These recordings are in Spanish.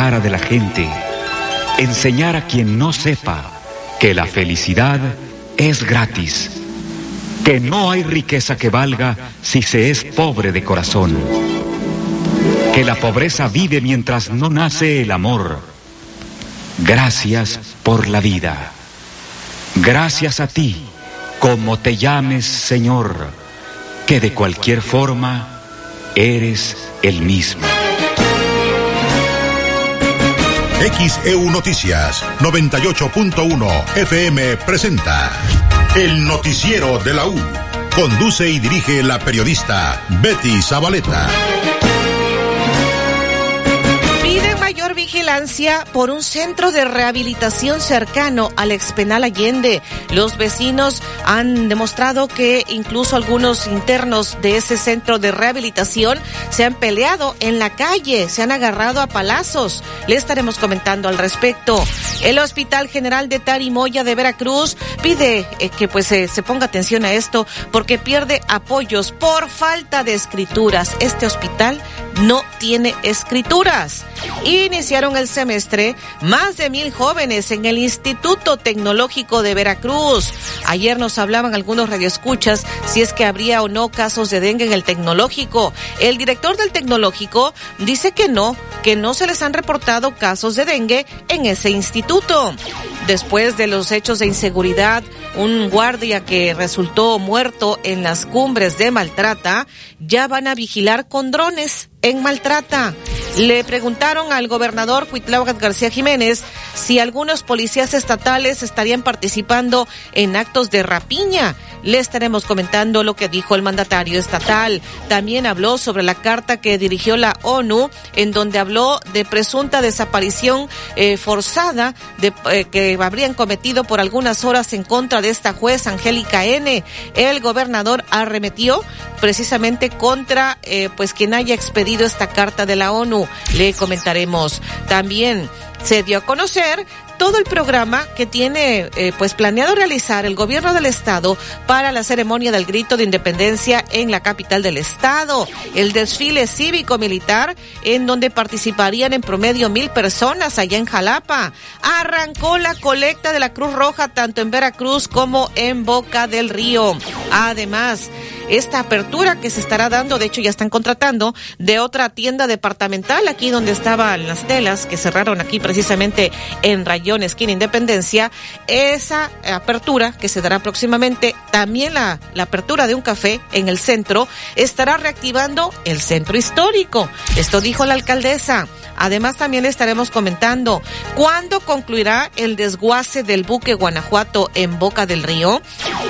cara de la gente, enseñar a quien no sepa que la felicidad es gratis, que no hay riqueza que valga si se es pobre de corazón, que la pobreza vive mientras no nace el amor. Gracias por la vida. Gracias a ti, como te llames Señor, que de cualquier forma eres el mismo. XEU Noticias 98.1 FM presenta El Noticiero de la U. Conduce y dirige la periodista Betty Zabaleta. Vigilancia por un centro de rehabilitación cercano al expenal Allende. Los vecinos han demostrado que incluso algunos internos de ese centro de rehabilitación se han peleado en la calle, se han agarrado a palazos. Le estaremos comentando al respecto. El Hospital General de Tarimoya de Veracruz pide eh, que pues se ponga atención a esto porque pierde apoyos por falta de escrituras. Este hospital no tiene escrituras. Iniciaron el semestre más de mil jóvenes en el Instituto Tecnológico de Veracruz. Ayer nos hablaban algunos radioescuchas si es que habría o no casos de dengue en el tecnológico. El director del tecnológico dice que no, que no se les han reportado casos de dengue en ese instituto. Después de los hechos de inseguridad, un guardia que resultó muerto en las cumbres de Maltrata, ya van a vigilar con drones en Maltrata. Le preguntaron al gobernador Cuitláhuac García Jiménez si algunos policías estatales estarían participando en actos de rapiña. Le estaremos comentando lo que dijo el mandatario estatal. También habló sobre la carta que dirigió la ONU, en donde habló de presunta desaparición eh, forzada eh, que habrían cometido por algunas horas en contra de esta juez Angélica N. El gobernador arremetió precisamente contra eh, pues quien haya expedido esta carta de la ONU. Le comentaremos también se dio a conocer todo el programa que tiene eh, pues planeado realizar el gobierno del estado para la ceremonia del grito de independencia en la capital del estado, el desfile cívico militar en donde participarían en promedio mil personas allá en Jalapa. Arrancó la colecta de la Cruz Roja tanto en Veracruz como en Boca del Río. Además, esta apertura que se estará dando, de hecho ya están contratando, de otra tienda departamental aquí donde estaban las telas que cerraron aquí precisamente en Rayón, esquina Independencia, esa apertura que se dará próximamente, también la, la apertura de un café en el centro, estará reactivando el centro histórico. Esto dijo la alcaldesa. Además, también estaremos comentando cuándo concluirá el desguace del buque Guanajuato en Boca del Río.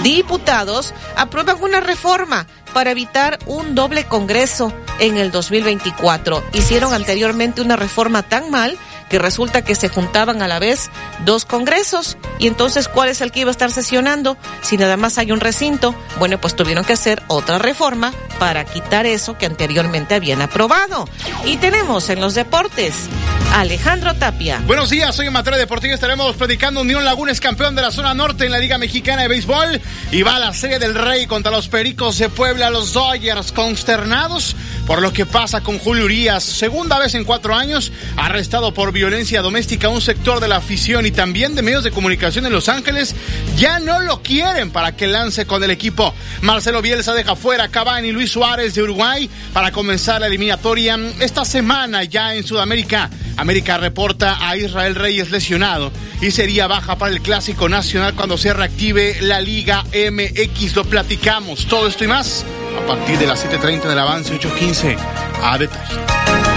Diputados aprueban una reforma para evitar un doble congreso en el 2024. Hicieron anteriormente una reforma tan mal que resulta que se juntaban a la vez dos congresos y entonces ¿cuál es el que iba a estar sesionando? Si nada más hay un recinto, bueno, pues tuvieron que hacer otra reforma para quitar eso que anteriormente habían aprobado. Y tenemos en los deportes Alejandro Tapia. Buenos días, soy en materia deportiva estaremos predicando Unión Laguna es campeón de la zona norte en la Liga Mexicana de Béisbol y va a la Serie del Rey contra los Pericos de Puebla, los Dodgers consternados por lo que pasa con Julio Urias, segunda vez en cuatro años, arrestado por violencia doméstica un sector de la afición y también de medios de comunicación en Los Ángeles, ya no lo quieren para que lance con el equipo. Marcelo Bielsa deja fuera a Cavani y Luis Suárez de Uruguay para comenzar la eliminatoria esta semana ya en Sudamérica. América reporta a Israel Reyes lesionado y sería baja para el Clásico Nacional cuando se reactive la Liga MX. Lo platicamos, todo esto y más a partir de las 7.30 del avance 8.15 a detalle.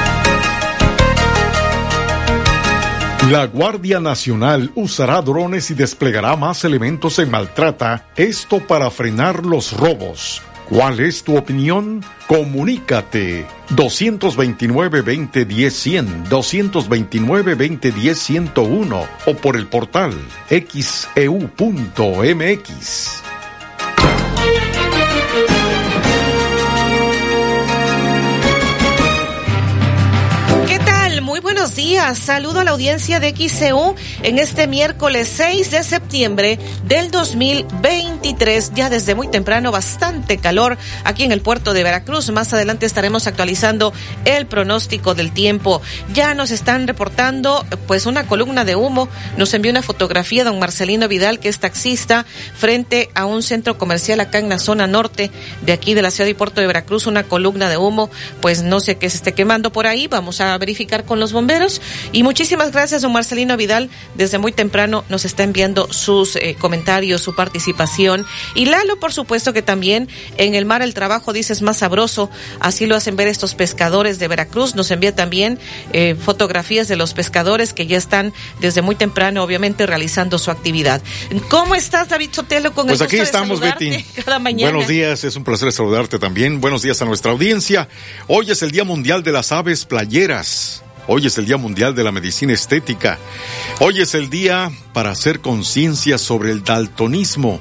La Guardia Nacional usará drones y desplegará más elementos en maltrata, esto para frenar los robos. ¿Cuál es tu opinión? Comunícate 229-2010-100, 229-2010-101 o por el portal xeu.mx. Buenos días. Saludo a la audiencia de XCU en este miércoles 6 de septiembre del 2023. Ya desde muy temprano, bastante calor aquí en el puerto de Veracruz. Más adelante estaremos actualizando el pronóstico del tiempo. Ya nos están reportando pues una columna de humo. Nos envió una fotografía don Marcelino Vidal, que es taxista, frente a un centro comercial acá en la zona norte de aquí de la ciudad y puerto de Veracruz. Una columna de humo, pues no sé qué se esté quemando por ahí. Vamos a verificar con los bomberos. Y muchísimas gracias, don Marcelino Vidal. Desde muy temprano nos está enviando sus eh, comentarios, su participación. Y Lalo, por supuesto que también en el mar el trabajo dice es más sabroso. Así lo hacen ver estos pescadores de Veracruz. Nos envía también eh, fotografías de los pescadores que ya están desde muy temprano, obviamente, realizando su actividad. ¿Cómo estás, David Sotelo? Con pues aquí estamos, Betty. Cada mañana. Buenos días, es un placer saludarte también. Buenos días a nuestra audiencia. Hoy es el Día Mundial de las Aves Playeras. Hoy es el Día Mundial de la Medicina Estética. Hoy es el día para hacer conciencia sobre el daltonismo.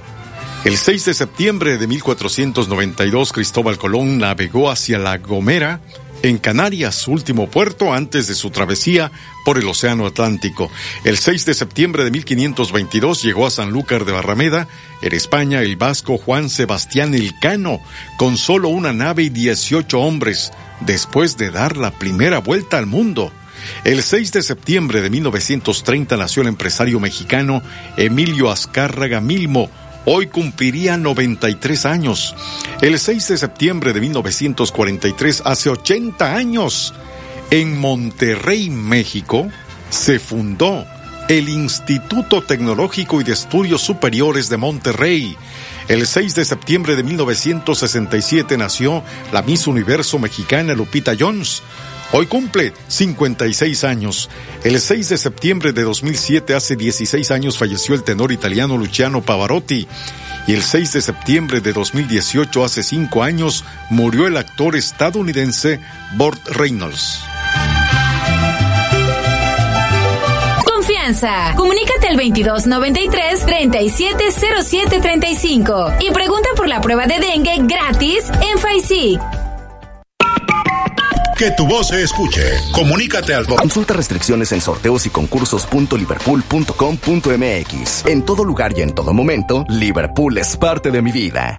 El 6 de septiembre de 1492, Cristóbal Colón navegó hacia La Gomera, en Canarias, último puerto antes de su travesía por el Océano Atlántico. El 6 de septiembre de 1522 llegó a Sanlúcar de Barrameda, en España, el vasco Juan Sebastián Elcano, con solo una nave y 18 hombres, después de dar la primera vuelta al mundo. El 6 de septiembre de 1930 nació el empresario mexicano Emilio Azcárraga Milmo, hoy cumpliría 93 años. El 6 de septiembre de 1943, hace 80 años, en Monterrey, México, se fundó el Instituto Tecnológico y de Estudios Superiores de Monterrey. El 6 de septiembre de 1967 nació la Miss Universo mexicana Lupita Jones. Hoy cumple 56 años. El 6 de septiembre de 2007, hace 16 años, falleció el tenor italiano Luciano Pavarotti. Y el 6 de septiembre de 2018, hace 5 años, murió el actor estadounidense Burt Reynolds. Confianza. Comunícate al 2293-370735 y pregunta por la prueba de dengue gratis en FAISIC. Que tu voz se escuche. Comunícate al Consulta restricciones en sorteos y concursos.liverpool.com.mx. En todo lugar y en todo momento, Liverpool es parte de mi vida.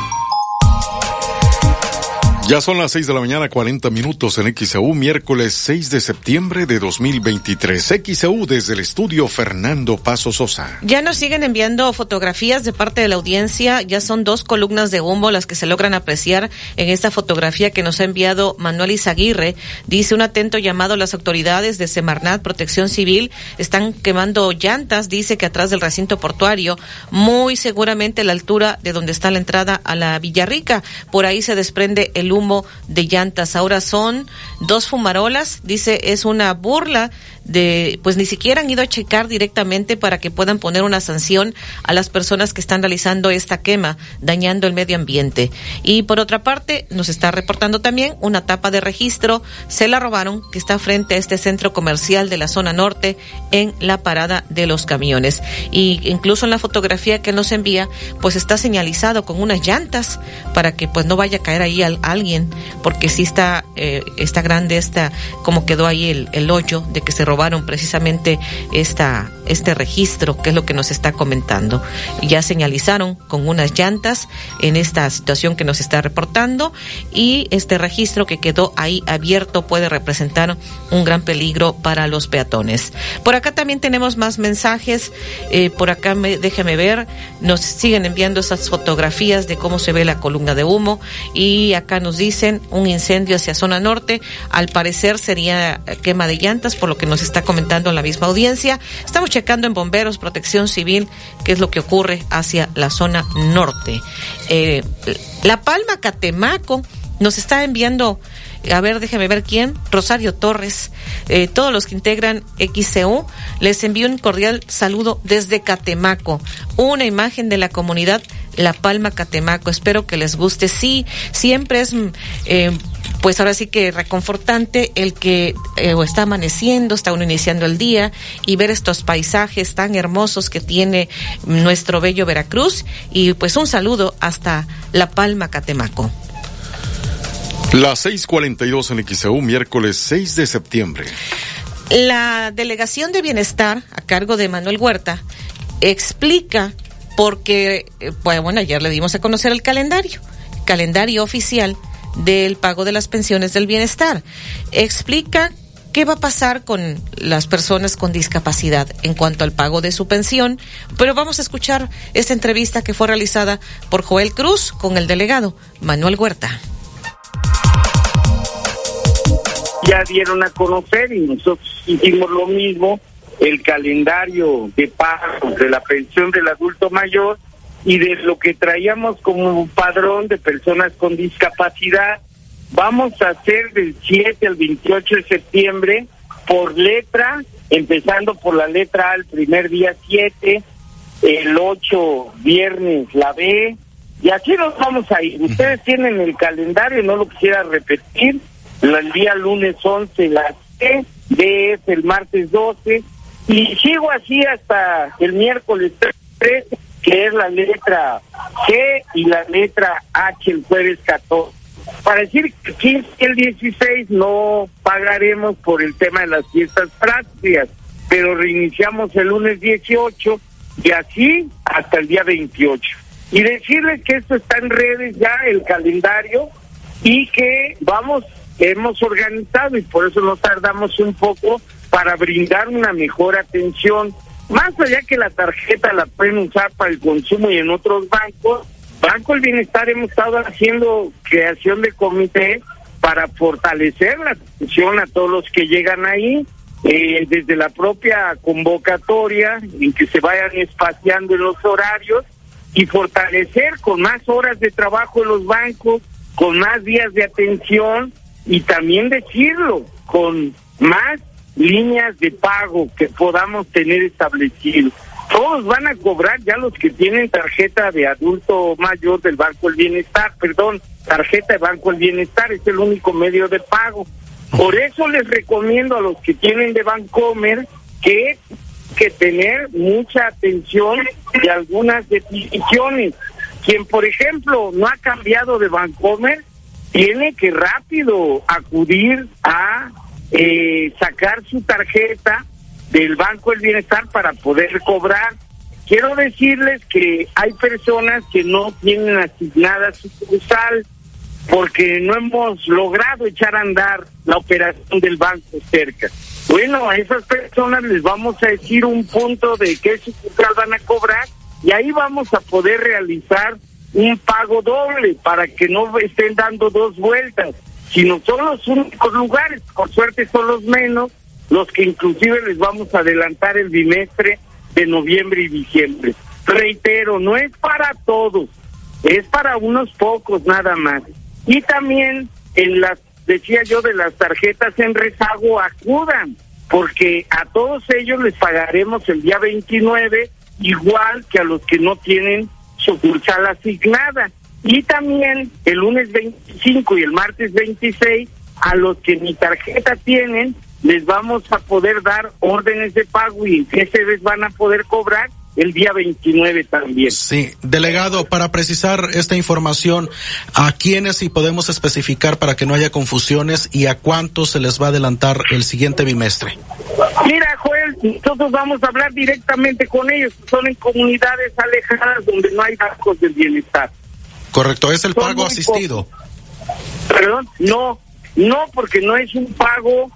Ya son las 6 de la mañana, 40 minutos en XEU, miércoles 6 de septiembre de 2023. XEU desde el estudio Fernando Paso Sosa. Ya nos siguen enviando fotografías de parte de la audiencia. Ya son dos columnas de humo las que se logran apreciar en esta fotografía que nos ha enviado Manuel Izaguirre. Dice un atento llamado a las autoridades de Semarnat, Protección Civil. Están quemando llantas, dice que atrás del recinto portuario, muy seguramente a la altura de donde está la entrada a la Villarrica. Por ahí se desprende el humo de llantas. Ahora son dos fumarolas, dice, es una burla de, pues ni siquiera han ido a checar directamente para que puedan poner una sanción a las personas que están realizando esta quema, dañando el medio ambiente. Y por otra parte, nos está reportando también una tapa de registro, se la robaron, que está frente a este centro comercial de la zona norte en la parada de los camiones. Y incluso en la fotografía que nos envía, pues está señalizado con unas llantas para que pues no vaya a caer ahí alguien, porque sí está, eh, está grande esta, como quedó ahí el, el hoyo de que se robaron precisamente esta, este registro, que es lo que nos está comentando. Ya señalizaron con unas llantas en esta situación que nos está reportando y este registro que quedó ahí abierto puede representar un gran peligro para los peatones. Por acá también tenemos más mensajes. Eh, por acá me, déjeme ver, nos siguen enviando esas fotografías de cómo se ve la columna de humo y acá nos dicen un incendio hacia zona norte. Al parecer sería quema de llantas, por lo que nos está comentando la misma audiencia. Estamos checando en bomberos, protección civil, qué es lo que ocurre hacia la zona norte. Eh, la Palma Catemaco nos está enviando a ver, déjeme ver quién, Rosario Torres, eh, todos los que integran XCU, les envío un cordial saludo desde Catemaco, una imagen de la comunidad La Palma Catemaco, espero que les guste, sí, siempre es... Eh, pues ahora sí que reconfortante el que eh, está amaneciendo, está uno iniciando el día y ver estos paisajes tan hermosos que tiene nuestro bello Veracruz y pues un saludo hasta La Palma Catemaco. Las 6:42 en XEU, miércoles 6 de septiembre. La Delegación de Bienestar, a cargo de Manuel Huerta, explica porque, eh, pues, bueno, ayer le dimos a conocer el calendario, calendario oficial del pago de las pensiones del bienestar. Explica qué va a pasar con las personas con discapacidad en cuanto al pago de su pensión, pero vamos a escuchar esta entrevista que fue realizada por Joel Cruz con el delegado Manuel Huerta ya dieron a conocer y nosotros hicimos lo mismo, el calendario de pago de la pensión del adulto mayor y de lo que traíamos como padrón de personas con discapacidad. Vamos a hacer del 7 al 28 de septiembre por letra, empezando por la letra A el primer día 7, el 8 viernes la B, y así nos vamos a ir. Ustedes tienen el calendario, no lo quisiera repetir, el día lunes 11 la C, D es el martes 12 y sigo así hasta el miércoles 13 que es la letra G y la letra H el jueves 14. Para decir que el 16 no pagaremos por el tema de las fiestas prácticas, pero reiniciamos el lunes 18 y así hasta el día 28. Y decirles que esto está en redes ya, el calendario, y que vamos hemos organizado y por eso nos tardamos un poco para brindar una mejor atención. Más allá que la tarjeta la pueden usar para el consumo y en otros bancos, Banco del Bienestar hemos estado haciendo creación de comité para fortalecer la atención a todos los que llegan ahí, eh, desde la propia convocatoria, en que se vayan espaciando en los horarios y fortalecer con más horas de trabajo en los bancos, con más días de atención y también decirlo con más líneas de pago que podamos tener establecido. Todos van a cobrar ya los que tienen tarjeta de adulto mayor del Banco del Bienestar, perdón, tarjeta de Banco del Bienestar es el único medio de pago. Por eso les recomiendo a los que tienen de Bancomer que que tener mucha atención de algunas decisiones. Quien, por ejemplo, no ha cambiado de Bancomer, tiene que rápido acudir a eh, sacar su tarjeta del Banco del Bienestar para poder cobrar. Quiero decirles que hay personas que no tienen asignada su sucursal porque no hemos logrado echar a andar la operación del banco cerca. Bueno, a esas personas les vamos a decir un punto de qué sucursal van a cobrar y ahí vamos a poder realizar un pago doble para que no estén dando dos vueltas, sino son los únicos lugares, por suerte son los menos, los que inclusive les vamos a adelantar el bimestre de noviembre y diciembre. Reitero, no es para todos, es para unos pocos nada más. Y también en las, decía yo, de las tarjetas en rezago, acudan, porque a todos ellos les pagaremos el día 29, igual que a los que no tienen sucursal asignada. Y también el lunes 25 y el martes 26, a los que mi tarjeta tienen, les vamos a poder dar órdenes de pago y que se les van a poder cobrar el día 29 también. Sí, delegado, para precisar esta información, ¿a quiénes y podemos especificar para que no haya confusiones y a cuántos se les va a adelantar el siguiente bimestre? Mira, Joel, nosotros vamos a hablar directamente con ellos. Son en comunidades alejadas donde no hay bancos del bienestar. Correcto, es el pago asistido. Perdón, no, no, porque no es un pago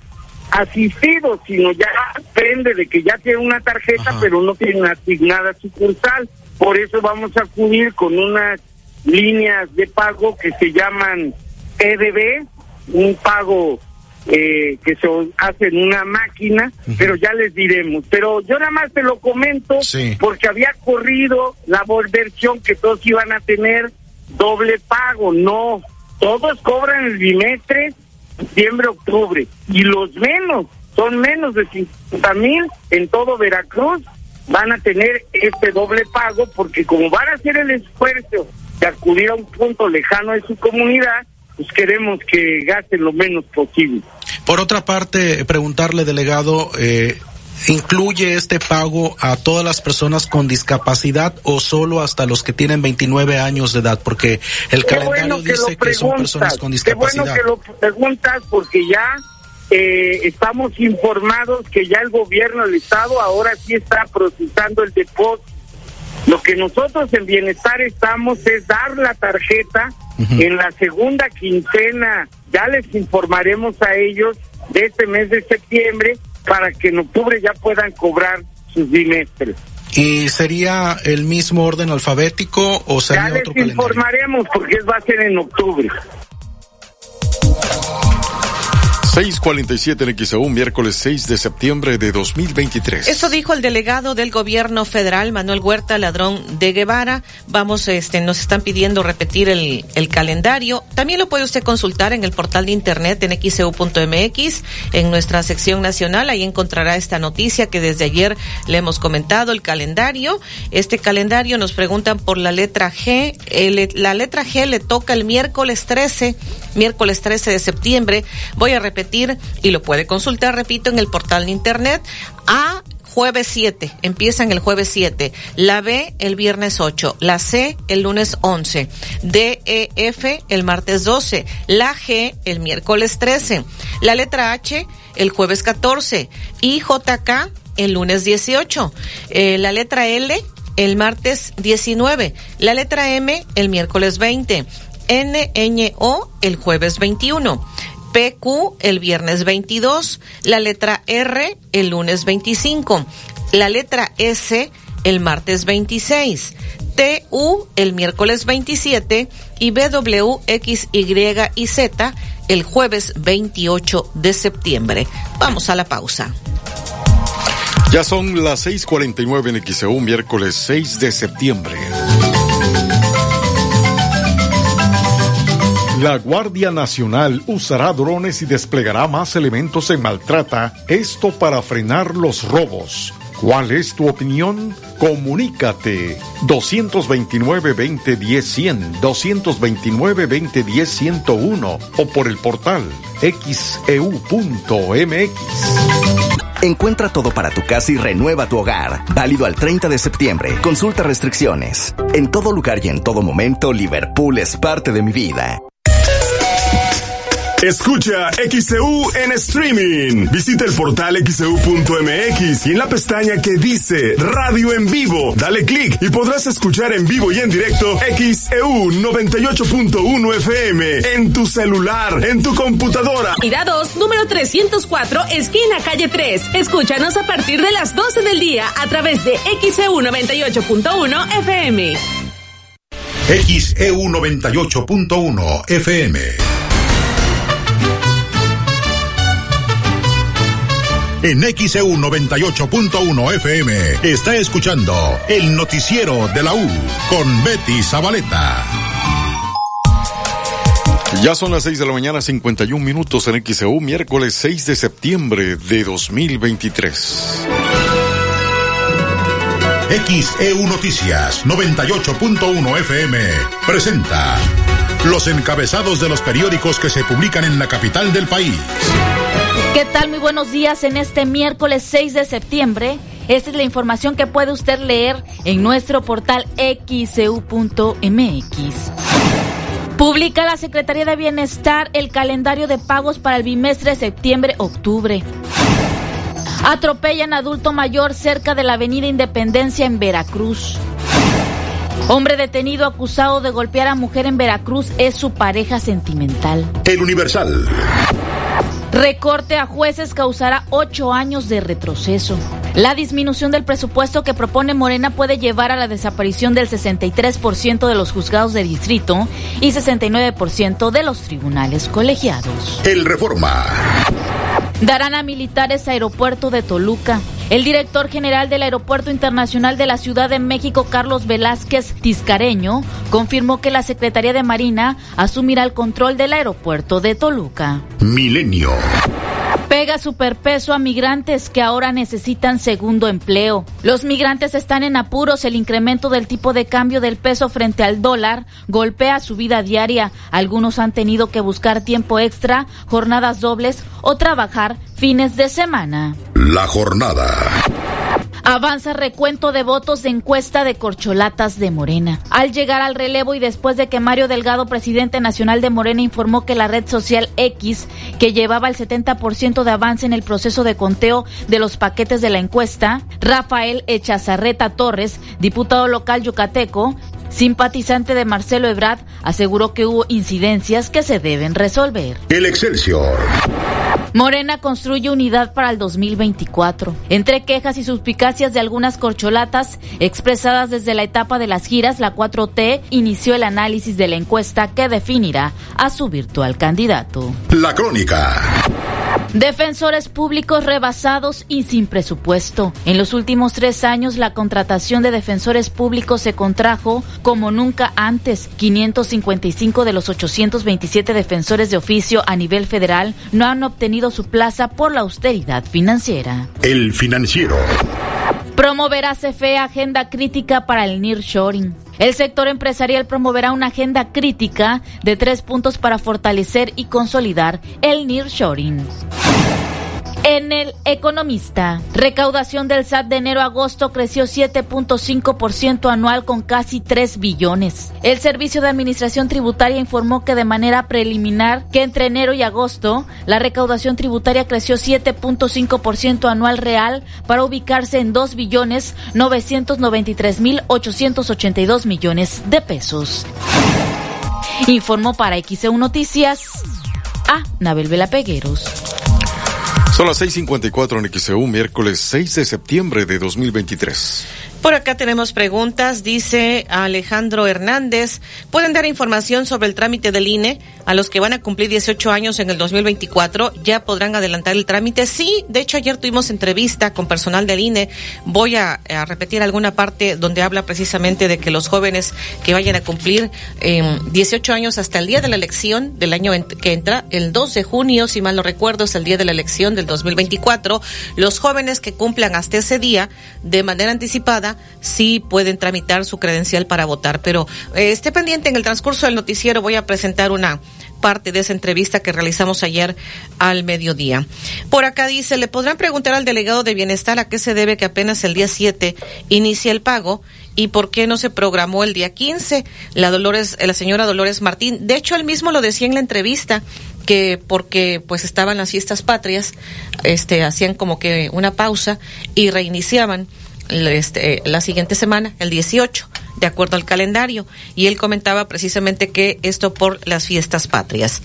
asistido, sino ya depende de que ya tiene una tarjeta, pero no tiene una asignada sucursal. Por eso vamos a acudir con unas líneas de pago que se llaman EDB, un pago eh, que se hace en una máquina, pero ya les diremos. Pero yo nada más te lo comento porque había corrido la versión que todos iban a tener doble pago. No, todos cobran el bimestre septiembre, octubre. Y los menos, son menos de 50 mil en todo Veracruz, van a tener este doble pago porque como van a hacer el esfuerzo de acudir a un punto lejano de su comunidad, pues queremos que gasten lo menos posible. Por otra parte, preguntarle, delegado, eh, ¿incluye este pago a todas las personas con discapacidad o solo hasta los que tienen 29 años de edad? Porque el calendario dice que son personas con discapacidad. Qué bueno que lo preguntas porque ya eh, estamos informados que ya el gobierno del Estado ahora sí está procesando el depósito. Lo que nosotros en Bienestar estamos es dar la tarjeta en la segunda quincena. Ya les informaremos a ellos de este mes de septiembre para que en octubre ya puedan cobrar sus bimestres. ¿Y sería el mismo orden alfabético o sería ya les informaremos porque va a ser en octubre. 647 en XAU, miércoles 6 de septiembre de 2023. Eso dijo el delegado del gobierno federal, Manuel Huerta Ladrón de Guevara. Vamos, este, nos están pidiendo repetir el, calendario. También lo puede usted consultar en el portal de internet en xeu.mx, en nuestra sección nacional. Ahí encontrará esta noticia que desde ayer le hemos comentado, el calendario. Este calendario nos preguntan por la letra G. la letra G le toca el miércoles 13, miércoles 13 de septiembre. Voy a repetir y lo puede consultar, repito, en el portal de internet. A jueves 7, empiezan el jueves 7, la B el viernes 8, la C el lunes 11, D, E, F el martes 12, la G el miércoles 13, la letra H el jueves 14 y J, K el lunes 18, eh, la letra L el martes 19, la letra M el miércoles 20, N, Ñ, O el jueves 21. PQ el viernes 22, la letra R el lunes 25, la letra S el martes 26, TU el miércoles 27 y BW, X, Y y Z el jueves 28 de septiembre. Vamos a la pausa. Ya son las 6:49 en XEU, miércoles 6 de septiembre. La Guardia Nacional usará drones y desplegará más elementos en maltrata, esto para frenar los robos. ¿Cuál es tu opinión? Comunícate 229-2010-100, 229-2010-101 o por el portal xeu.mx. E Encuentra todo para tu casa y renueva tu hogar. Válido al 30 de septiembre. Consulta restricciones. En todo lugar y en todo momento, Liverpool es parte de mi vida. Escucha XCU en streaming. Visita el portal xcu.mx y en la pestaña que dice Radio en vivo, dale clic y podrás escuchar en vivo y en directo XEU 98.1 FM en tu celular, en tu computadora. Ira 2, número 304, esquina calle 3. Escúchanos a partir de las 12 del día a través de XEU 98.1 FM. XEU 98.1 FM. En XEU 98.1 FM está escuchando el noticiero de la U con Betty Zabaleta. Ya son las 6 de la mañana, 51 minutos en XEU, miércoles 6 de septiembre de 2023. XEU Noticias 98.1 FM presenta los encabezados de los periódicos que se publican en la capital del país. ¿Qué tal? Muy buenos días en este miércoles 6 de septiembre. Esta es la información que puede usted leer en nuestro portal xcu.mx. Publica la Secretaría de Bienestar el calendario de pagos para el bimestre septiembre-octubre. Atropellan adulto mayor cerca de la avenida Independencia en Veracruz. Hombre detenido acusado de golpear a mujer en Veracruz es su pareja sentimental. El Universal. Recorte a jueces causará ocho años de retroceso. La disminución del presupuesto que propone Morena puede llevar a la desaparición del 63% de los juzgados de distrito y 69% de los tribunales colegiados. El Reforma. Darán a militares aeropuerto de Toluca. El director general del Aeropuerto Internacional de la Ciudad de México, Carlos Velázquez Tiscareño, confirmó que la Secretaría de Marina asumirá el control del aeropuerto de Toluca. Milenio. Pega superpeso a migrantes que ahora necesitan segundo empleo. Los migrantes están en apuros. El incremento del tipo de cambio del peso frente al dólar golpea su vida diaria. Algunos han tenido que buscar tiempo extra, jornadas dobles o trabajar fines de semana. La jornada. Avanza recuento de votos de encuesta de corcholatas de Morena. Al llegar al relevo y después de que Mario Delgado, presidente nacional de Morena, informó que la red social X, que llevaba el 70% de avance en el proceso de conteo de los paquetes de la encuesta, Rafael Echazarreta Torres, diputado local yucateco, simpatizante de Marcelo Ebrard, aseguró que hubo incidencias que se deben resolver. El Excelsior. Morena construye unidad para el 2024. Entre quejas y suspicacias de algunas corcholatas expresadas desde la etapa de las giras, la 4T inició el análisis de la encuesta que definirá a su virtual candidato. La crónica. Defensores públicos rebasados y sin presupuesto. En los últimos tres años, la contratación de defensores públicos se contrajo como nunca antes. 555 de los 827 defensores de oficio a nivel federal no han obtenido su plaza por la austeridad financiera. El financiero. Promoverá CFE agenda crítica para el nearshoring. El sector empresarial promoverá una agenda crítica de tres puntos para fortalecer y consolidar el nearshoring. En el Economista, recaudación del SAT de enero a agosto creció 7.5% anual con casi 3 billones. El Servicio de Administración Tributaria informó que de manera preliminar que entre enero y agosto la recaudación tributaria creció 7.5% anual real para ubicarse en 2 billones 993 mil 882 millones de pesos. Informó para XEU Noticias a Nabel Vela Pegueros. Son las 6:54 en XEU, miércoles 6 de septiembre de 2023. Por acá tenemos preguntas, dice Alejandro Hernández. ¿Pueden dar información sobre el trámite del INE? A los que van a cumplir 18 años en el 2024, ¿ya podrán adelantar el trámite? Sí, de hecho ayer tuvimos entrevista con personal del INE. Voy a, repetir alguna parte donde habla precisamente de que los jóvenes que vayan a cumplir eh, 18 años hasta el día de la elección del año que entra, el 2 de junio, si mal no recuerdo, es el día de la elección del 2024, los jóvenes que cumplan hasta ese día de manera anticipada sí pueden tramitar su credencial para votar. Pero eh, esté pendiente en el transcurso del noticiero, voy a presentar una parte de esa entrevista que realizamos ayer al mediodía. Por acá dice, le podrán preguntar al delegado de bienestar a qué se debe que apenas el día 7 inicia el pago y por qué no se programó el día 15. La Dolores, la señora Dolores Martín, de hecho él mismo lo decía en la entrevista que porque pues estaban las fiestas patrias, este hacían como que una pausa y reiniciaban este, la siguiente semana, el 18, de acuerdo al calendario. Y él comentaba precisamente que esto por las fiestas patrias.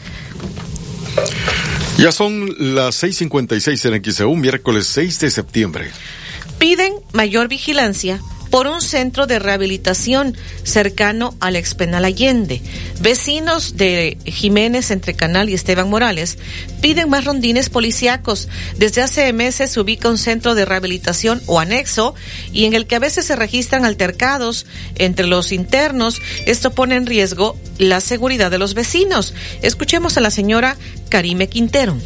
Ya son las 6:56 en XEU, miércoles 6 de septiembre. Piden mayor vigilancia por un centro de rehabilitación cercano al expenal Allende. Vecinos de Jiménez entre Canal y Esteban Morales piden más rondines policíacos. Desde hace meses se ubica un centro de rehabilitación o anexo y en el que a veces se registran altercados entre los internos. Esto pone en riesgo la seguridad de los vecinos. Escuchemos a la señora Karime Quintero.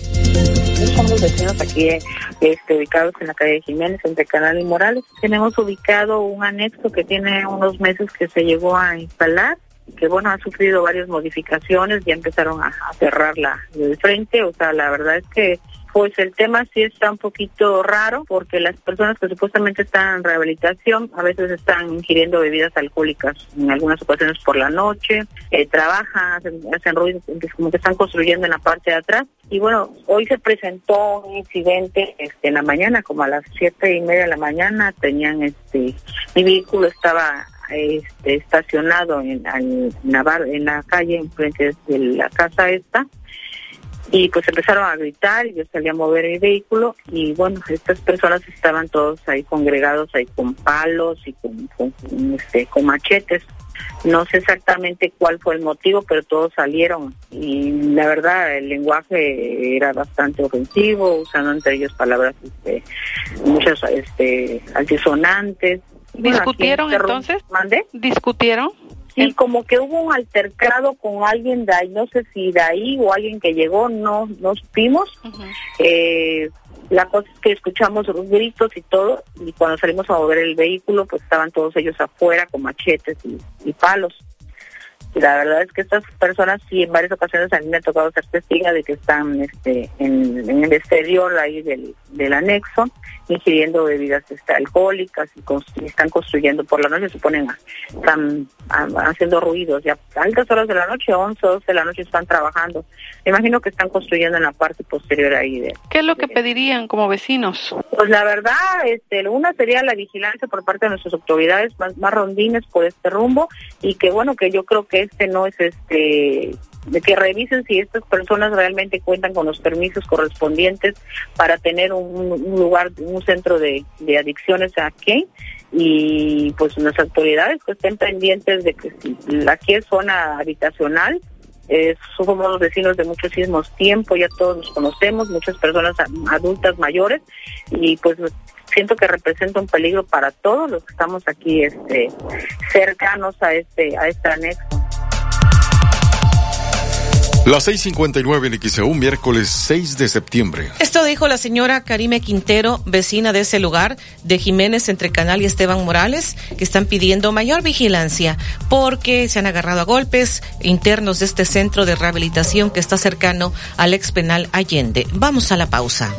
Somos vecinos aquí este, ubicados en la calle Jiménez, entre Canal y Morales. Tenemos ubicado anexo que tiene unos meses que se llegó a instalar que bueno ha sufrido varias modificaciones ya empezaron a, cerrarla del frente o sea la verdad es que Pues el tema sí está un poquito raro porque las personas que supuestamente están en rehabilitación a veces están ingiriendo bebidas alcohólicas en algunas ocasiones por la noche, eh, trabajan, hacen, ruido, como que están construyendo en la parte de atrás. Y bueno, hoy se presentó un incidente este, en la mañana, como a las siete y media de la mañana, tenían este, mi vehículo estaba este, estacionado en, la, en la calle enfrente de la casa esta y pues empezaron a gritar y yo salí a mover mi vehículo y bueno estas personas estaban todos ahí congregados ahí con palos y con, este con machetes. No sé exactamente cuál fue el motivo pero todos salieron y la verdad el lenguaje era bastante ofensivo usando entre ellos palabras este muchas este altisonantes. Discutieron entonces ¿Mande? discutieron Sí, como que hubo un altercado con alguien de ahí, no sé si de ahí o alguien que llegó, no, no supimos. eh, la cosa es que escuchamos los gritos y todo, y cuando salimos a mover el vehículo, pues estaban todos ellos afuera con machetes y palos. La verdad es que estas personas sí en varias ocasiones a mí me ha tocado ser testiga de que están este en, el exterior ahí del, del anexo ingiriendo bebidas este, alcohólicas y, están construyendo por la noche se ponen están haciendo ruidos ya a altas horas de la noche 11 12 de la noche están trabajando me imagino que están construyendo en la parte posterior ahí de ¿qué es lo que pedirían como vecinos? pues la verdad este una sería la vigilancia por parte de nuestras autoridades más, más rondines por este rumbo y que bueno que yo creo que este no es este de que revisen si estas personas realmente cuentan con los permisos correspondientes para tener un, lugar, un centro de, adicciones aquí y pues las autoridades que estén pendientes de que aquí es zona habitacional, eh, somos los vecinos de muchísimos tiempo, ya todos nos conocemos, muchas personas adultas mayores y pues siento que representa un peligro para todos los que estamos aquí este cercanos a este a este anexo. Las 6:59 en XEU, miércoles 6 de septiembre. Esto dijo la señora Karime Quintero, vecina de ese lugar, de Jiménez entre Canal y Esteban Morales, que están pidiendo mayor vigilancia porque se han agarrado a golpes internos de este centro de rehabilitación que está cercano al ex penal Allende. Vamos a la pausa.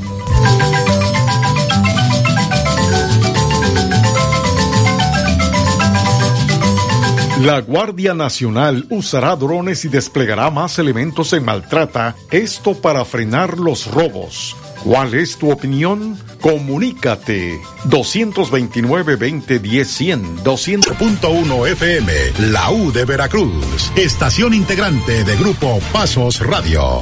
La Guardia Nacional usará drones y desplegará más elementos en maltrata, esto para frenar los robos. ¿Cuál es tu opinión? Comunícate 229-2010-100 200.1 FM, la U de Veracruz, estación integrante de Grupo Pasos Radio.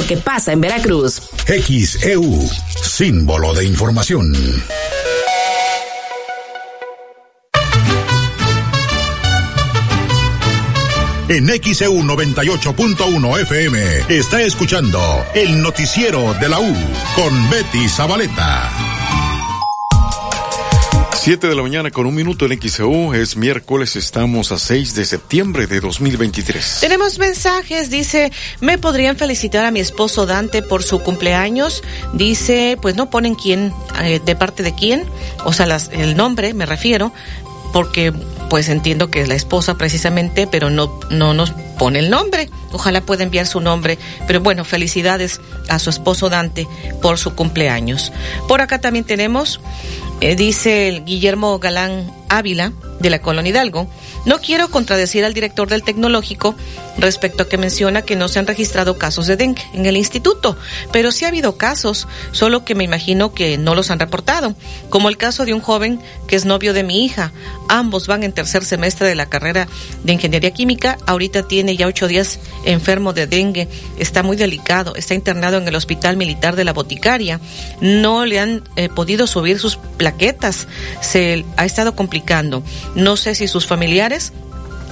que pasa en Veracruz. XEU, símbolo de información. En XEU 98.1 FM está escuchando el noticiero de la U con Betty Zabaleta. 7 de la mañana con un minuto en XEU, es miércoles, estamos a 6 de septiembre de 2023. Tenemos mensajes, dice, me podrían felicitar a mi esposo Dante por su cumpleaños, dice, pues no ponen quién, eh, de parte de quién, o sea, el nombre me refiero, porque pues entiendo que es la esposa precisamente, pero no, no nos pone el nombre. Ojalá pueda enviar su nombre. Pero bueno, felicidades a su esposo Dante por su cumpleaños. Por acá también tenemos eh, dice el Guillermo Galán Ávila, de la Colonia Hidalgo, no quiero contradecir al director del tecnológico respecto a que menciona que no se han registrado casos de dengue en el instituto, pero sí ha habido casos, solo que me imagino que no los han reportado, como el caso de un joven que es novio de mi hija. Ambos van en tercer semestre de la carrera de ingeniería química, ahorita tiene ya ocho días enfermo de dengue, está muy delicado, está internado en el hospital militar de la boticaria, no le han eh, podido subir sus plaquetas, se ha estado complicando. No sé si sus familiares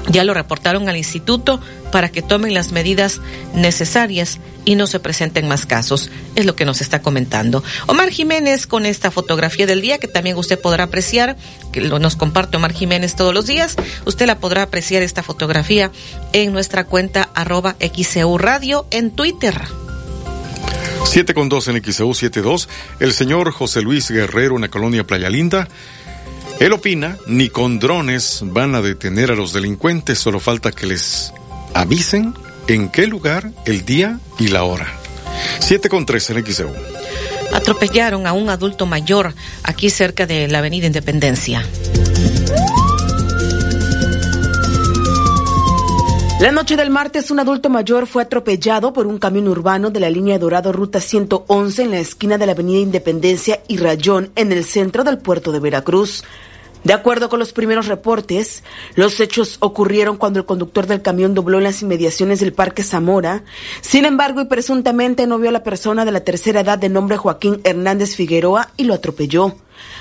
ya lo reportaron al instituto para que tomen las medidas necesarias y no se presenten más casos, es lo que nos está comentando. Omar Jiménez con esta fotografía del día que también usted podrá apreciar, que nos comparte Omar Jiménez todos los días, usted la podrá apreciar esta fotografía en nuestra cuenta arroba XEU Radio en Twitter. 7 con 2 en XEU 72, el señor José Luis Guerrero en la colonia Playa Linda él opina, ni con drones van a detener a los delincuentes, solo falta que les avisen en qué lugar, el día y la hora. 7 con 3 en XEU. Atropellaron a un adulto mayor aquí cerca de la Avenida Independencia. La noche del martes, un adulto mayor fue atropellado por un camión urbano de la línea Dorado Ruta 111 en la esquina de la Avenida Independencia y Rayón, en el centro del puerto de Veracruz. De acuerdo con los primeros reportes, los hechos ocurrieron cuando el conductor del camión dobló en las inmediaciones del Parque Zamora. Sin embargo, y presuntamente no vio a la persona de la tercera edad de nombre Joaquín Hernández Figueroa y lo atropelló.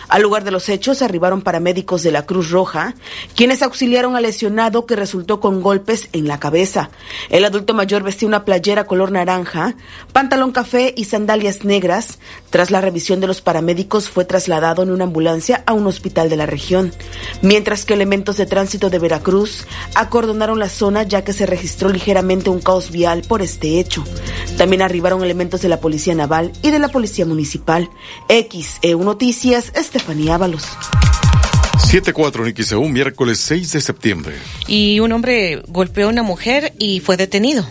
Al lugar de los hechos arribaron paramédicos de la Cruz Roja, quienes auxiliaron al lesionado que resultó con golpes en la cabeza. El adulto mayor vestía una playera color naranja, pantalón café y sandalias negras. Tras la revisión de los paramédicos fue trasladado en una ambulancia a un hospital de la región, mientras que elementos de tránsito de Veracruz acordonaron la zona ya que se registró ligeramente un caos vial por este hecho. También arribaron elementos de la Policía Naval y de la Policía Municipal. XEU Noticias, Estefanía Ábalos. 7-4 en miércoles 6 de septiembre. Y un hombre golpeó a una mujer y fue detenido.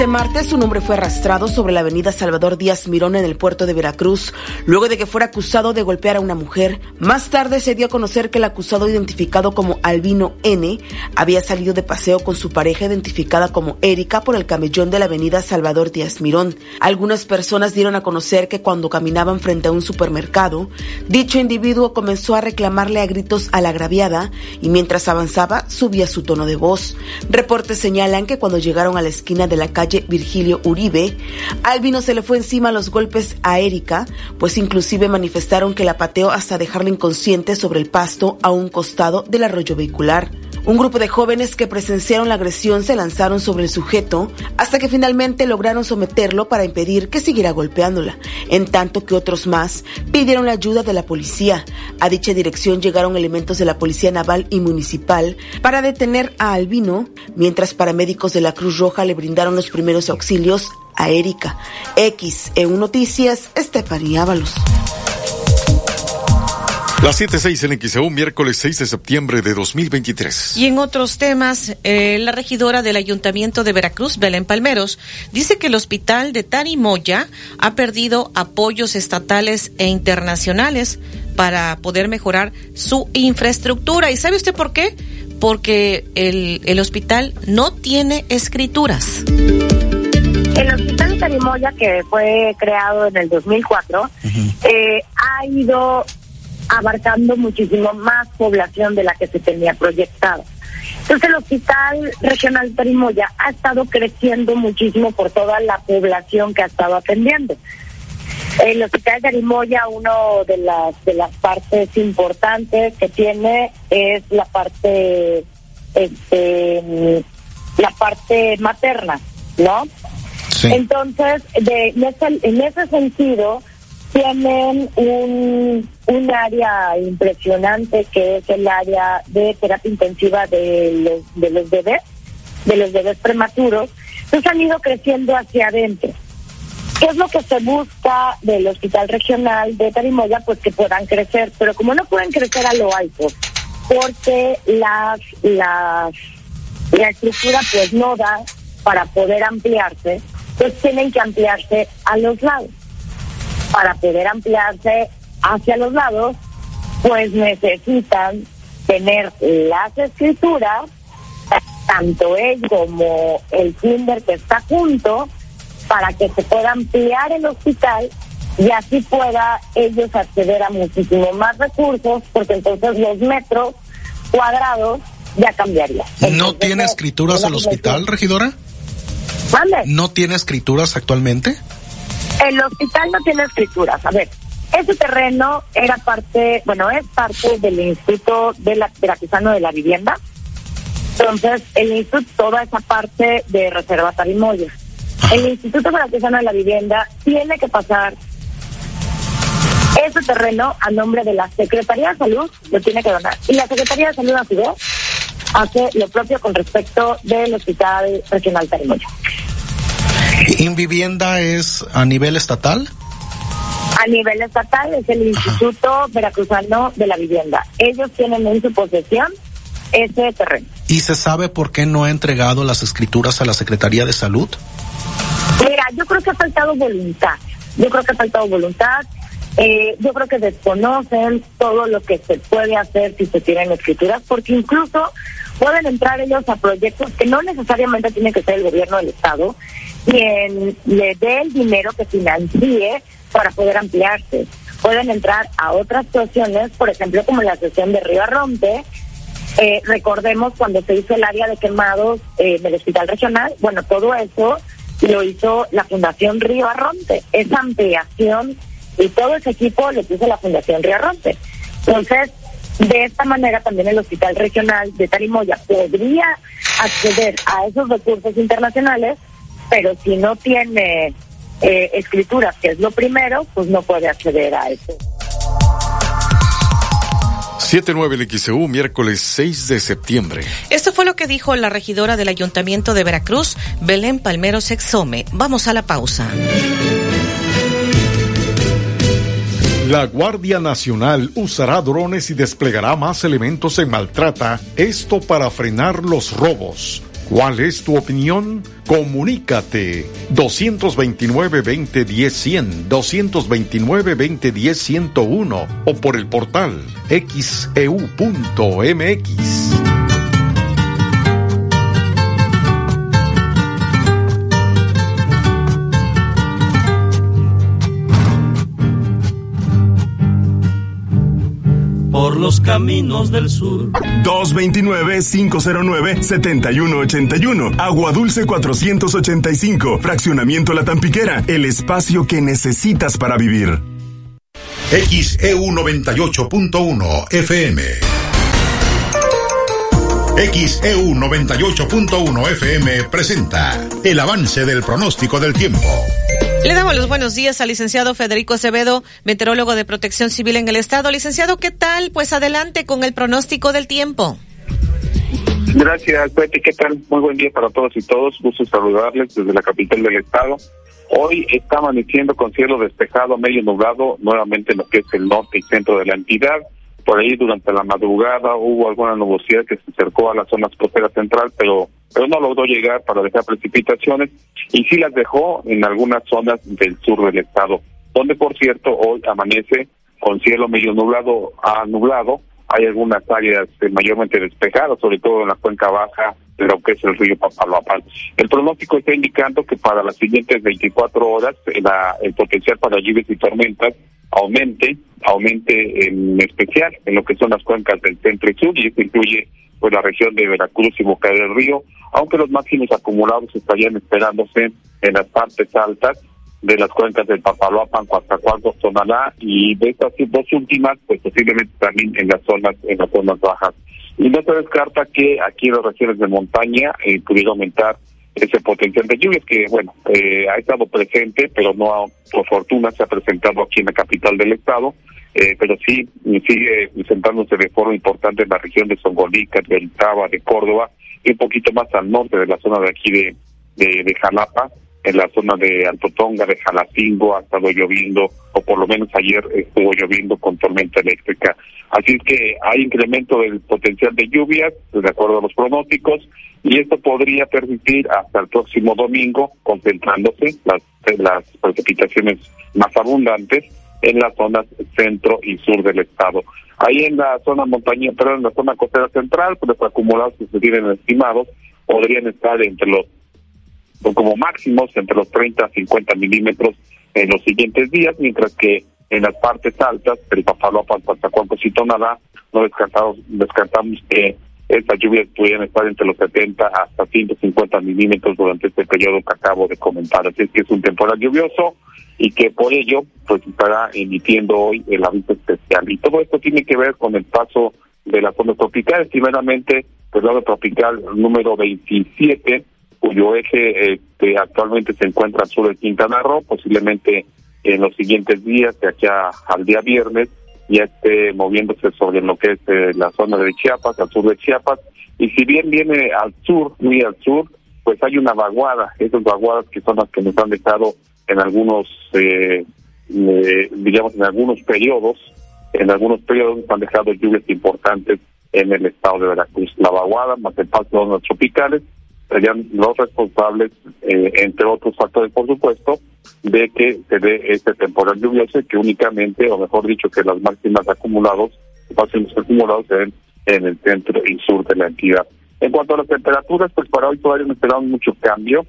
Este martes un hombre fue arrastrado sobre la avenida Salvador Díaz Mirón en el puerto de Veracruz, luego de que fuera acusado de golpear a una mujer. Más tarde se dio a conocer que el acusado identificado como Albino N había salido de paseo con su pareja identificada como Erika por el camellón de la avenida Salvador Díaz Mirón. Algunas personas dieron a conocer que cuando caminaban frente a un supermercado, dicho individuo comenzó a reclamarle a gritos a la agraviada y mientras avanzaba subía su tono de voz. Reportes señalan que cuando llegaron a la esquina de la calle Virgilio Uribe, Albino se le fue encima los golpes a Erika, pues inclusive manifestaron que la pateó hasta dejarla inconsciente sobre el pasto a un costado del arroyo vehicular. Un grupo de jóvenes que presenciaron la agresión se lanzaron sobre el sujeto hasta que finalmente lograron someterlo para impedir que siguiera golpeándola, en tanto que otros más pidieron la ayuda de la policía. A dicha dirección llegaron elementos de la Policía Naval y Municipal para detener a Albino, mientras paramédicos de la Cruz Roja le brindaron los primeros auxilios a Erika. X, en Noticias, Estefanía Ábalos. Las 7.6 en XEU, miércoles 6 de septiembre de 2023. Y en otros temas, eh, la regidora del Ayuntamiento de Veracruz, Belén Palmeros, dice que el hospital de Tarimoya ha perdido apoyos estatales e internacionales para poder mejorar su infraestructura. ¿Y sabe usted por qué? Porque el, el hospital no tiene escrituras. El hospital de Tarimoya, que fue creado en el 2004, eh, ha ido abarcando muchísimo más población de la que se tenía proyectada. Entonces el Hospital Regional Tarimoya ha estado creciendo muchísimo por toda la población que ha estado atendiendo. El Hospital Tarimoya, uno de las de las partes importantes que tiene es la parte este la parte materna, ¿no? Entonces, de, en, ese, en ese sentido, tienen un, un área impresionante que es el área de terapia intensiva de los, de los bebés, de los bebés prematuros. Entonces han ido creciendo hacia adentro. ¿Qué es lo que se busca del Hospital Regional de Tarimoya? Pues que puedan crecer, pero como no pueden crecer a lo alto, porque las, las, la estructura pues no da para poder ampliarse, pues tienen que ampliarse a los lados para poder ampliarse hacia los lados, pues necesitan tener las escrituras, tanto él como el kinder que está junto, para que se pueda ampliar el hospital y así pueda ellos acceder a muchísimo más recursos, porque entonces los metros cuadrados ya cambiarían. ¿No tiene escrituras el hospital, regidora? ¿Vale? ¿No tiene escrituras actualmente? El hospital no tiene escrituras. A ver, ese terreno era parte, bueno, es parte del Instituto de la, Veracruzano de la Vivienda. Entonces, el instituto, toda esa parte de Reserva Tarimoya. El Instituto Veracruzano de la Vivienda tiene que pasar ese terreno a nombre de la Secretaría de Salud, lo tiene que donar. Y la Secretaría de Salud, a su vez, hace lo propio con respecto del Hospital Regional Tarimoya. ¿Invivienda es a nivel estatal? A nivel estatal es el Instituto Veracruzano de la Vivienda. Ellos tienen en su posesión ese terreno. ¿Y se sabe por qué no ha entregado las escrituras a la Secretaría de Salud? Mira, yo creo que ha faltado voluntad. Yo creo que ha faltado voluntad. Eh, yo creo que desconocen todo lo que se puede hacer si se tienen escrituras, porque incluso pueden entrar ellos a proyectos que no necesariamente tiene que ser el gobierno del Estado quien le dé el dinero que financie para poder ampliarse. Pueden entrar a otras situaciones, por ejemplo, como la sesión de Río Arronte. Eh, recordemos cuando se hizo el área de quemados eh, del Hospital Regional, bueno, todo eso lo hizo la Fundación Río Arronte. Esa ampliación y todo ese equipo lo puso la Fundación Río Arronte. Entonces, de esta manera también el Hospital Regional de Tarimoya podría acceder a esos recursos internacionales, pero si no tiene eh, escrituras, que es lo primero, pues no puede acceder a eso. 79 el XEU, miércoles 6 de septiembre. Esto fue lo que dijo la regidora del Ayuntamiento de Veracruz, Belén Palmero Sexome. Vamos a la pausa. La Guardia Nacional usará drones y desplegará más elementos en maltrata, esto para frenar los robos. ¿Cuál es tu opinión? Comunícate 229-2010-100, 229-2010-101 o por el portal xeu.mx. por los caminos del sur. 229-509-7181. Agua Dulce 485. Fraccionamiento La Tampiquera. El espacio que necesitas para vivir. XEU 98.1 FM. XEU 98.1 FM presenta el avance del pronóstico del tiempo. Le damos los buenos días al licenciado Federico Acevedo, meteorólogo de protección civil en el estado. Licenciado, ¿qué tal? Pues adelante con el pronóstico del tiempo. Gracias, Betty. ¿Qué tal? Muy buen día para todos y todos. Gusto saludarles desde la capital del estado. Hoy está amaneciendo con cielo despejado, medio nublado, nuevamente en lo que es el norte y centro de la entidad. Por ahí durante la madrugada hubo alguna nubosidad que se acercó a la zona costera central, pero pero no logró llegar para dejar precipitaciones y sí las dejó en algunas zonas del sur del estado, donde por cierto hoy amanece con cielo medio nublado a nublado, hay algunas áreas eh, mayormente despejadas, sobre todo en la cuenca baja de lo que es el río Papaloapan. El pronóstico está indicando que para las siguientes 24 horas eh, el potencial para lluvias y tormentas aumente, aumente en especial en lo que son las cuencas del centro y sur, y esto incluye pues la región de Veracruz y Boca del Río, aunque los máximos acumulados estarían esperándose en las partes altas de las cuencas del Papaloapan, Coatzacoalcos, Tonalá y de estas dos últimas, pues posiblemente también en las zonas en las zonas bajas. Y no se descarta que aquí en las regiones de montaña eh, pudiera aumentar ese potencial de lluvias que, bueno, eh, ha estado presente, pero no, por fortuna, se ha presentado aquí en la capital del estado, eh, pero sí sigue presentándose de forma importante en la región de Songolica, del Taba, de Córdoba, y un poquito más al norte de la zona de aquí de, de, de Jalapa, en la zona de Altotonga, de Jalacingo, ha estado lloviendo, o por lo menos ayer estuvo lloviendo con tormenta eléctrica. Así es que hay incremento del potencial de lluvias, de acuerdo a los pronósticos, y esto podría permitir hasta el próximo domingo, concentrándose las, las precipitaciones más abundantes en las zonas centro y sur del estado. Ahí en la zona montaña, pero en la zona costera central, pues los acumulados que se tienen estimados podrían estar entre los, como máximos, entre los 30 a 50 milímetros en los siguientes días, mientras que en las partes altas, el Papaloapan, Coatzacoalcos y Tonalá, no descartamos, descartamos que estas lluvias pudieran estar entre los 70 hasta 150 milímetros durante este periodo que acabo de comentar. Así que es un temporal lluvioso y que por ello pues estará emitiendo hoy el aviso especial. Y todo esto tiene que ver con el paso de la zona tropical, primeramente el lado tropical número 27, cuyo eje este, actualmente se encuentra al sur de Quintana Roo, posiblemente en los siguientes días, de aquí al día viernes, ya esté moviéndose sobre lo que es eh, la zona de Chiapas, al sur de Chiapas, y si bien viene al sur, muy al sur, pues hay una vaguada, esas vaguadas que son las que nos han dejado en algunos, eh, digamos, en algunos periodos, en algunos periodos han dejado lluvias importantes en el estado de Veracruz. La vaguada, más el paso de zonas tropicales, serían los responsables, eh, entre otros factores, por supuesto, de que se dé este temporal lluvioso que únicamente, o mejor dicho, que las máximas acumulados, máximos acumulados se den en el centro y sur de la entidad. En cuanto a las temperaturas, pues para hoy todavía no esperamos mucho cambio.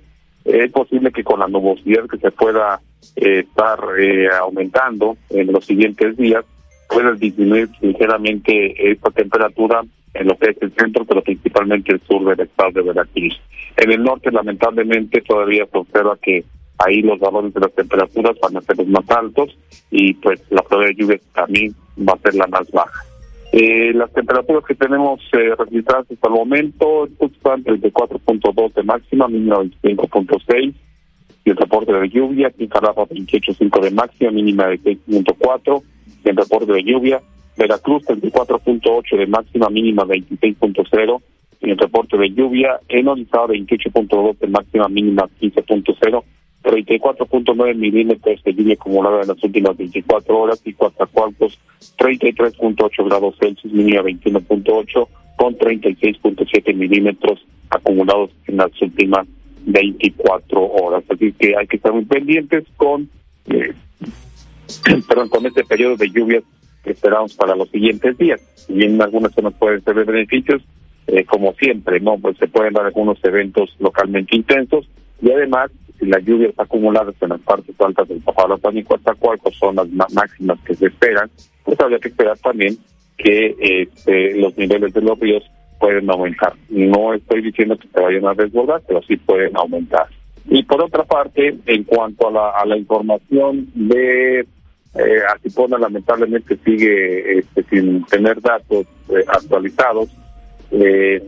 Es posible que con la nubosidad que se pueda eh, estar eh, aumentando en los siguientes días, pueda disminuir ligeramente esta temperatura en lo que es el centro, pero principalmente el sur del estado de Veracruz. En el norte, lamentablemente, todavía se observa que ahí los valores de las temperaturas van a ser los más altos y pues la probabilidad de lluvia también va a ser la más baja. Eh, las temperaturas que tenemos eh, registradas hasta el momento están desde 4.2 de máxima, mínima 25.6, y el reporte de lluvia, aquí en 28.5 de máxima, mínima de 6.4, y el reporte de lluvia, Veracruz 34.8 de máxima, mínima 26.0, y el reporte de lluvia, en Orizaba 28.2 de máxima, mínima 15.0, 34.9 milímetros de lluvia acumulada en las últimas 24 horas y Coatzacoalcos 33.8 grados Celsius, mínima 21.8 con 36.7 milímetros acumulados en las últimas 24 horas. Así que hay que estar muy pendientes con, eh, perdón, con este periodo de lluvias que esperamos para los siguientes días. Y en algunas zonas pueden ser de beneficios, eh, como siempre, ¿no? Pues se pueden dar algunos eventos localmente intensos y además si las lluvias acumuladas en las partes altas del Papaloapan y Coatzacoalcos son las máximas que se esperan, pues habría que esperar también que este, los niveles de los ríos pueden aumentar. No estoy diciendo que se vayan a desbordar, pero sí pueden aumentar. Y por otra parte, en cuanto a la, a la información de eh, lamentablemente sigue este, sin tener datos eh, actualizados. Eh,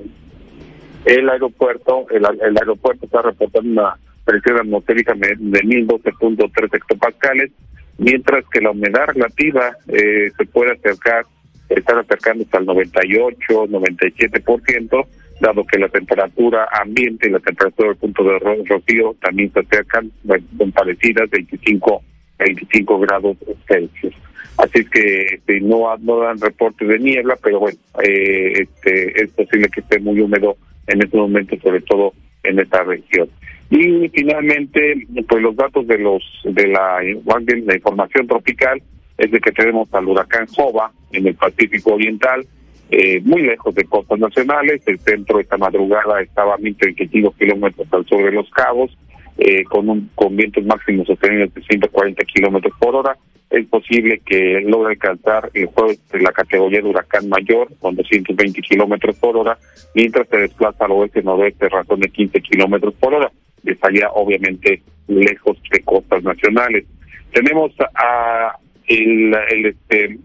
el aeropuerto, el, el aeropuerto está reportando una presión atmosférica de 1012.3 hectopascales, mientras que la humedad relativa eh, se puede acercar, estar acercándose al 98, 97%, dado que la temperatura ambiente y la temperatura del punto de rocío también se acercan, son parecidas, 25, 25 grados Celsius. Así que este, no, no dan reportes de niebla, pero bueno, eh, este, es posible que esté muy húmedo en este momento, sobre todo en esta región. Y finalmente, pues los datos de los de la, información tropical es de que tenemos al huracán Jova en el Pacífico Oriental, eh, muy lejos de costas nacionales. El centro esta madrugada estaba a 1.035 kilómetros al sur de Los Cabos, eh, con, un, con vientos máximos sostenidos de 140 kilómetros por hora. Es posible que logre alcanzar el jueves la categoría de huracán mayor con 220 kilómetros por hora, mientras se desplaza al oeste-noroeste razón de 15 kilómetros por hora estaría obviamente lejos de costas nacionales. Tenemos a el, este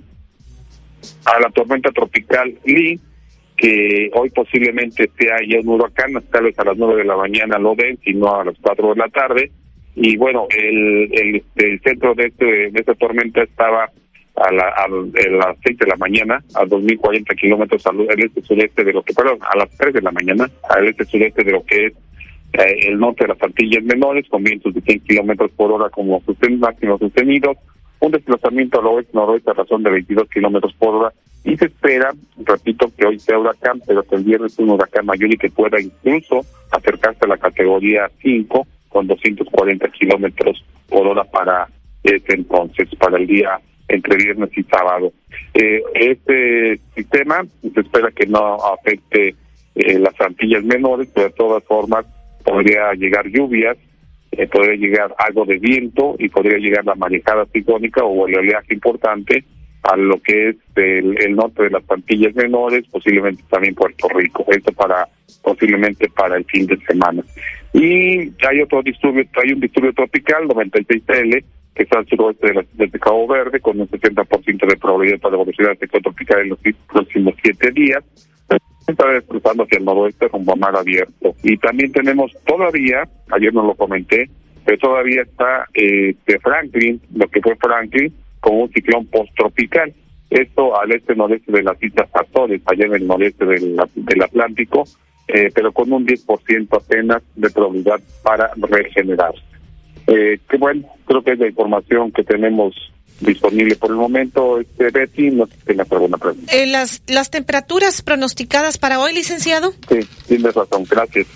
a la tormenta tropical Lee que hoy posiblemente sea ya un huracán, tal vez a las nueve de la mañana lo ven, sino a las cuatro de la tarde. Y bueno, el, el, este, centro de, este, de esta tormenta estaba a, la, a, las seis de la mañana, a 2.040 kilómetros al este sureste de lo que, perdón, a las tres de la mañana, al este sureste de lo que es el norte de las Antillas Menores con vientos de 100 kilómetros por hora como máximos sostenidos, un desplazamiento al oeste noroeste a razón de 22 kilómetros por hora y se espera, repito, que hoy sea huracán, pero que el viernes es un huracán mayor y que pueda incluso acercarse a la categoría 5 con 240 kilómetros por hora para ese entonces, para el día entre viernes y sábado. Eh, este sistema se espera que no afecte eh, las Antillas menores, pero de todas formas podría llegar lluvias, eh, podría llegar algo de viento y podría llegar la marejada ciclónica o el oleaje importante a lo que es el, norte de las Antillas menores, posiblemente también Puerto Rico. Esto para posiblemente para el fin de semana. Y hay otro disturbio, hay un disturbio tropical 96L que está al suroeste de, Cabo Verde, con un 70% de probabilidad para evolucionar el tropical en los próximos siete días. Está desplazando hacia el noroeste con mar abierto. Y también tenemos todavía, ayer no lo comenté, pero todavía está eh, de Franklin, lo que fue Franklin, con un ciclón post-tropical. Esto al este-noreste de las Islas Azores, allá en el noreste del, del Atlántico, eh, pero con un 10% apenas de probabilidad para regenerarse. Eh, que bueno, creo que es la información que tenemos disponible por el momento. Este, Betty, no sé alguna pregunta. Eh, las, ¿Las temperaturas pronosticadas para hoy, licenciado? Sí, tienes razón, gracias.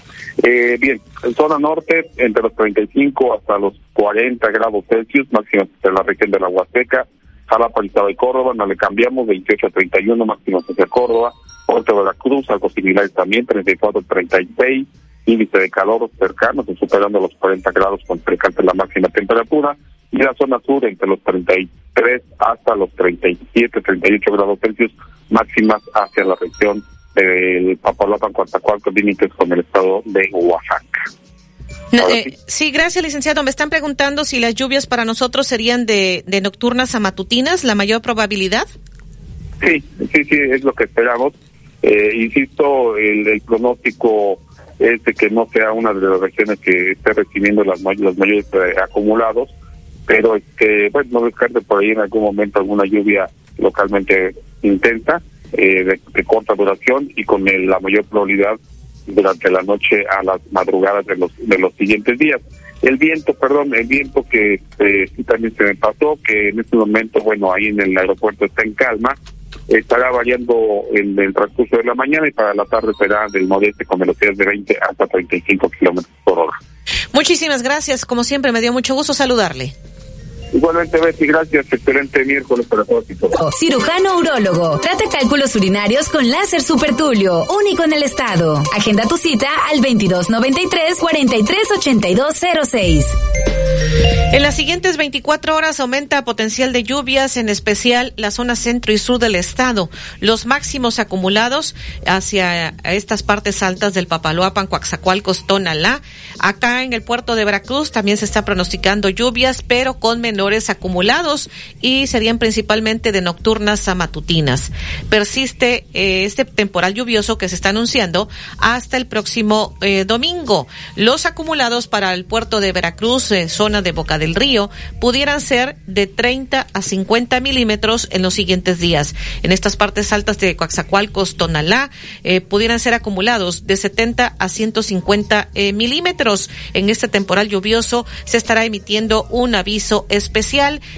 Eh, bien, en zona norte, entre los 35 hasta los 40 grados Celsius, máximo en la región de la Huasteca, Jalapa, Estado de Córdoba, no le cambiamos, 28 a 31, máximo hacia Córdoba, Puerto de la Cruz, algo similar también, 34 a 36, índice de calor cercano, superando los 40 grados con precante la máxima temperatura, y la zona sur entre los 33 hasta los 37, 38 grados Celsius, máximas hacia la región del Papalopan, Coatzacoalcos, límites con el estado de Oaxaca. Eh, sí. gracias, licenciado. Me están preguntando si las lluvias para nosotros serían de, de nocturnas a matutinas, la mayor probabilidad. Sí, sí, sí, es lo que esperamos. Eh, insisto, el, pronóstico es de que no sea una de las regiones que esté recibiendo las los mayores eh, acumulados, pero que, bueno, no descarte por ahí en algún momento alguna lluvia localmente intensa, eh, de, corta duración y con la mayor probabilidad durante la noche a las madrugadas de los de los siguientes días. El viento, perdón, el viento que sí también se me pasó, que en este momento, bueno, ahí en el aeropuerto está en calma, estará variando en el transcurso de la mañana y para la tarde será del modeste con velocidades de 20 hasta 35 kilómetros por hora. Muchísimas gracias. Como siempre, me dio mucho gusto saludarle. Igualmente, Betty, gracias. Excelente miércoles para todos y todas. Cirujano urólogo. Trata cálculos urinarios con láser supertulio. Único en el estado. Agenda tu cita al 2293-438206. En las siguientes 24 horas aumenta potencial de lluvias, en especial la zona centro y sur del estado. Los máximos acumulados hacia estas partes altas del Papaloapan, Coaxacualcos, Tonalá. Acá en el puerto de Veracruz también se está pronosticando lluvias, pero con acumulados y serían principalmente de nocturnas a matutinas. Persiste eh, este temporal lluvioso que se está anunciando hasta el próximo eh, domingo. Los acumulados para el puerto de Veracruz, eh, zona de Boca del Río pudieran ser de 30 a 50 milímetros en los siguientes días. En estas partes altas de Coaxacualcos, Tonalá, pudieran ser acumulados de 70 a 150 eh, milímetros. En este temporal lluvioso se estará emitiendo un aviso especial.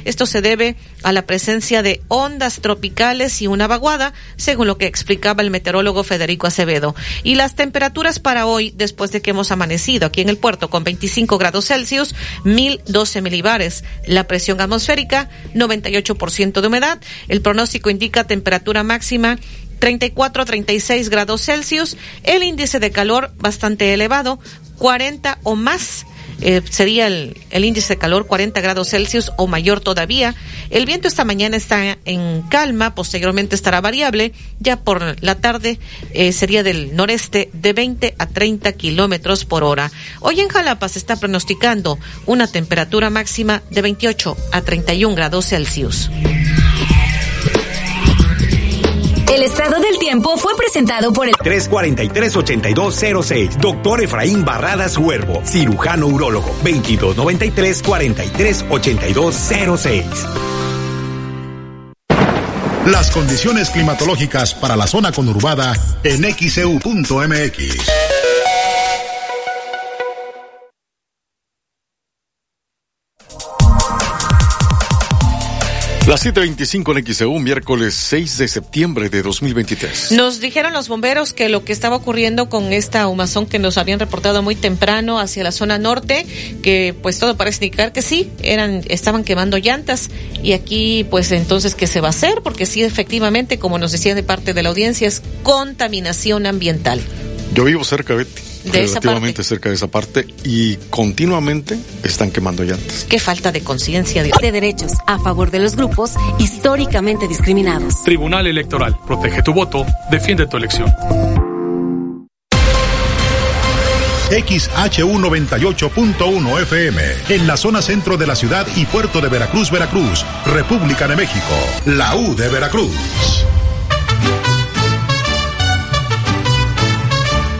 Esto se debe a la presencia de ondas tropicales y una vaguada, según lo que explicaba el meteorólogo Federico Acevedo. Y las temperaturas para hoy, después de que hemos amanecido aquí en el puerto con 25 grados Celsius, 1012 milibares. La presión atmosférica, 98% de humedad. El pronóstico indica temperatura máxima 34 a 36 grados Celsius. El índice de calor bastante elevado, 40 o más eh, sería el, índice de calor 40 grados Celsius o mayor todavía. El viento esta mañana está en calma, posteriormente estará variable, ya por la tarde eh, sería del noreste de 20 a 30 kilómetros por hora. Hoy en Jalapa se está pronosticando una temperatura máxima de 28 a 31 grados Celsius. El estado del tiempo fue presentado por el 343-8206, doctor Efraín Barradas Huervo, cirujano urólogo, 2293-438206. Las condiciones climatológicas para la zona conurbada en xeu.mx. Las 7.25 en XEU, miércoles 6 de septiembre de 2023. Nos dijeron los bomberos que lo que estaba ocurriendo con esta humazón que nos habían reportado muy temprano hacia la zona norte, que pues todo parece indicar que sí, eran, estaban quemando llantas. Y aquí pues entonces, ¿qué se va a hacer? Porque sí, efectivamente, como nos decía de parte de la audiencia, es contaminación ambiental. Yo vivo cerca, Betty relativamente cerca de esa parte y continuamente están quemando llantas. Qué falta de conciencia de... de derechos a favor de los grupos históricamente discriminados. Tribunal Electoral, protege tu voto, defiende tu elección. XHU 98.1 FM, en la zona centro de la ciudad y puerto de Veracruz, Veracruz, República de México, la U de Veracruz.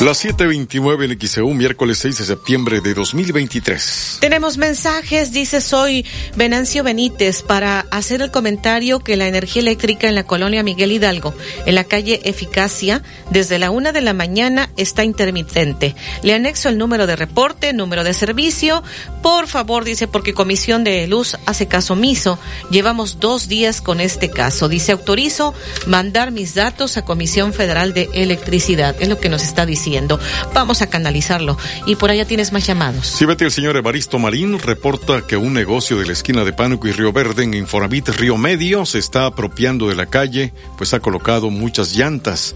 Las 7:29 en XEU, miércoles 6 de septiembre de 2023. Tenemos mensajes, dice soy Venancio Benítez, para hacer el comentario que la energía eléctrica en la colonia Miguel Hidalgo, en la calle Eficacia, desde la una de la mañana está intermitente. Le anexo el número de reporte, número de servicio. Por favor, dice, porque Comisión de Luz hace caso omiso. Llevamos dos días con este caso. Dice, autorizo mandar mis datos a Comisión Federal de Electricidad. Es lo que nos está diciendo. Vamos a canalizarlo. Y por allá tienes más llamados. Sí, vete el señor Evaristo Marín reporta que un negocio de la esquina de Pánuco y Río Verde en Infonavit Río Medio se está apropiando de la calle, pues ha colocado muchas llantas.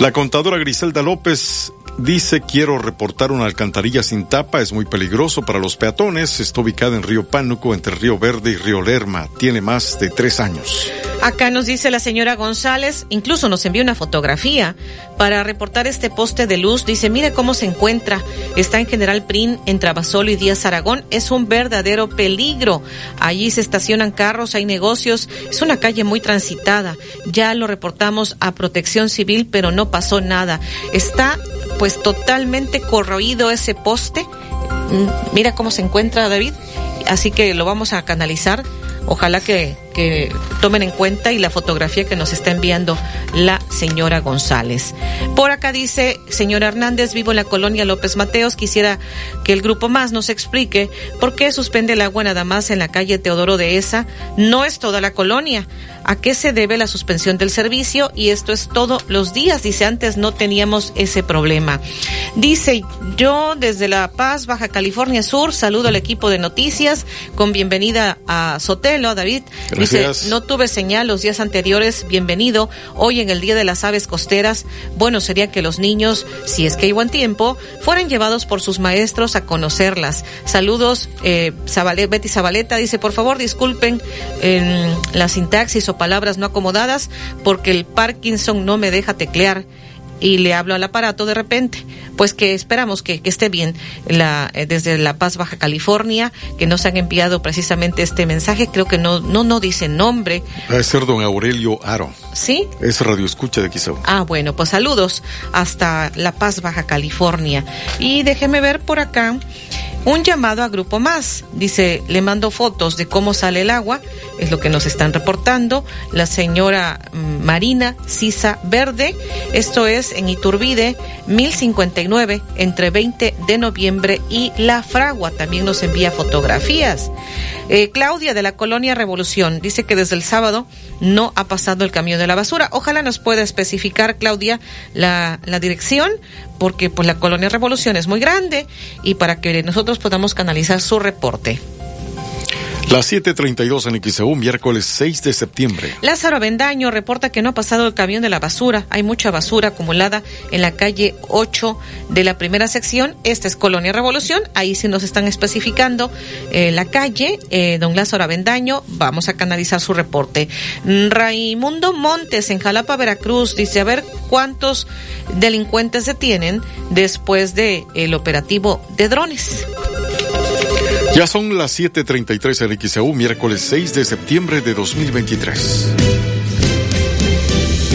La contadora Griselda López Dice, quiero reportar una alcantarilla sin tapa, es muy peligroso para los peatones. Está ubicada en Río Pánuco, entre Río Verde y Río Lerma. Tiene más de tres años. Acá nos dice la señora González, incluso nos envió una fotografía para reportar este poste de luz. Dice, mire cómo se encuentra. Está en General Prin, entre Abasolo y Díaz Aragón. Es un verdadero peligro. Allí se estacionan carros, hay negocios. Es una calle muy transitada. Ya lo reportamos a Protección Civil, pero no pasó nada. Está pues totalmente corroído ese poste. Mm, mira cómo se encuentra David. Así que lo vamos a canalizar. Ojalá que, que tomen en cuenta y la fotografía que nos está enviando la señora González. Por acá dice, señora Hernández, vivo en la colonia López Mateos, quisiera que el grupo más nos explique por qué suspende el agua nada más en la calle Teodoro de Esa. No es toda la colonia a qué se debe la suspensión del servicio y esto es todos los días. Dice, antes no teníamos ese problema. Dice, yo desde La Paz, Baja California Sur, saludo al equipo de noticias con bienvenida a Sotelo, a David. Dice, no tuve señal los días anteriores, bienvenido. Hoy en el Día de las Aves Costeras, bueno sería que los niños, si es que hay buen tiempo, fueran llevados por sus maestros a conocerlas. Saludos, eh, Betty Zabaleta dice, por favor disculpen en la sintaxis o palabras no acomodadas porque el Parkinson no me deja teclear y le hablo al aparato de repente. Pues que esperamos que, que esté bien la, eh, desde La Paz, Baja California, que nos han enviado precisamente este mensaje. Creo que no, no, no dice nombre. Debe ser don Aurelio Aro. ¿Sí? Es Radio Escucha de Quizau. Ah, bueno, pues saludos hasta La Paz, Baja California. Y déjeme ver por acá un llamado a Grupo Más. Dice, le mando fotos de cómo sale el agua, es lo que nos están reportando. La señora mm, Marina Sisa Verde, esto es en Iturbide, 1059, entre 20 de noviembre y La Fragua. También nos envía fotografías. Eh, Claudia de la Colonia Revolución dice que desde el sábado no ha pasado el camión de la basura. Ojalá nos pueda especificar, Claudia, la, la dirección, porque pues la Colonia Revolución es muy grande y para que nosotros podamos canalizar su reporte. Las 7:32 en XEU, miércoles 6 de septiembre. Lázaro Avendaño reporta que no ha pasado el camión de la basura. Hay mucha basura acumulada en la calle 8 de la primera sección. Esta es Colonia Revolución. Ahí sí nos están especificando eh, la calle. Eh, don Lázaro Avendaño, vamos a canalizar su reporte. Raimundo Montes en Jalapa, Veracruz, dice a ver cuántos delincuentes se tienen después de el operativo de drones. Ya son las 7:33 en XEU, miércoles 6 de septiembre de 2023.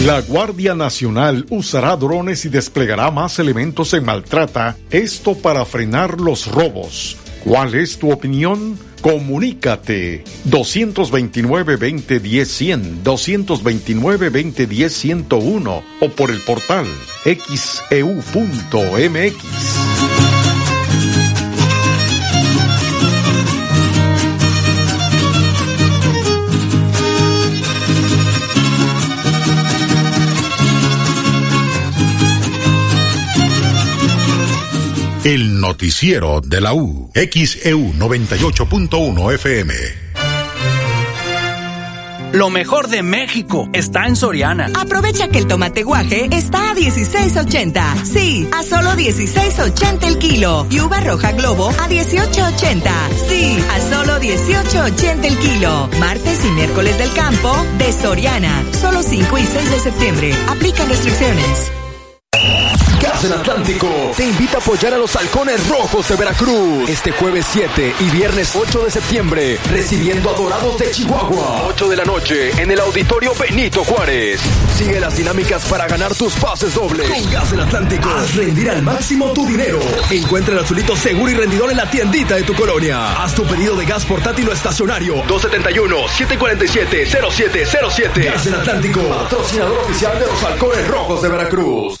La Guardia Nacional usará drones y desplegará más elementos en Maltrata, esto para frenar los robos. ¿Cuál es tu opinión? Comunícate 229-2010-100, 229-2010-101 o por el portal xeu.mx. El noticiero de la U. XEU 98.1 FM. Lo mejor de México está en Soriana. Aprovecha que el tomate guaje está a 16.80. Sí, a solo 16.80 el kilo. Y uva roja globo a 18.80. Sí, a solo 18.80 el kilo. Martes y miércoles del campo de Soriana. Solo 5 y 6 de septiembre. Aplican restricciones. Gas del Atlántico te invita a apoyar a los halcones rojos de Veracruz este jueves 7 y viernes 8 de septiembre, recibiendo a Dorados de Chihuahua. 8 de la noche en el Auditorio Benito Juárez. Sigue las dinámicas para ganar tus pases dobles. Con Gas del Atlántico, haz rendir al máximo tu dinero. Encuentra el azulito seguro y rendidor en la tiendita de tu colonia. Haz tu pedido de gas portátil o estacionario. 271-747-0707. Gas del Atlántico, patrocinador oficial de los halcones rojos de Veracruz.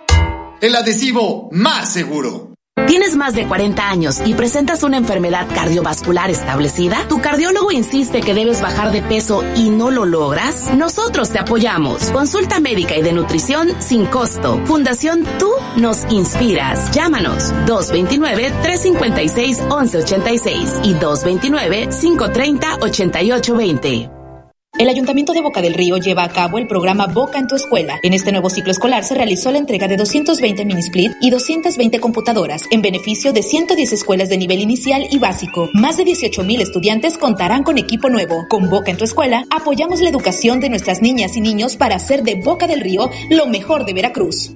El adhesivo más seguro. ¿Tienes más de 40 años y presentas una enfermedad cardiovascular establecida? ¿Tu cardiólogo insiste que debes bajar de peso y no lo logras? Nosotros te apoyamos. Consulta médica y de nutrición sin costo. Fundación Tú nos inspiras. Llámanos 229-356-1186 y 229-530-8820. El Ayuntamiento de Boca del Río lleva a cabo el programa Boca en tu escuela. En este nuevo ciclo escolar se realizó la entrega de 220 mini split y 220 computadoras en beneficio de 110 escuelas de nivel inicial y básico. Más de 18 mil estudiantes contarán con equipo nuevo. Con Boca en tu escuela apoyamos la educación de nuestras niñas y niños para hacer de Boca del Río lo mejor de Veracruz.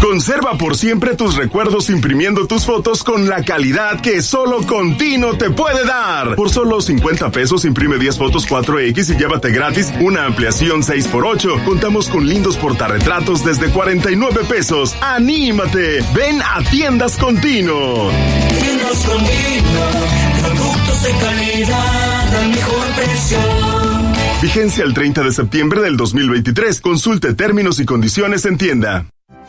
Conserva por siempre tus recuerdos imprimiendo tus fotos con la calidad que solo Contino te puede dar. Por solo 50 pesos imprime 10 fotos 4X y llévate gratis una ampliación 6x8. Contamos con lindos portarretratos desde 49 pesos. ¡Anímate! Ven a Tiendas Contino. Tiendas Contino, productos de calidad al mejor precio. Vigencia el 30 de septiembre del 2023. Consulte términos y condiciones en tienda.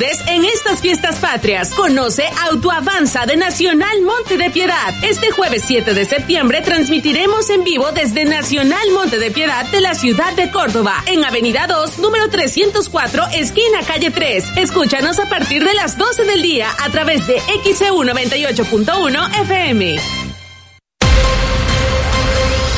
en estas fiestas patrias. Conoce Autoavanza de Nacional Monte de Piedad. Este jueves 7 de septiembre transmitiremos en vivo desde Nacional Monte de Piedad de la ciudad de Córdoba, en Avenida 2, número 304, esquina calle 3. Escúchanos a partir de las 12 del día a través de XEU 98.1 FM.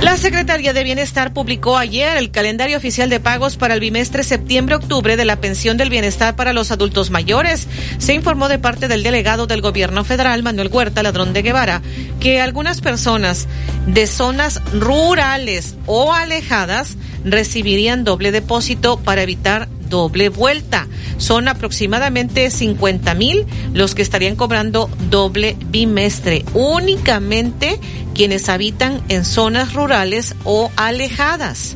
La Secretaría de Bienestar publicó ayer el calendario oficial de pagos para el bimestre septiembre-octubre de la pensión del bienestar para los adultos mayores. Se informó de parte del delegado del gobierno federal, Manuel Huerta Ladrón de Guevara, que algunas personas de zonas rurales o alejadas recibirían doble depósito para evitar doble vuelta. Son aproximadamente 50 mil los que estarían cobrando doble bimestre. Únicamente quienes habitan en zonas rurales o alejadas.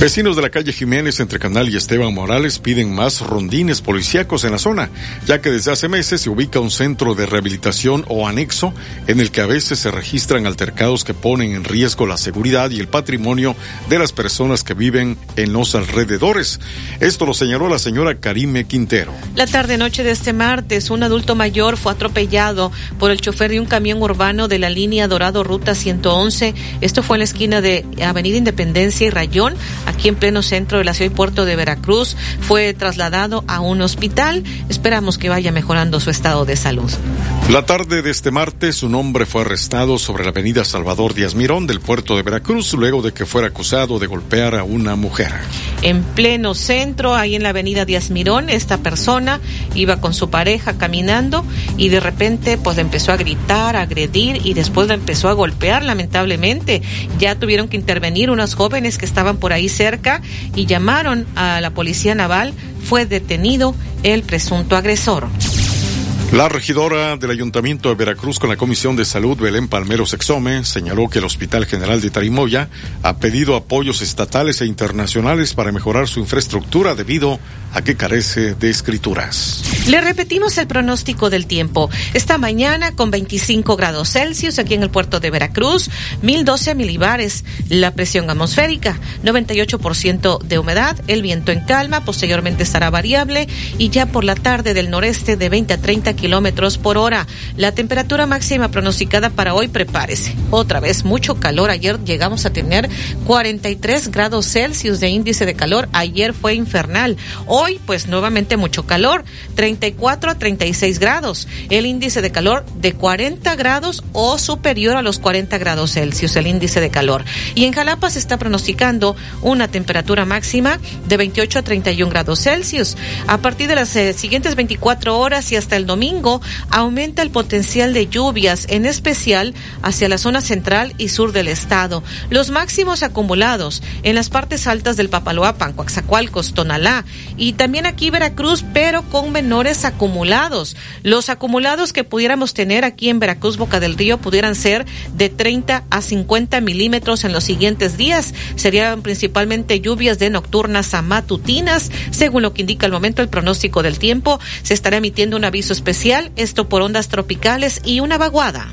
Vecinos de la calle Jiménez entre Canal y Esteban Morales piden más rondines policíacos en la zona, ya que desde hace meses se ubica un centro de rehabilitación o anexo en el que a veces se registran altercados que ponen en riesgo la seguridad y el patrimonio de las personas que viven en los alrededores. Esto lo señaló la señora Karime Quintero. La tarde-noche de este martes, un adulto mayor fue atropellado por el chofer de un camión urbano de la línea Dorado Ruta 111. Esto fue en la esquina de Avenida Independencia y Rayón aquí en pleno centro de la ciudad y puerto de Veracruz. Fue trasladado a un hospital. Esperamos que vaya mejorando su estado de salud. La tarde de este martes, un hombre fue arrestado sobre la avenida Salvador Díaz Mirón del puerto de Veracruz luego de que fuera acusado de golpear a una mujer. En pleno centro, ahí en la avenida Díaz Mirón, esta persona iba con su pareja caminando y de repente pues empezó a gritar, a agredir y después la empezó a golpear lamentablemente. Ya tuvieron que intervenir unas jóvenes que estaban por ahí cerca y llamaron a la policía naval. Fue detenido el presunto agresor. La regidora del Ayuntamiento de Veracruz con la Comisión de Salud, Belén Palmero Sexome, señaló que el Hospital General de Tarimoya ha pedido apoyos estatales e internacionales para mejorar su infraestructura debido a que carece de escrituras. Le repetimos el pronóstico del tiempo. Esta mañana con 25 grados Celsius aquí en el puerto de Veracruz, 1012 milibares la presión atmosférica, 98% de humedad, el viento en calma, posteriormente estará variable y ya por la tarde del noreste de 20 a 30 kilómetros por hora. La temperatura máxima pronosticada para hoy, prepárese. Otra vez, mucho calor. Ayer llegamos a tener 43 grados Celsius de índice de calor. Ayer fue infernal. Hoy, pues nuevamente mucho calor. 34 a 36 grados. El índice de calor de 40 grados o superior a los 40 grados Celsius, el índice de calor. Y en Jalapa se está pronosticando una temperatura máxima de 28 a 31 grados Celsius. A partir de las eh, siguientes 24 horas y hasta el domingo, aumenta el potencial de lluvias, en especial hacia la zona central y sur del estado. Los máximos acumulados en las partes altas del Papaloapan, Coaxacualcos, Tonalá y también aquí Veracruz, pero con menores acumulados. Los acumulados que pudiéramos tener aquí en Veracruz, Boca del Río, pudieran ser de 30 a 50 milímetros en los siguientes días. Serían principalmente lluvias de nocturnas a matutinas, según lo que indica el momento el pronóstico del tiempo. Se estará emitiendo un aviso especial esto por ondas tropicales y una vaguada.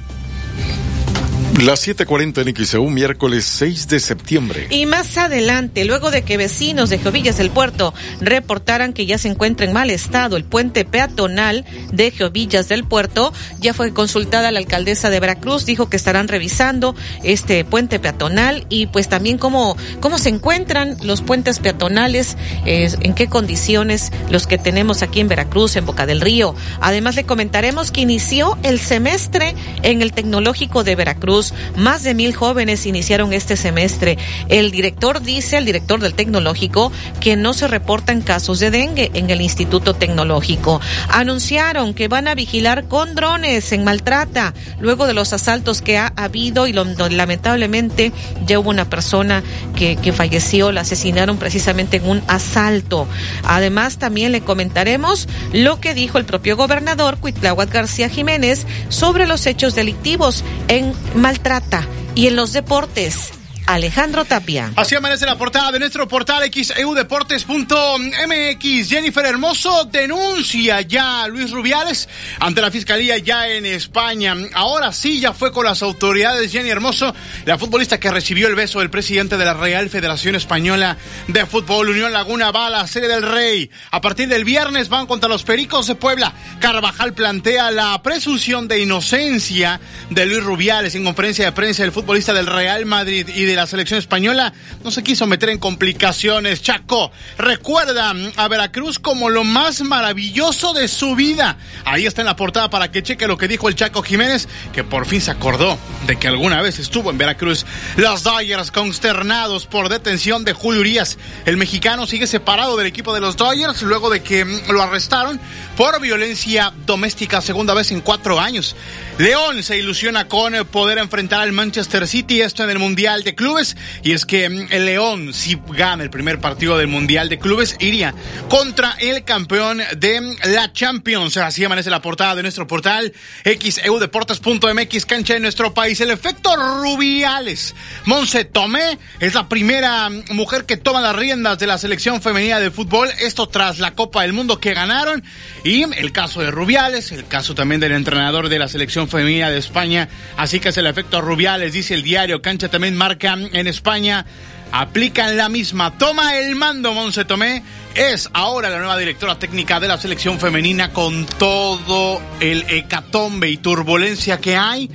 Las 7:40 en XEU, miércoles 6 de septiembre. Y más adelante, luego de que vecinos de Geovillas del Puerto reportaran que ya se encuentra en mal estado el puente peatonal de Geovillas del Puerto, ya fue consultada la alcaldesa de Veracruz, dijo que estarán revisando este puente peatonal y pues también cómo, cómo se encuentran los puentes peatonales, eh, en qué condiciones los que tenemos aquí en Veracruz, en Boca del Río. Además, le comentaremos que inició el semestre en el Tecnológico de Veracruz más de mil jóvenes iniciaron este semestre. El director dice, el director del tecnológico, que no se reportan casos de dengue en el Instituto Tecnológico. Anunciaron que van a vigilar con drones en Maltrata, luego de los asaltos que ha habido y lamentablemente ya hubo una persona que, que falleció, la asesinaron precisamente en un asalto. Además, también le comentaremos lo que dijo el propio gobernador Cuitláhuac García Jiménez sobre los hechos delictivos en Maltrata trata. Y en los deportes, Alejandro Tapia. Así amanece la portada de nuestro portal xeudeportes.mx. Jennifer Hermoso denuncia ya a Luis Rubiales ante la fiscalía ya en España. Ahora sí, ya fue con las autoridades Jenny Hermoso, la futbolista que recibió el beso del presidente de la Real Federación Española de Fútbol, Unión Laguna Bala, sede del Rey. A partir del viernes van contra los Pericos de Puebla. Carvajal plantea la presunción de inocencia de Luis Rubiales en conferencia de prensa del futbolista del Real Madrid y de la selección española no se quiso meter en complicaciones. Chaco recuerda a Veracruz como lo más maravilloso de su vida. Ahí está en la portada para que cheque lo que dijo el Chaco Jiménez, que por fin se acordó de que alguna vez estuvo en Veracruz. Los Dodgers consternados por detención de Julio Urias. El mexicano sigue separado del equipo de los Dodgers luego de que lo arrestaron por violencia doméstica segunda vez en cuatro años. León se ilusiona con poder enfrentar al Manchester City, esto en el Mundial de Clubes clubes. Y es que mm, el León, si gana el primer partido del Mundial de Clubes, iría contra el campeón de mm, la Champions. Así amanece la portada de nuestro portal xeudeportes.mx, cancha de nuestro país. El efecto Rubiales. Monse Tomé es la primera mm, mujer que toma las riendas de la selección femenina de fútbol. Esto tras la Copa del Mundo que ganaron. Y el caso de Rubiales, el caso también del entrenador de la selección femenina de España. Así que es el efecto Rubiales, dice el diario. Cancha también marca en España aplican la misma. Toma el mando, Monse Tomé. Es ahora la nueva directora técnica de la selección femenina con todo el hecatombe y turbulencia que hay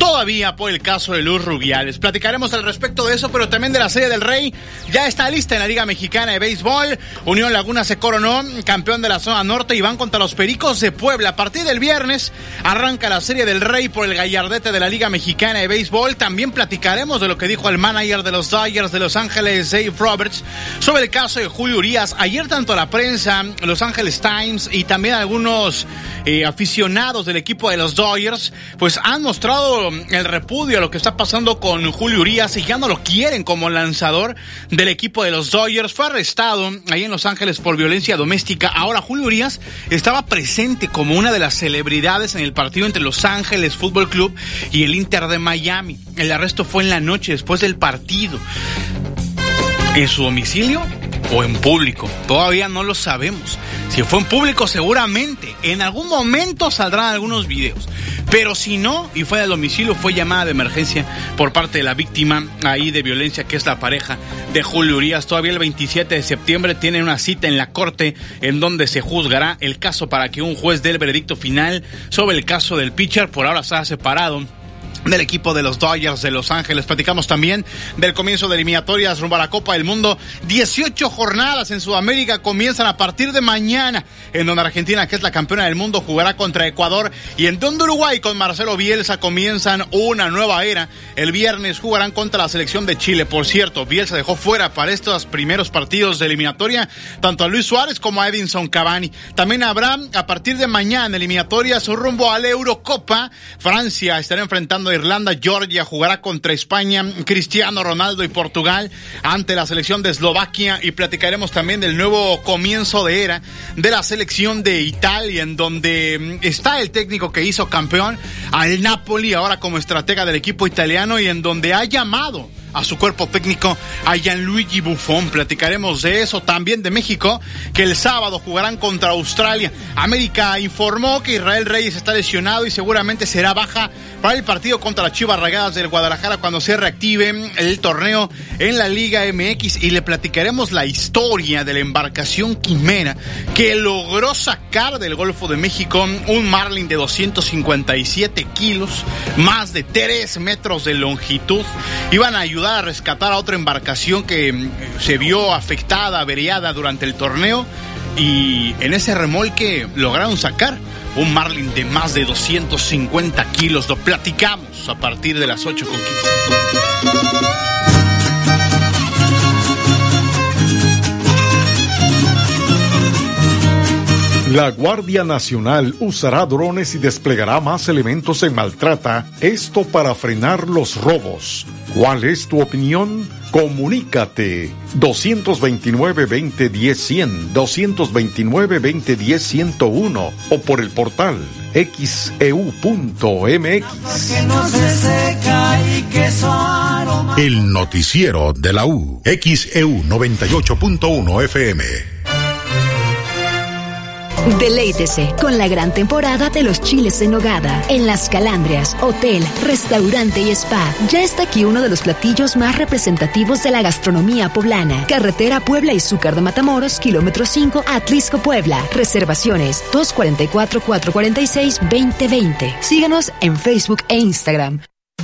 todavía por el caso de Luz Rubiales. Platicaremos al respecto de eso, pero también de la Serie del Rey. Ya está lista en la Liga Mexicana de Béisbol. Unión Laguna se coronó campeón de la zona norte y van contra los Pericos de Puebla. A partir del viernes arranca la Serie del Rey por el gallardete de la Liga Mexicana de Béisbol. También platicaremos de lo que dijo el manager de los Dodgers de Los Ángeles, Dave Roberts, sobre el caso de Julio Urias. Ayer tanto la prensa, Los Ángeles Times y también algunos eh, aficionados del equipo de los Dodgers, pues han mostrado el repudio a lo que está pasando con Julio Urias y ya no lo quieren como lanzador del equipo de los Dodgers. Fue arrestado ahí en Los Ángeles por violencia doméstica. Ahora Julio Urias estaba presente como una de las celebridades en el partido entre Los Ángeles Fútbol Club y el Inter de Miami. El arresto fue en la noche después del partido. ¿En su domicilio o en público? Todavía no lo sabemos. Si fue en público, seguramente. En algún momento saldrán algunos videos. Pero si no, y fue al domicilio, fue llamada de emergencia por parte de la víctima ahí de violencia, que es la pareja de Julio Urias. Todavía el 27 de septiembre tiene una cita en la corte en donde se juzgará el caso para que un juez dé el veredicto final sobre el caso del pitcher. Por ahora se ha separado del equipo de los Dodgers de Los Ángeles. Platicamos también del comienzo de eliminatorias rumbo a la Copa del Mundo. 18 jornadas en Sudamérica comienzan a partir de mañana, en donde Argentina, que es la campeona del mundo, jugará contra Ecuador y en donde Uruguay con Marcelo Bielsa comienzan una nueva era. El viernes jugarán contra la selección de Chile. Por cierto, Bielsa dejó fuera para estos primeros partidos de eliminatoria tanto a Luis Suárez como a Edinson Cavani. También habrá a partir de mañana eliminatorias rumbo a la Eurocopa. Francia estará enfrentando Irlanda, Georgia jugará contra España, Cristiano Ronaldo y Portugal ante la selección de Eslovaquia. Y platicaremos también del nuevo comienzo de era de la selección de Italia en donde mm, está el técnico que hizo campeón al Napoli ahora como estratega del equipo italiano y en donde ha llamado a su cuerpo técnico a Gianluigi Buffon. Platicaremos de eso también de México, que el sábado jugarán contra Australia. América informó que Israel Reyes está lesionado y seguramente será baja para el partido contra las Chivas Ragadas del Guadalajara cuando se reactive el torneo en la Liga MX y le platicaremos la historia de la embarcación Quimera que logró sacar del Golfo de México un Marlin de 257 kilos, más de 3 metros de longitud. Iban a ayudar a rescatar a otra embarcación que mm, se vio afectada, averiada durante el torneo y en ese remolque lograron sacar un marlin de más de 250 kilos. Lo platicamos a partir de las 8 con 15. La Guardia Nacional usará drones y desplegará más elementos en maltrata, esto para frenar los robos. ¿Cuál es tu opinión? Comunícate 229-2010-100, 229-2010-101 o por el portal xeu.mx. El noticiero de la U, XEU 98.1 FM. Deleítese con la gran temporada de los chiles en nogada. En Las Calandrias, hotel, restaurante y spa. Ya está aquí uno de los platillos más representativos de la gastronomía poblana. Carretera Puebla y Zúcar de Matamoros, kilómetro 5, Atlisco, Puebla. Reservaciones 244-446-2020. Síganos en Facebook e Instagram.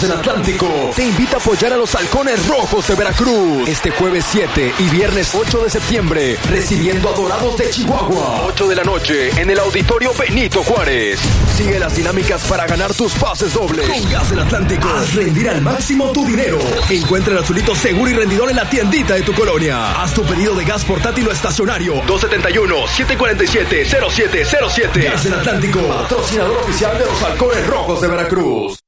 Gas del Atlántico te invita a apoyar a los halcones rojos de Veracruz. Este jueves 7 y viernes 8 de septiembre, recibiendo a Dorados de Chihuahua. 8 de la noche en el Auditorio Benito Juárez. Sigue las dinámicas para ganar tus pases dobles. Con Gas del Atlántico, haz rendir al máximo tu dinero. Encuentra el azulito seguro y rendidor en la tiendita de tu colonia. Haz tu pedido de gas portátil o estacionario. 271-747-0707. Gas del Atlántico, patrocinador oficial de los halcones rojos de Veracruz.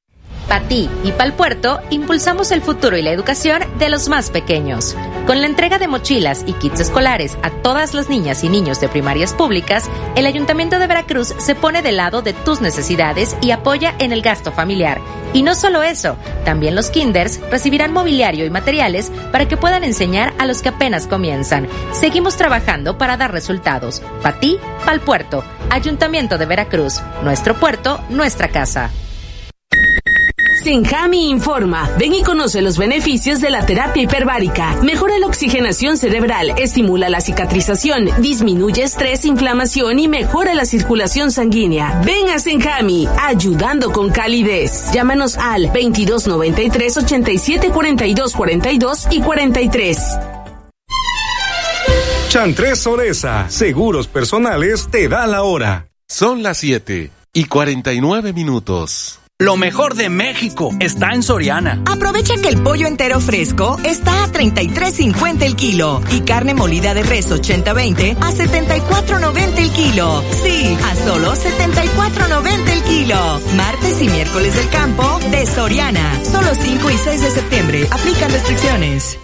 Para ti y para el puerto, impulsamos el futuro y la educación de los más pequeños. Con la entrega de mochilas y kits escolares a todas las niñas y niños de primarias públicas, el Ayuntamiento de Veracruz se pone del lado de tus necesidades y apoya en el gasto familiar. Y no solo eso, también los kinders recibirán mobiliario y materiales para que puedan enseñar a los que apenas comienzan. Seguimos trabajando para dar resultados. Para ti, para el puerto. Ayuntamiento de Veracruz. Nuestro puerto, nuestra casa. Senjami informa. Ven y conoce los beneficios de la terapia hiperbárica. Mejora la oxigenación cerebral, estimula la cicatrización, disminuye estrés, inflamación y mejora la circulación sanguínea. Ven a Senjami, ayudando con calidez. Llámanos al 2293 87 42 42 y 43. Chantres Soresa, seguros personales, te da la hora. Son las 7 y 49 minutos. Lo mejor de México está en Soriana. Aprovecha que el pollo entero fresco está a 33.50 el kilo y carne molida de res 80-20 a 74.90 el kilo. Sí, a solo 74.90 el kilo. Martes y miércoles del campo de Soriana. Solo 5 y 6 de septiembre. Aplican restricciones.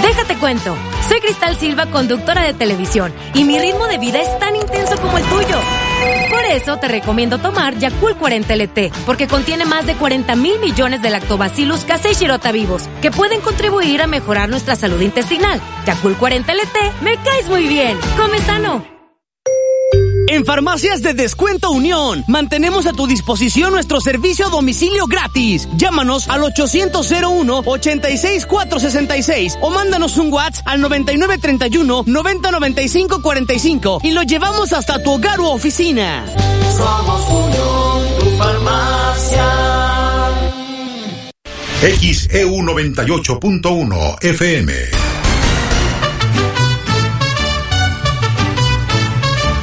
Déjate cuento. Soy Cristal Silva, conductora de televisión, y mi ritmo de vida es tan intenso como el tuyo. Por eso te recomiendo tomar Yakult 40 LT, porque contiene más de 40 mil millones de lactobacillus casei shirota vivos, que pueden contribuir a mejorar nuestra salud intestinal. Yakult 40 LT, me caes muy bien. Come sano. En Farmacias de Descuento Unión, mantenemos a tu disposición nuestro servicio a domicilio gratis. Llámanos al 800-01-86466 o mándanos un WhatsApp al 9931-909545 y lo llevamos hasta tu hogar u oficina. Somos Unión, tu farmacia. XEU 98.1 FM.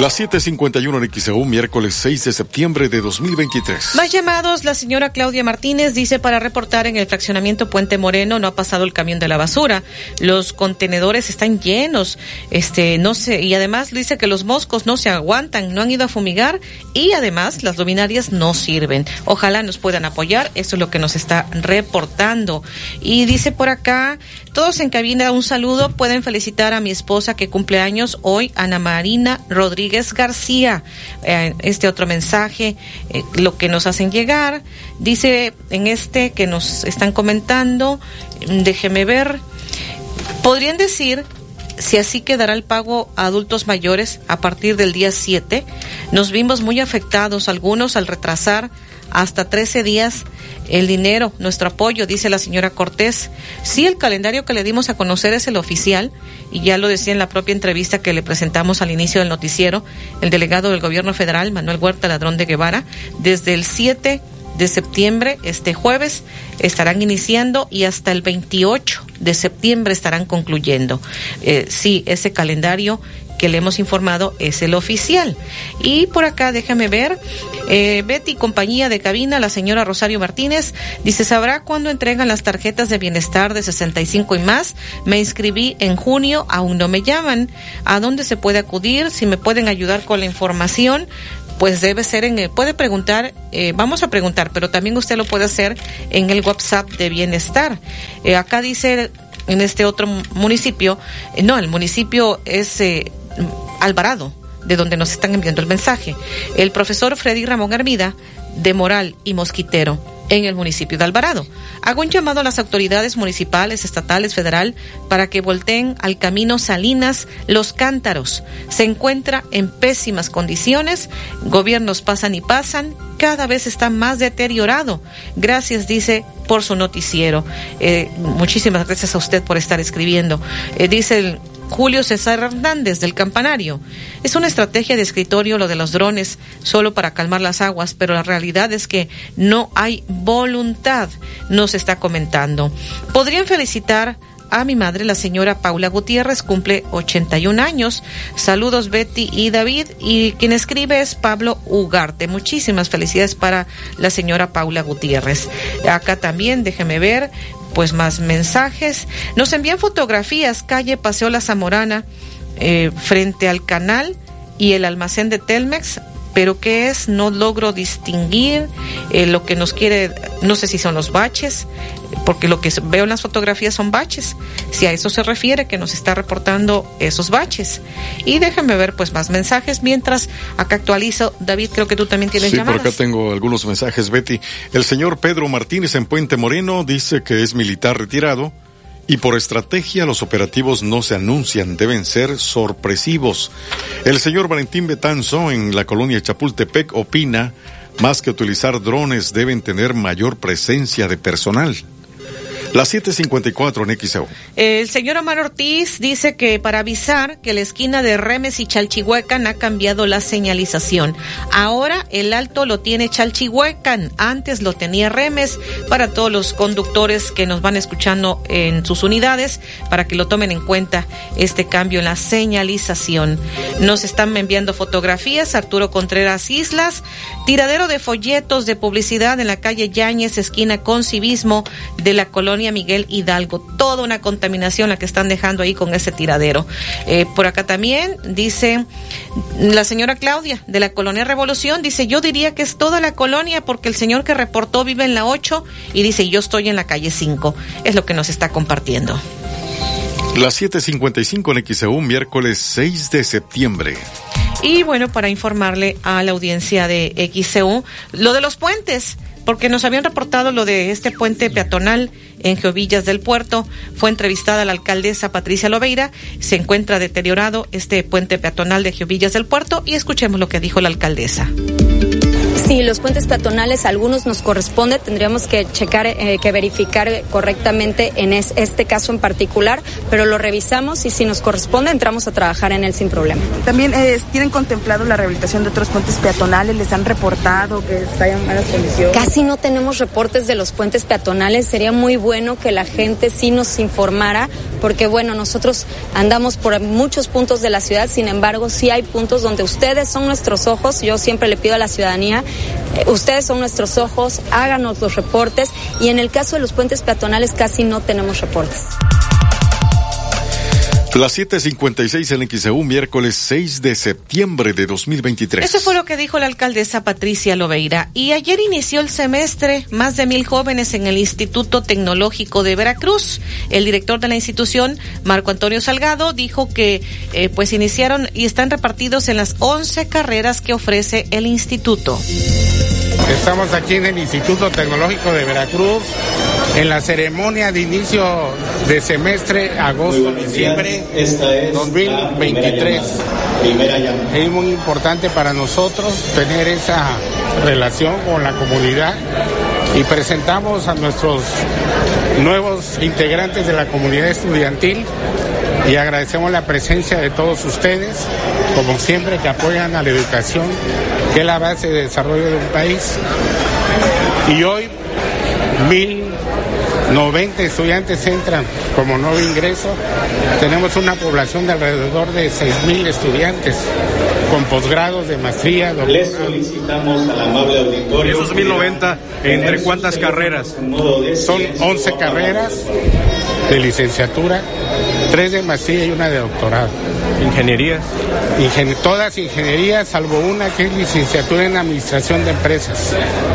Las 7:51 en XEU, miércoles 6 de septiembre de 2023. Más llamados, la señora Claudia Martínez dice para reportar en el fraccionamiento Puente Moreno no ha pasado el camión de la basura. Los contenedores están llenos, este, no sé, y además dice que los moscos no se aguantan, no han ido a fumigar y además las luminarias no sirven. Ojalá nos puedan apoyar, eso es lo que nos está reportando. Y dice por acá, todos en cabina, un saludo, pueden felicitar a mi esposa que cumple años hoy, Ana Marina Rodríguez. García. Eh, este otro mensaje, eh, lo que nos hacen llegar, dice en este que nos están comentando, déjeme ver, podrían decir si así quedará el pago a adultos mayores a partir del día 7. Nos vimos muy afectados algunos al retrasar hasta 13 días el dinero, nuestro apoyo, dice la señora Cortés. Sí, el calendario que le dimos a conocer es el oficial, y ya lo decía en la propia entrevista que le presentamos al inicio del noticiero, el delegado del gobierno federal, Manuel Huerta Ladrón de Guevara, desde el 7 de septiembre, este jueves, estarán iniciando y hasta el 28 de septiembre estarán concluyendo. Eh, sí, ese calendario que le hemos informado es el oficial. Y por acá, déjame ver, eh, Betty, compañía de cabina, la señora Rosario Martínez, dice, ¿sabrá cuándo entregan las tarjetas de bienestar de 65 y más? Me inscribí en junio, aún no me llaman. ¿A dónde se puede acudir? Si me pueden ayudar con la información, pues debe ser en el, puede preguntar, eh, vamos a preguntar, pero también usted lo puede hacer en el WhatsApp de bienestar. Eh, acá dice en este otro municipio, eh, no, el municipio es eh, Alvarado, de donde nos están enviando el mensaje. El profesor Freddy Ramón Hermida, de Moral y Mosquitero, en el municipio de Alvarado. Hago un llamado a las autoridades municipales, estatales, federal, para que volteen al camino Salinas Los Cántaros. Se encuentra en pésimas condiciones, gobiernos pasan y pasan, cada vez está más deteriorado. Gracias, dice, por su noticiero. Eh, muchísimas gracias a usted por estar escribiendo. Eh, dice Julio César Hernández del Campanario. Es una estrategia de escritorio lo de los drones solo para calmar las aguas, pero la realidad es que no hay voluntad, nos está comentando. Podrían felicitar a mi madre, la señora Paula Gutiérrez, cumple 81 años. Saludos Betty y David. Y quien escribe es Pablo Ugarte. Muchísimas felicidades para la señora Paula Gutiérrez. Acá también, déjeme ver, pues más mensajes. Nos envían fotografías, calle Paseo La Zamorana, eh, frente al canal y el almacén de Telmex pero ¿qué es? No logro distinguir eh, lo que nos quiere, no sé si son los baches, porque lo que veo en las fotografías son baches. Si a eso se refiere, que nos está reportando esos baches. Y déjenme ver pues más mensajes mientras acá actualizo. David, creo que tú también tienes sí, llamadas. por acá tengo algunos mensajes, Betty. El señor Pedro Martínez en Puente Moreno dice que es militar retirado y por estrategia los operativos no se anuncian, deben ser sorpresivos. El señor Valentín Betanzo en la colonia Chapultepec opina, más que utilizar drones deben tener mayor presencia de personal. Las 7:54 en XEO. El señor Omar Ortiz dice que para avisar que la esquina de Remes y Chalchihuecan ha cambiado la señalización. Ahora el alto lo tiene Chalchihuecan, antes lo tenía Remes. Para todos los conductores que nos van escuchando en sus unidades, para que lo tomen en cuenta este cambio en la señalización. Nos están enviando fotografías. Arturo Contreras Islas, tiradero de folletos de publicidad en la calle Yáñez, esquina con civismo de la colonia Miguel Hidalgo. Toda una contaminación la que están dejando ahí con ese tiradero. Eh, por acá también dice la señora Claudia de la colonia Revolución, dice, yo diría que es toda la colonia porque el señor que reportó vive en la 8 y dice, yo estoy en la calle 5. Es lo que nos está compartiendo. Las 7:55 en XEU, miércoles 6 de septiembre. Y bueno, para informarle a la audiencia de XCU, lo de los puentes, porque nos habían reportado lo de este puente peatonal en Geovillas del Puerto. Fue entrevistada la alcaldesa Patricia Loveira. Se encuentra deteriorado este puente peatonal de Geovillas del Puerto y escuchemos lo que dijo la alcaldesa. Sí, los puentes peatonales, algunos nos corresponde, tendríamos que checar, eh, que verificar correctamente en es, este caso en particular, pero lo revisamos y si nos corresponde entramos a trabajar en él sin problema. También eh, tienen contemplado la rehabilitación de otros puentes peatonales, les han reportado que están en malas condiciones. Casi no tenemos reportes de los puentes peatonales, sería muy bueno que la gente sí nos informara, porque bueno, nosotros andamos por muchos puntos de la ciudad, sin embargo, sí hay puntos donde ustedes son nuestros ojos, yo siempre le pido a la ciudadanía ustedes son nuestros ojos, háganos los reportes y en el caso de los puentes peatonales casi no tenemos reportes. Las 7:56 en XEU, miércoles 6 de septiembre de 2023. Eso fue lo que dijo la alcaldesa Patricia Loveira. Y ayer inició el semestre, más de mil jóvenes en el Instituto Tecnológico de Veracruz. El director de la institución, Marco Antonio Salgado, dijo que eh, pues iniciaron y están repartidos en las 11 carreras que ofrece el instituto. Estamos aquí en el Instituto Tecnológico de Veracruz, en la ceremonia de inicio de semestre, agosto-diciembre 2023. Es muy importante para nosotros tener esa relación con la comunidad y presentamos a nuestros nuevos integrantes de la comunidad estudiantil y agradecemos la presencia de todos ustedes, como siempre, que apoyan a la educación, que es la base de desarrollo de un país. Y hoy, 1090 estudiantes entran como nuevo ingreso. Tenemos una población de alrededor de 6.000 estudiantes con posgrados de maestría. Les solicitamos al amable auditorio. Esos 1090, ¿entre cuántas carreras? Son 11 carreras de licenciatura, tres de maestría y una de doctorado. ¿Ingenierías? Ingen todas ingenierías, salvo una que es licenciatura en administración de empresas.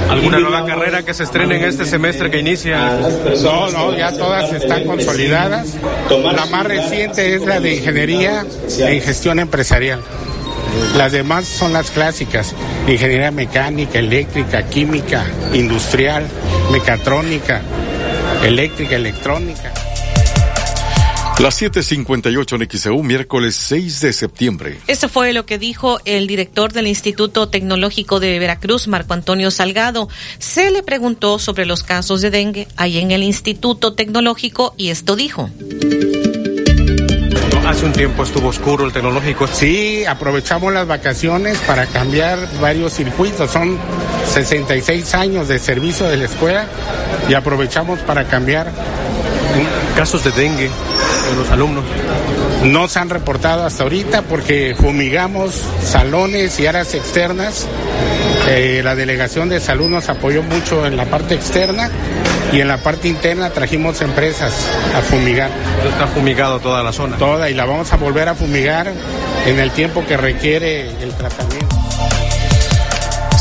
¿Alguna nueva carrera que se estrene en este semestre que inicia? No, no, ya todas están consolidadas. La más reciente es la de ingeniería en gestión empresarial. Las demás son las clásicas, ingeniería mecánica, eléctrica, química, industrial, mecatrónica, eléctrica, electrónica. Las 7:58 en XEU, miércoles 6 de septiembre. Eso fue lo que dijo el director del Instituto Tecnológico de Veracruz, Marco Antonio Salgado. Se le preguntó sobre los casos de dengue ahí en el Instituto Tecnológico y esto dijo. Hace un tiempo estuvo oscuro el tecnológico. Sí, aprovechamos las vacaciones para cambiar varios circuitos. Son 66 años de servicio de la escuela y aprovechamos para cambiar. Casos de dengue en los alumnos. No se han reportado hasta ahorita porque fumigamos salones y áreas externas. Eh, la delegación de salud nos apoyó mucho en la parte externa y en la parte interna trajimos empresas a fumigar. está fumigado toda la zona. Toda y la vamos a volver a fumigar en el tiempo que requiere el tratamiento.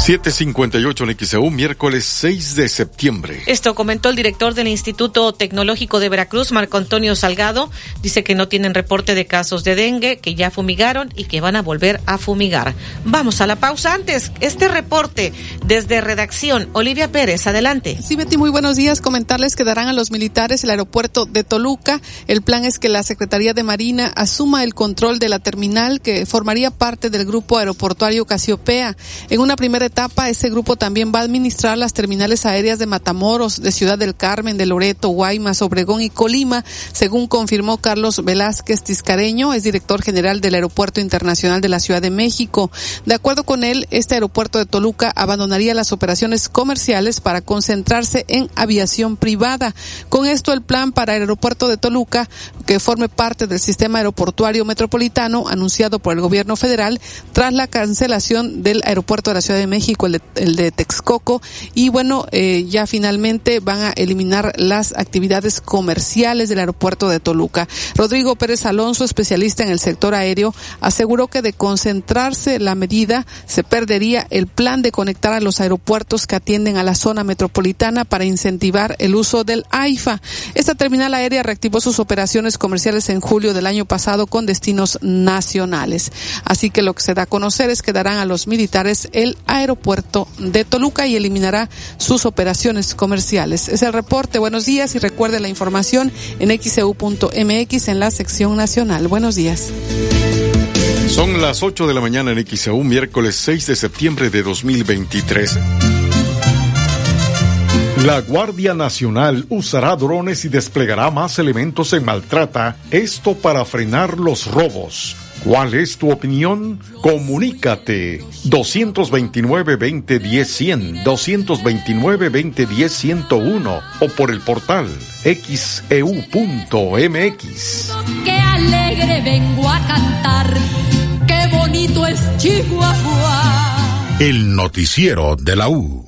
758 en XEU, miércoles 6 de septiembre. Esto comentó el director del Instituto Tecnológico de Veracruz, Marco Antonio Salgado. Dice que no tienen reporte de casos de dengue, que ya fumigaron y que van a volver a fumigar. Vamos a la pausa antes. Este reporte desde redacción. Olivia Pérez, adelante. Sí, Betty, muy buenos días. Comentarles que darán a los militares el aeropuerto de Toluca. El plan es que la Secretaría de Marina asuma el control de la terminal que formaría parte del grupo aeroportuario Casiopea. En una primera etapa, etapa, ese grupo también va a administrar las terminales aéreas de Matamoros, de Ciudad del Carmen, de Loreto, Guaymas, Obregón y Colima, según confirmó Carlos Velázquez Tiscareño, es director general del Aeropuerto Internacional de la Ciudad de México. De acuerdo con él, este aeropuerto de Toluca abandonaría las operaciones comerciales para concentrarse en aviación privada. Con esto, el plan para el aeropuerto de Toluca, que forme parte del sistema aeroportuario metropolitano anunciado por el gobierno federal, tras la cancelación del aeropuerto de la Ciudad de México, el de, Texcoco, y bueno, eh, ya finalmente van a eliminar las actividades comerciales del aeropuerto de Toluca. Rodrigo Pérez Alonso, especialista en el sector aéreo, aseguró que de concentrarse la medida se perdería el plan de conectar a los aeropuertos que atienden a la zona metropolitana para incentivar el uso del AIFA. Esta terminal aérea reactivó sus operaciones comerciales en julio del año pasado con destinos nacionales. Así que lo que se da a conocer es que darán a los militares el aeropuerto puerto de Toluca y eliminará sus operaciones comerciales. Es el reporte. Buenos días y recuerde la información en xeu.mx en la sección nacional. Buenos días. Son las 8 de la mañana en XEU, miércoles 6 de septiembre de 2023. La Guardia Nacional usará drones y desplegará más elementos en maltrata, esto para frenar los robos. ¿Cuál es tu opinión? Comunícate 229-2010-100, 229-2010-101 o por el portal xeu.mx. Qué alegre vengo a cantar, qué bonito es Chihuahua. El noticiero de la U.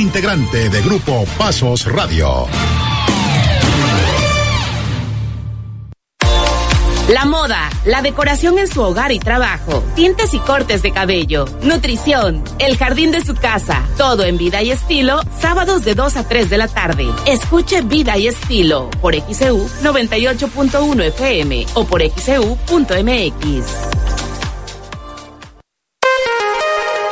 integrante de Grupo Pasos Radio. La moda, la decoración en su hogar y trabajo, tintes y cortes de cabello, nutrición, el jardín de su casa, todo en vida y estilo, sábados de 2 a 3 de la tarde. Escuche Vida y Estilo por XEU 98.1 FM o por XEU.mx.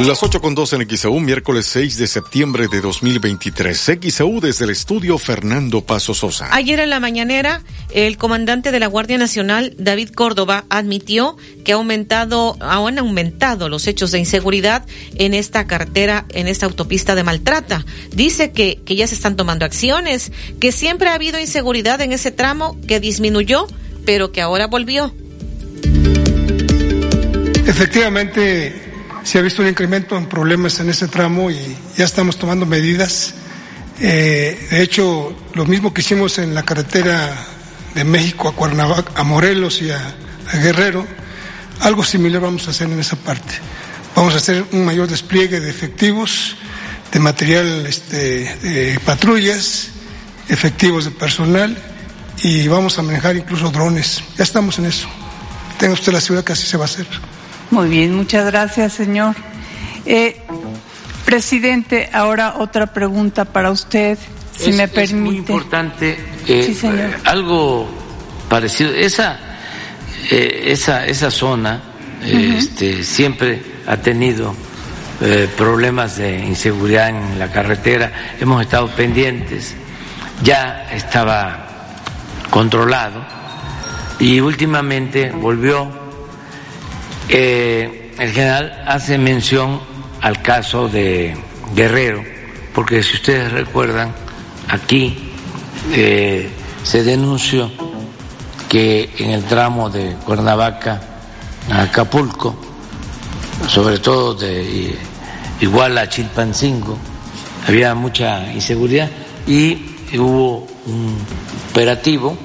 Las 8 con 2 en XEU, miércoles 6 de septiembre de 2023. XEU desde el estudio Fernando Paso Sosa. Ayer en la mañanera, el comandante de la Guardia Nacional, David Córdoba, admitió que ha aumentado, han aumentado los hechos de inseguridad en esta carretera, en esta autopista de maltrata. Dice que, que ya se están tomando acciones, que siempre ha habido inseguridad en ese tramo, que disminuyó, pero que ahora volvió. Efectivamente, se ha visto un incremento en problemas en ese tramo y ya estamos tomando medidas. Eh, de hecho, lo mismo que hicimos en la carretera de México a Cuernavaca, a Morelos y a, Guerrero, algo similar vamos a hacer en esa parte. Vamos a hacer un mayor despliegue de efectivos, de material este, de patrullas, efectivos de personal y vamos a manejar incluso drones. Ya estamos en eso. Tenga usted la seguridad que así se va a hacer. Muy bien, muchas gracias, señor. Eh, presidente, ahora otra pregunta para usted, si me permite. Es muy importante, eh, algo parecido. Esa, eh, esa, esa zona este, siempre ha tenido problemas de inseguridad en la carretera. Hemos estado pendientes. Ya estaba controlado y últimamente volvió eh, el general hace mención al caso de Guerrero, porque si ustedes recuerdan, aquí eh, se denunció que en el tramo de Cuernavaca a Acapulco, sobre todo de igual a Chilpancingo, había mucha inseguridad y hubo un operativo,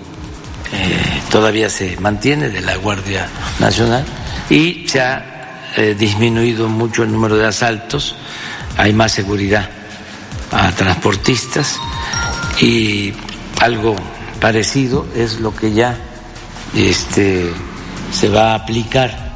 eh, todavía se mantiene, de la Guardia Nacional, y se ha eh, disminuido mucho el número de asaltos, hay más seguridad a transportistas. Y algo parecido es lo que ya este, se va a aplicar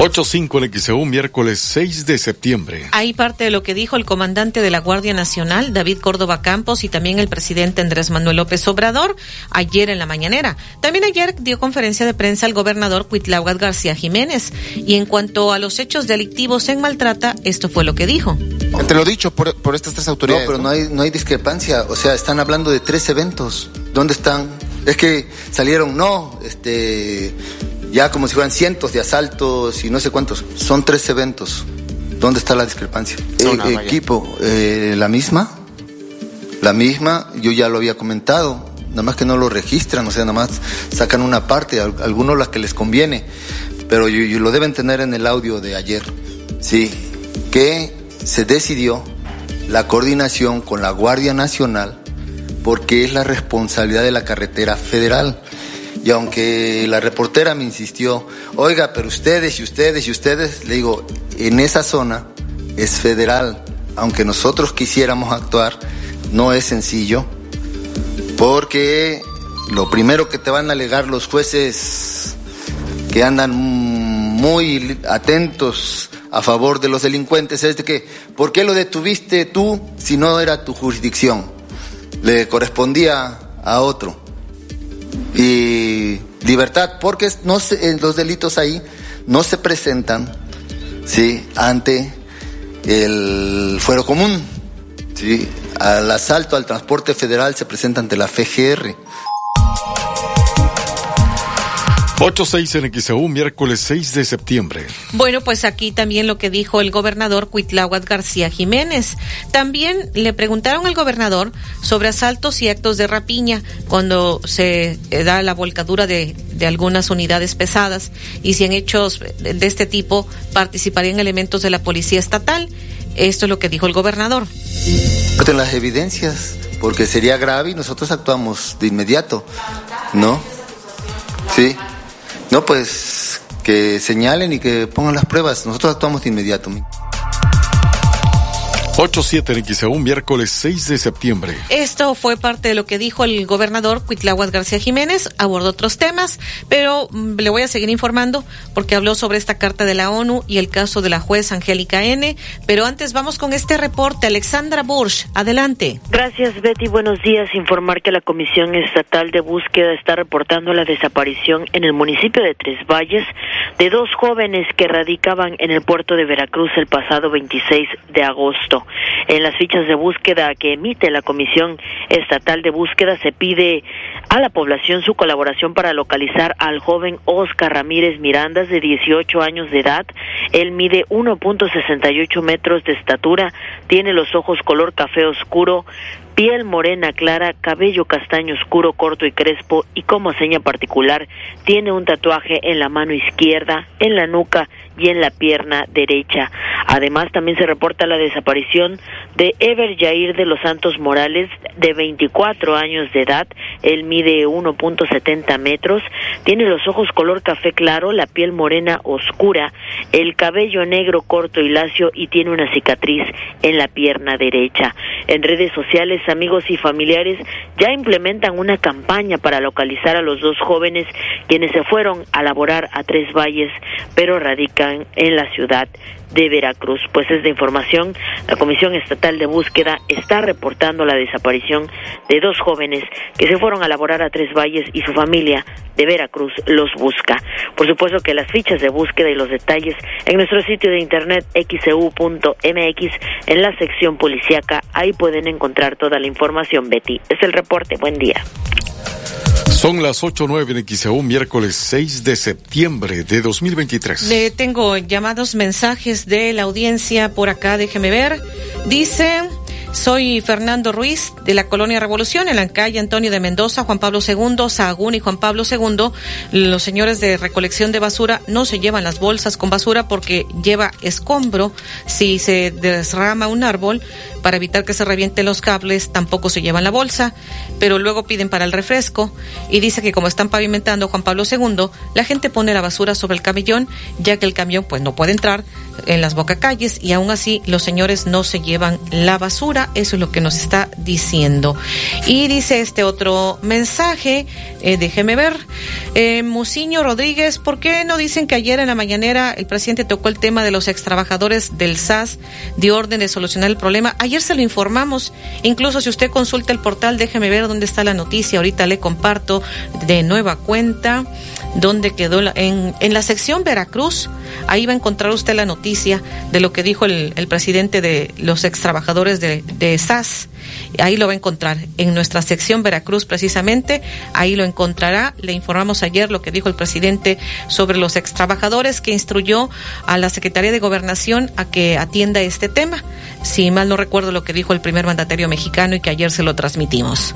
8.5 en XEU, miércoles 6 de septiembre. Ahí parte de lo que dijo el comandante de la Guardia Nacional, David Córdoba Campos, y también el presidente Andrés Manuel López Obrador, ayer en la mañanera. También ayer dio conferencia de prensa el gobernador Cuitláhuac García Jiménez. Y en cuanto a los hechos delictivos en Maltrata, esto fue lo que dijo. Entre lo dicho por, estas tres autoridades. No, pero no hay, no hay discrepancia. O sea, están hablando de tres eventos. ¿Dónde están? Es que salieron, no, este ya como si fueran cientos de asaltos y no sé cuántos. Son tres eventos. ¿Dónde está la discrepancia? Equipo, eh, la misma, la misma, yo ya lo había comentado, nada más que no lo registran, o sea, nada más sacan una parte, algunos las que les conviene, pero yo, lo deben tener en el audio de ayer, sí, que se decidió la coordinación con la Guardia Nacional porque es la responsabilidad de la carretera federal. Y aunque la reportera me insistió, oiga, pero ustedes y ustedes y ustedes, le digo, en esa zona es federal. Aunque nosotros quisiéramos actuar, no es sencillo, porque lo primero que te van a alegar los jueces que andan muy atentos a favor de los delincuentes es de que, ¿por qué lo detuviste tú si no era tu jurisdicción? Le correspondía a otro y libertad, porque no los delitos ahí no se presentan ¿sí? ante el fuero común. ¿sí? Al asalto al transporte federal se presenta ante la FGR. 8-6 en XEU, miércoles 6 de septiembre. Bueno, pues aquí también lo que dijo el gobernador Cuitláhuac García Jiménez. También le preguntaron al gobernador sobre asaltos y actos de rapiña cuando se eh, da la volcadura de, de algunas unidades pesadas y si en hechos de este tipo participarían elementos de la policía estatal. Esto es lo que dijo el gobernador. En las evidencias, porque sería grave y nosotros actuamos de inmediato, ¿no? Sí. No, pues que señalen y que pongan las pruebas. Nosotros actuamos de inmediato. 8-7 en XEU, miércoles 6 de septiembre. Esto fue parte de lo que dijo el gobernador Cuitláhuac García Jiménez, abordó otros temas, pero mm, le voy a seguir informando porque habló sobre esta carta de la ONU y el caso de la juez Angélica N. Pero antes vamos con este reporte. Alexandra Bursch, adelante. Gracias, Betty. Buenos días. Informar que la Comisión Estatal de Búsqueda está reportando la desaparición en el municipio de Tres Valles de dos jóvenes que radicaban en el puerto de Veracruz el pasado 26 de agosto. En las fichas de búsqueda que emite la Comisión Estatal de Búsqueda se pide a la población su colaboración para localizar al joven Oscar Ramírez Mirandas de 18 años de edad. Él mide 1.68 metros de estatura, tiene los ojos color café oscuro, piel morena clara, cabello castaño oscuro, corto y crespo y como seña particular tiene un tatuaje en la mano izquierda, en la nuca y en la pierna derecha. Además, también se reporta la desaparición de Ever Jair de los Santos Morales, de 24 años de edad. Él mide 1.70 metros, tiene los ojos color café claro, la piel morena oscura, el cabello negro corto y lacio y tiene una cicatriz en la pierna derecha. En redes sociales, amigos y familiares ya implementan una campaña para localizar a los dos jóvenes quienes se fueron a laborar a Tres Valles, pero radican en la ciudad de Veracruz. Pues es de información, la Comisión Estatal de Búsqueda está reportando la desaparición de dos jóvenes que se fueron a laborar a Tres Valles y su familia de Veracruz los busca. Por supuesto que las fichas de búsqueda y los detalles en nuestro sitio de internet xcu.mx en la sección policíaca, ahí pueden encontrar toda la información, Betty. Es el reporte. Buen día. Son las 8.09 en XEU, miércoles 6 de septiembre de 2023. Le tengo llamados mensajes de la audiencia por acá, déjeme ver. Dice, soy Fernando Ruiz de la Colonia Revolución en la calle Antonio de Mendoza, Juan Pablo II, Sahagún y Juan Pablo II. Los señores de recolección de basura no se llevan las bolsas con basura porque lleva escombro. Si se desrama un árbol, para evitar que se revienten los cables, tampoco se llevan la bolsa, pero luego piden para el refresco y dice que como están pavimentando Juan Pablo II, la gente pone la basura sobre el camellón, ya que el camión pues no puede entrar en las bocacalles y aún así los señores no se llevan la basura, eso es lo que nos está diciendo. Y dice este otro mensaje, eh, déjeme ver, eh, Musiño Rodríguez, ¿por qué no dicen que ayer en la mañanera el presidente tocó el tema de los extrabajadores del SAS de orden de solucionar el problema? Ayer se lo informamos, incluso si usted consulta el portal, déjeme ver dónde está la noticia, ahorita le comparto de nueva cuenta dónde quedó en, en la sección Veracruz, ahí va a encontrar usted la noticia de lo que dijo el, el presidente de los ex trabajadores de, de SAS. Ahí lo va a encontrar en nuestra sección Veracruz precisamente, ahí lo encontrará. Le informamos ayer lo que dijo el presidente sobre los ex trabajadores que instruyó a la Secretaría de Gobernación a que atienda este tema. Si mal no recuerdo lo que dijo el primer mandatario mexicano y que ayer se lo transmitimos.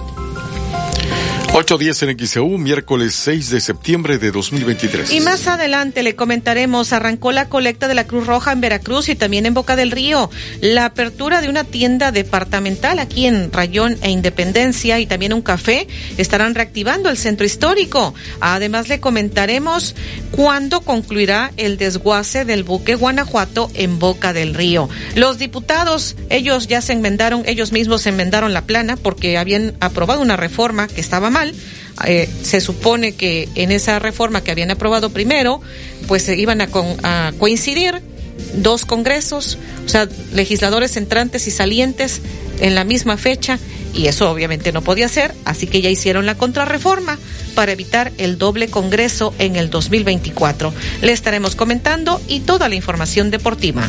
8.10 en XEU, miércoles 6 de septiembre de 2023. Y más adelante le comentaremos, arrancó la colecta de la Cruz Roja en Veracruz y también en Boca del Río, la apertura de una tienda departamental aquí en Rayón e Independencia y también un café estarán reactivando el centro histórico. Además le comentaremos cuándo concluirá el desguace del buque Guanajuato en Boca del Río. Los diputados, ellos ya se enmendaron, ellos mismos se enmendaron la plana porque habían aprobado una reforma que estaba mal eh, se supone que en esa reforma que habían aprobado primero, pues iban a, a coincidir dos congresos, o sea, legisladores entrantes y salientes en la misma fecha, y eso obviamente no podía ser, así que ya hicieron la contrarreforma para evitar el doble congreso en el 2024. Le estaremos comentando y toda la información deportiva.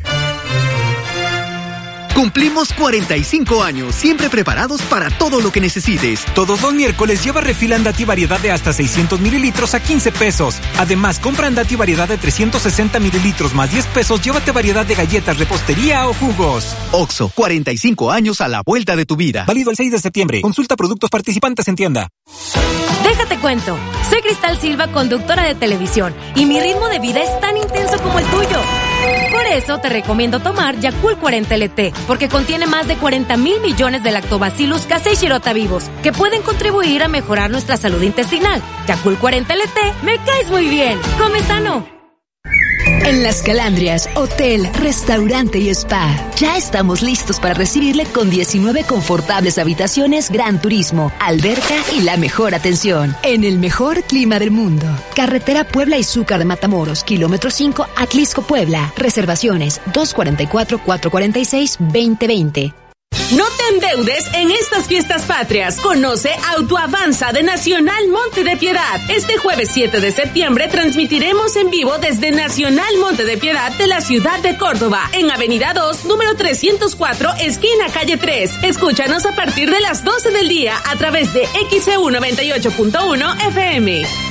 Cumplimos 45 años, siempre preparados para todo lo que necesites. Todos los miércoles lleva refil Andati variedad de hasta 600 mililitros a 15 pesos. Además, compra Andati variedad de 360 mililitros más 10 pesos, llévate variedad de galletas, repostería o jugos. Oxo, 45 años a la vuelta de tu vida. Válido el 6 de septiembre. Consulta productos participantes en tienda. Déjate cuento. Soy Cristal Silva, conductora de televisión, y mi ritmo de vida es tan intenso como el tuyo. Por eso te recomiendo tomar Yakult 40 LT, porque contiene más de 40 mil millones de lactobacillus casei shirota vivos, que pueden contribuir a mejorar nuestra salud intestinal. Yakult 40 LT, me caes muy bien. Come sano. En Las Calandrias, hotel, restaurante y spa. Ya estamos listos para recibirle con 19 confortables habitaciones, gran turismo, alberca y la mejor atención. En el mejor clima del mundo. Carretera Puebla y Zúcar de Matamoros, kilómetro 5, Atlisco, Puebla. Reservaciones 244-446-2020. No te endeudes en estas fiestas patrias. Conoce Autoavanza de Nacional Monte de Piedad. Este jueves 7 de septiembre transmitiremos en vivo desde Nacional Monte de Piedad de la ciudad de Córdoba, en Avenida 2, número 304, esquina calle 3. Escúchanos a partir de las 12 del día a través de XEU 98.1 FM.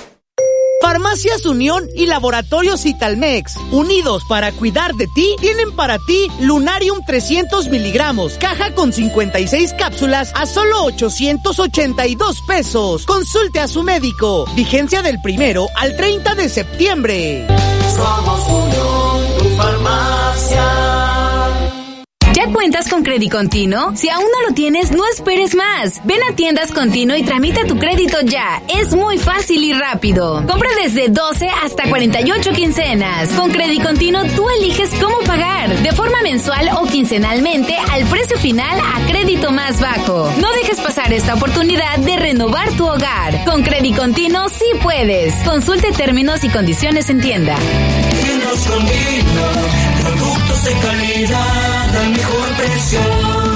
Farmacias Unión y Laboratorios Italmex, unidos para cuidar de ti, tienen para ti Lunarium 300 miligramos, caja con 56 cápsulas a solo 882 pesos. Consulte a su médico. Vigencia del primero al 30 de septiembre. Somos Unión, tu farmacia. ¿Ya cuentas con Crédito Continuo? Si aún no lo tienes, no esperes más. Ven a Tiendas Continuo y tramita tu crédito ya. Es muy fácil y rápido. Compra desde 12 hasta 48 quincenas. Con Crédito Continuo tú eliges cómo pagar, de forma mensual o quincenalmente al precio final a crédito más bajo. No dejes pasar esta oportunidad de renovar tu hogar. Con Crédito Continuo sí puedes. Consulte términos y condiciones en tienda. Tiendas Continuo, productos de calidad al mejor precio.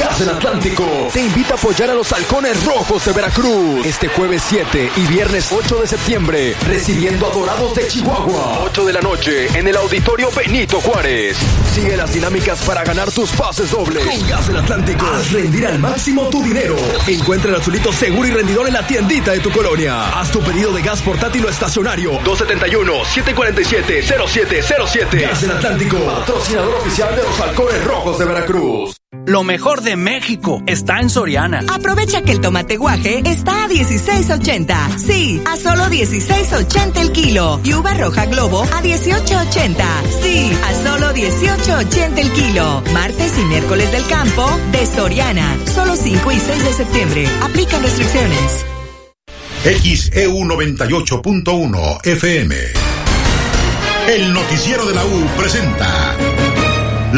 Gas del Atlántico te invita a apoyar a los halcones rojos de Veracruz este jueves 7 y viernes 8 de septiembre, recibiendo a Dorados de Chihuahua. 8 de la noche en el Auditorio Benito Juárez. Sigue las dinámicas para ganar tus pases dobles. Con Gas del Atlántico, haz rendir al máximo tu dinero. Encuentra el azulito seguro y rendidor en la tiendita de tu colonia. Haz tu pedido de gas portátil o estacionario. 271-747-0707. Gas del Atlántico, patrocinador oficial de los halcones rojos de Veracruz. Lo mejor de México está en Soriana. Aprovecha que el tomate guaje está a 16.80. Sí, a solo 16.80 el kilo. Y uva roja globo a 18.80. Sí, a solo 18.80 el kilo. Martes y miércoles del campo de Soriana. Solo 5 y 6 de septiembre. Aplican restricciones. XEU 98.1 FM. El noticiero de la U presenta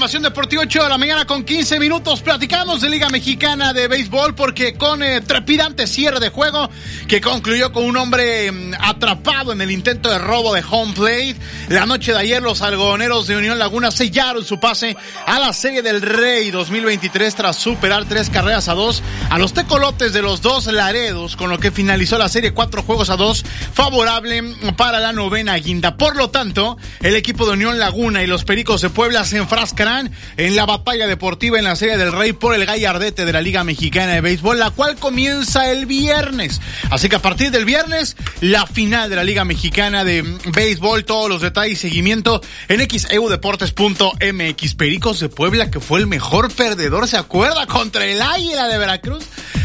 Información deportiva 8 de la mañana con 15 minutos. Platicamos de Liga Mexicana de Béisbol porque con eh, trepidante cierre de juego que concluyó con un hombre mm, atrapado en el intento de robo de home plate. La noche de ayer los algodoneros de Unión Laguna sellaron su pase a la Serie del Rey 2023 tras superar tres carreras a dos a los tecolotes de los dos Laredos, con lo que finalizó la serie cuatro juegos a dos favorable para la novena guinda. Por lo tanto, el equipo de Unión Laguna y los Pericos de Puebla se enfrascarán en la batalla deportiva en la Serie del Rey por el gallardete de la Liga Mexicana de Béisbol, la cual comienza el viernes. Así que a partir del viernes, la final de la Liga Mexicana de Béisbol, todos los detalles y seguimiento en xeudeportes.mx. Pericos de Puebla, que fue el mejor perdedor, ¿se acuerda? Contra el Águila de Veracruz.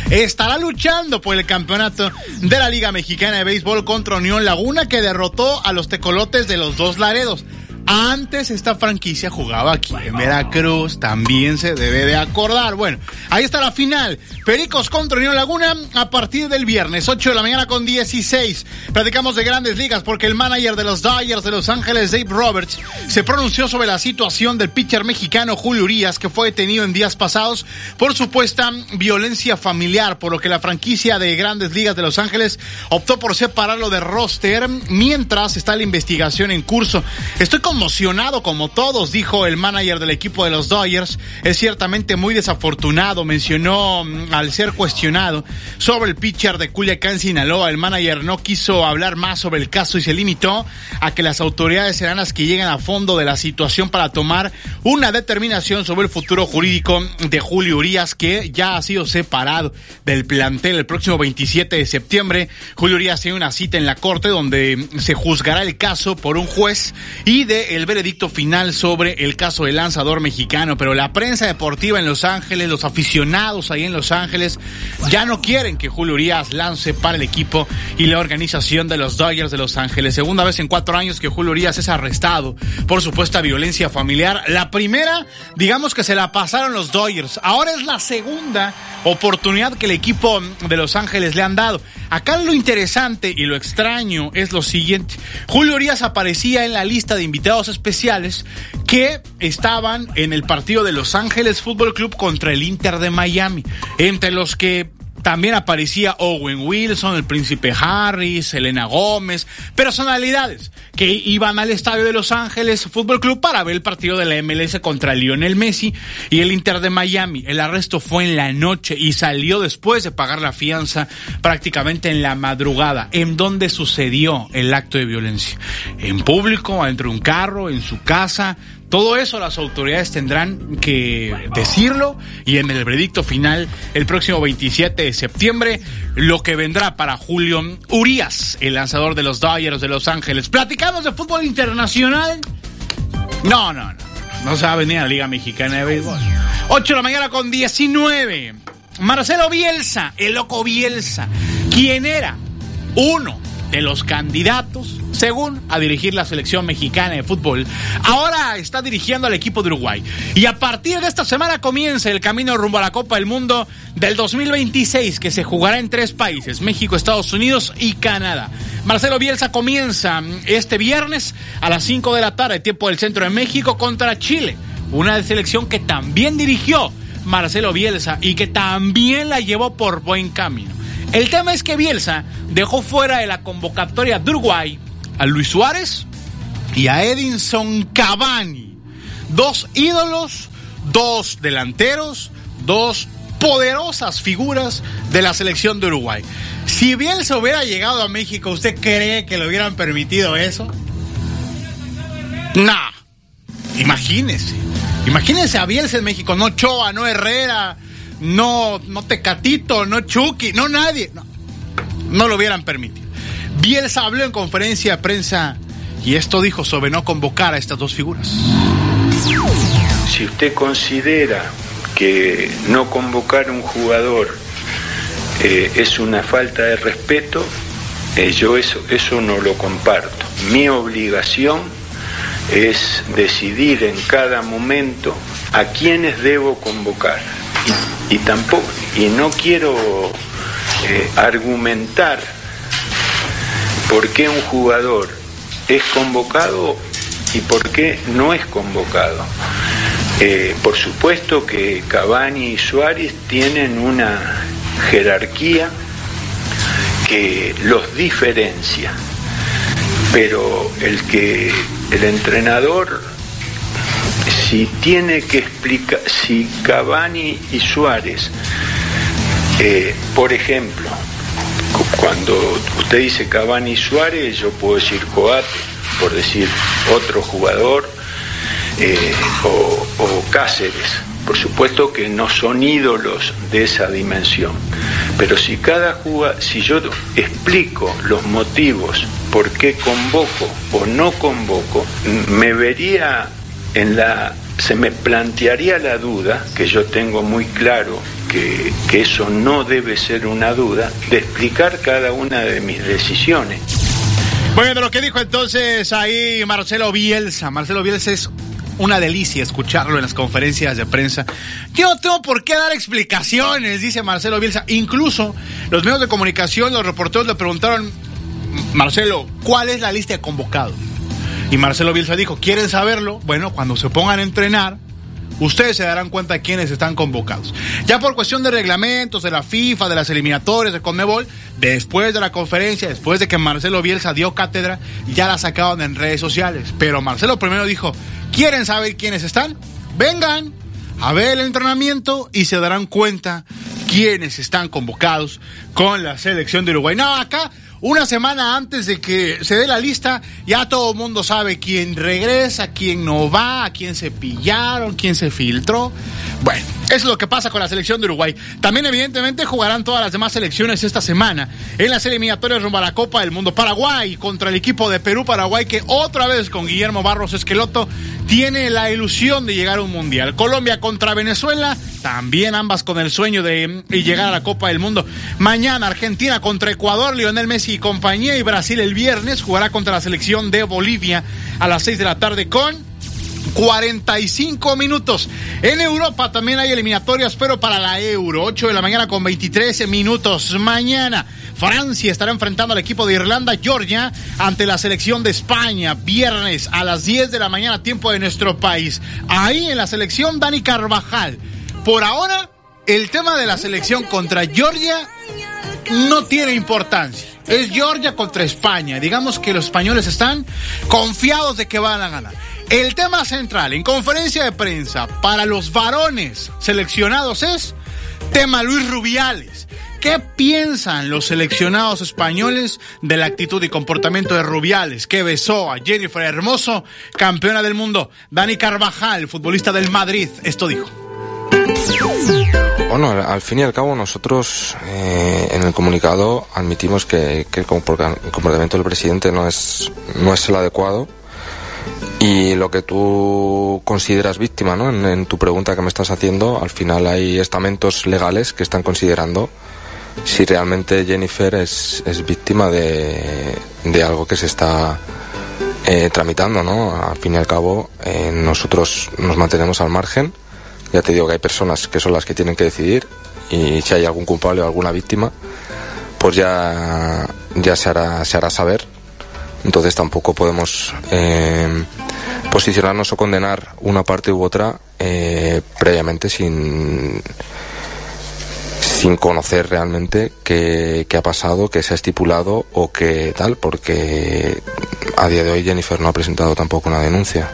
Estará luchando por el campeonato de la Liga Mexicana de Béisbol contra Unión Laguna, que derrotó a los tecolotes de los dos Laredos. Antes esta franquicia jugaba aquí en Veracruz, también se debe de acordar. Bueno, ahí está la final. Pericos contra Unión Laguna a partir del viernes, 8 de la mañana con 16. Platicamos de grandes ligas porque el manager de los Dodgers de Los Ángeles, Dave Roberts, se pronunció sobre la situación del pitcher mexicano Julio Urias, que fue detenido en días pasados por supuesta violencia familiar, por lo que la franquicia de grandes ligas de Los Ángeles optó por separarlo de roster mientras está la investigación en curso. Estoy conmocionado como todos, dijo el manager del equipo de los Dodgers. Es ciertamente muy desafortunado, mencionó mm, al ser cuestionado sobre el pitcher de Culiacán, Sinaloa. El manager no quiso hablar más sobre el caso y se limitó a que las autoridades serán las que lleguen a fondo de la situación para tomar una determinación sobre el futuro jurídico de Julio Urias, que ya ha sido separado del plantel el próximo 27 de septiembre. Julio Urias tiene una cita en la corte donde se juzgará el caso por un juez y de el veredicto final sobre el caso del lanzador mexicano, pero la prensa deportiva en Los Ángeles, los aficionados ahí en Los Ángeles, ya no quieren que Julio Urias lance para el equipo y la organización de los Dodgers de Los Ángeles. Segunda vez en cuatro años que Julio Urias es arrestado por supuesta violencia familiar. La primera, digamos que se la pasaron los Dodgers. Ahora es la segunda oportunidad que el equipo de Los Ángeles le han dado. Acá lo interesante y lo extraño es lo siguiente. Julio Urias aparecía en la lista de invitados especiales que estaban en el partido de Los Ángeles Fútbol Club contra el Inter de Miami, entre los que también aparecía Owen Wilson, el príncipe Harris, Elena Gómez, personalidades que iban al estadio de Los Ángeles Fútbol Club para ver el partido de la MLS contra Lionel Messi y el Inter de Miami. El arresto fue en la noche y salió después de pagar la fianza prácticamente en la madrugada. ¿En dónde sucedió el acto de violencia? En público, adentro de un carro, en su casa. Todo eso las autoridades tendrán que decirlo y en el veredicto final el próximo 27 de septiembre lo que vendrá para Julio Urias, el lanzador de los Dodgers de Los Ángeles. ¿Platicamos de fútbol internacional? No, no, no. No se va a venir a la Liga Mexicana de Béisbol. 8 de la mañana con 19. Marcelo Bielsa, el loco Bielsa, ¿quién era uno de los candidatos, según a dirigir la selección mexicana de fútbol, ahora está dirigiendo al equipo de Uruguay. Y a partir de esta semana comienza el camino rumbo a la Copa del Mundo del 2026, que se jugará en tres países, México, Estados Unidos y Canadá. Marcelo Bielsa comienza este viernes a las 5 de la tarde, tiempo del centro de México, contra Chile, una selección que también dirigió Marcelo Bielsa y que también la llevó por buen camino. El tema es que Bielsa dejó fuera de la convocatoria de Uruguay a Luis Suárez y a Edinson Cavani. Dos ídolos, dos delanteros, dos poderosas figuras de la selección de Uruguay. Si Bielsa hubiera llegado a México, ¿usted cree que le hubieran permitido eso? Nah. Imagínese. Imagínense a Bielsa en México, no Choa, no Herrera, no, no Tecatito, no Chucky, no nadie. No, lo hubieran permitido. Bielsa habló en conferencia de prensa y esto dijo sobre no convocar a estas dos figuras. Si usted considera que no convocar a un jugador eh, es una falta de respeto, eh, yo eso, eso no lo comparto. Mi obligación es decidir en cada momento a quienes debo convocar. Y, tampoco, y no quiero eh, argumentar por qué un jugador es convocado y por qué no es convocado. Eh, por supuesto que Cavani y Suárez tienen una jerarquía que los diferencia, pero el que el entrenador si tiene que explicar, si Cavani y Suárez, eh, por ejemplo, cuando usted dice Cavani y Suárez, yo puedo decir Coate, por decir otro jugador, eh, o, o Cáceres. Por supuesto que no son ídolos de esa dimensión, pero si cada jugador, si yo explico los motivos por qué convoco o no convoco, me vería en la se me plantearía la duda, que yo tengo muy claro que, que, eso no debe ser una duda, de explicar cada una de mis decisiones. Bueno, lo que dijo entonces ahí Marcelo Bielsa. Marcelo Bielsa es una delicia escucharlo en las conferencias de prensa. Yo no tengo por qué dar explicaciones, dice Marcelo Bielsa. Incluso los medios de comunicación, los reporteros le preguntaron, Marcelo, ¿cuál es la lista de convocados? Y Marcelo Bielsa dijo, ¿quieren saberlo? Bueno, cuando se pongan a entrenar, ustedes se darán cuenta de quiénes están convocados. Ya por cuestión de reglamentos, de la FIFA, de las eliminatorias, de Conmebol, después de la conferencia, después de que Marcelo Bielsa dio cátedra, ya la sacaban en redes sociales. Pero Marcelo primero dijo, ¿quieren saber quiénes están? Vengan a ver el entrenamiento y se darán cuenta quiénes están convocados con la selección de Uruguay. No, acá una semana antes de que se dé la lista, ya todo el mundo sabe quién regresa, quién no va, a quién se pillaron, quién se filtró. Bueno, es lo que pasa con la selección de Uruguay. También, evidentemente, jugarán todas las demás selecciones esta semana en las eliminatorias rumbo a la Copa del Mundo. Paraguay contra el equipo de Perú-Paraguay, que otra vez con Guillermo Barros Esqueloto tiene la ilusión de llegar a un mundial. Colombia contra Venezuela, también ambas con el sueño de llegar a la Copa del Mundo. Mañana, Argentina contra Ecuador, Lionel Messi y compañía. Y Brasil el viernes jugará contra la selección de Bolivia a las 6 de la tarde con 45 minutos. En Europa también hay eliminatorias, pero para la Euro, 8 de la mañana con 23 minutos. Mañana Francia estará enfrentando al equipo de Irlanda, Georgia, ante la selección de España, viernes a las 10 de la mañana, tiempo de nuestro país. Ahí en la selección, Dani Carvajal. Por ahora, el tema de la selección contra Georgia no tiene importancia. Es Georgia contra España. Digamos que los españoles están confiados de que van a ganar. El tema central en conferencia de prensa para los varones seleccionados es tema Luis Rubiales. ¿Qué piensan los seleccionados españoles de la actitud y comportamiento de Rubiales, que besó a Jennifer Hermoso, campeona del mundo? Dani Carvajal, futbolista del Madrid, esto dijo. Bueno, al fin y al cabo nosotros eh, en el comunicado admitimos que, el comportamiento del presidente no es, no es el adecuado y lo que tú consideras víctima, ¿no? En, tu pregunta que me estás haciendo, al final hay estamentos legales que están considerando si realmente Jennifer es, es víctima de, de, algo que se está eh, tramitando, ¿no? Al fin y al cabo, eh, nosotros nos mantenemos al margen ya te digo que hay personas que son las que tienen que decidir y si hay algún culpable o alguna víctima, pues ya, ya se, hará, se hará saber. Entonces tampoco podemos eh, posicionarnos o condenar una parte u otra eh, previamente sin, sin conocer realmente qué, qué, ha pasado, qué se ha estipulado o qué tal, porque a día de hoy Jennifer no ha presentado tampoco una denuncia.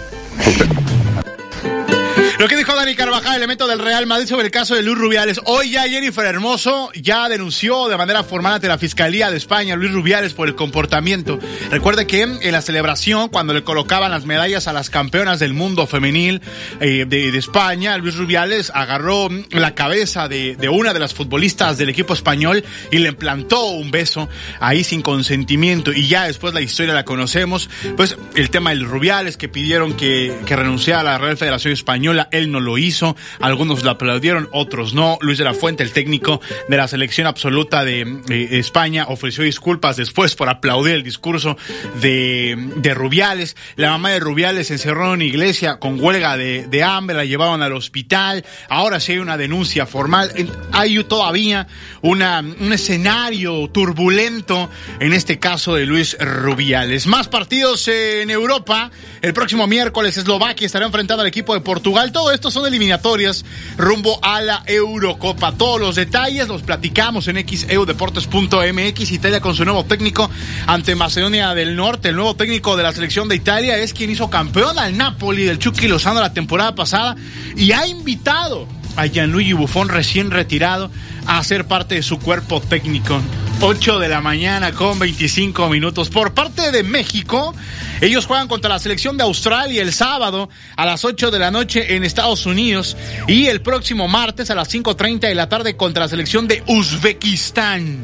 Lo que dijo Dani Carvajal, elemento del Real Madrid sobre el caso de Luis Rubiales. Hoy ya Jennifer Hermoso ya denunció de manera formal ante la Fiscalía de España a Luis Rubiales por el comportamiento. Recuerde que en la celebración, cuando le colocaban las medallas a las campeonas del mundo femenil eh, de, España, Luis Rubiales agarró la cabeza de, una de las futbolistas del equipo español y le implantó un beso ahí sin consentimiento. Y ya después la historia la conocemos. Pues el tema del Rubiales que pidieron que, que renunciara a la Real Federación Española él no lo hizo, algunos lo aplaudieron, otros no. Luis de la Fuente, el técnico de la selección absoluta de eh, España, ofreció disculpas después por aplaudir el discurso de, Rubiales. La mamá de Rubiales encerró en una iglesia con huelga de, de hambre, la llevaron al hospital. Ahora sí hay una denuncia formal. Hay todavía una, un escenario turbulento en este caso de Luis Rubiales. Más partidos en Europa. El próximo miércoles Eslovaquia estará enfrentando al equipo de Portugal todo esto son eliminatorias rumbo a la Eurocopa. Todos los detalles los platicamos en xeudeportes.mx. Italia con su nuevo técnico ante Macedonia del Norte. El nuevo técnico de la selección de Italia es quien hizo campeón al Napoli del Chucky Lozano la temporada pasada y ha invitado a Gianluigi Buffon recién retirado a ser parte de su cuerpo técnico. 8 de la mañana con 25 minutos. Por parte de México, ellos juegan contra la selección de Australia el sábado a las 8 de la noche en Estados Unidos y el próximo martes a las 5.30 de la tarde contra la selección de Uzbekistán.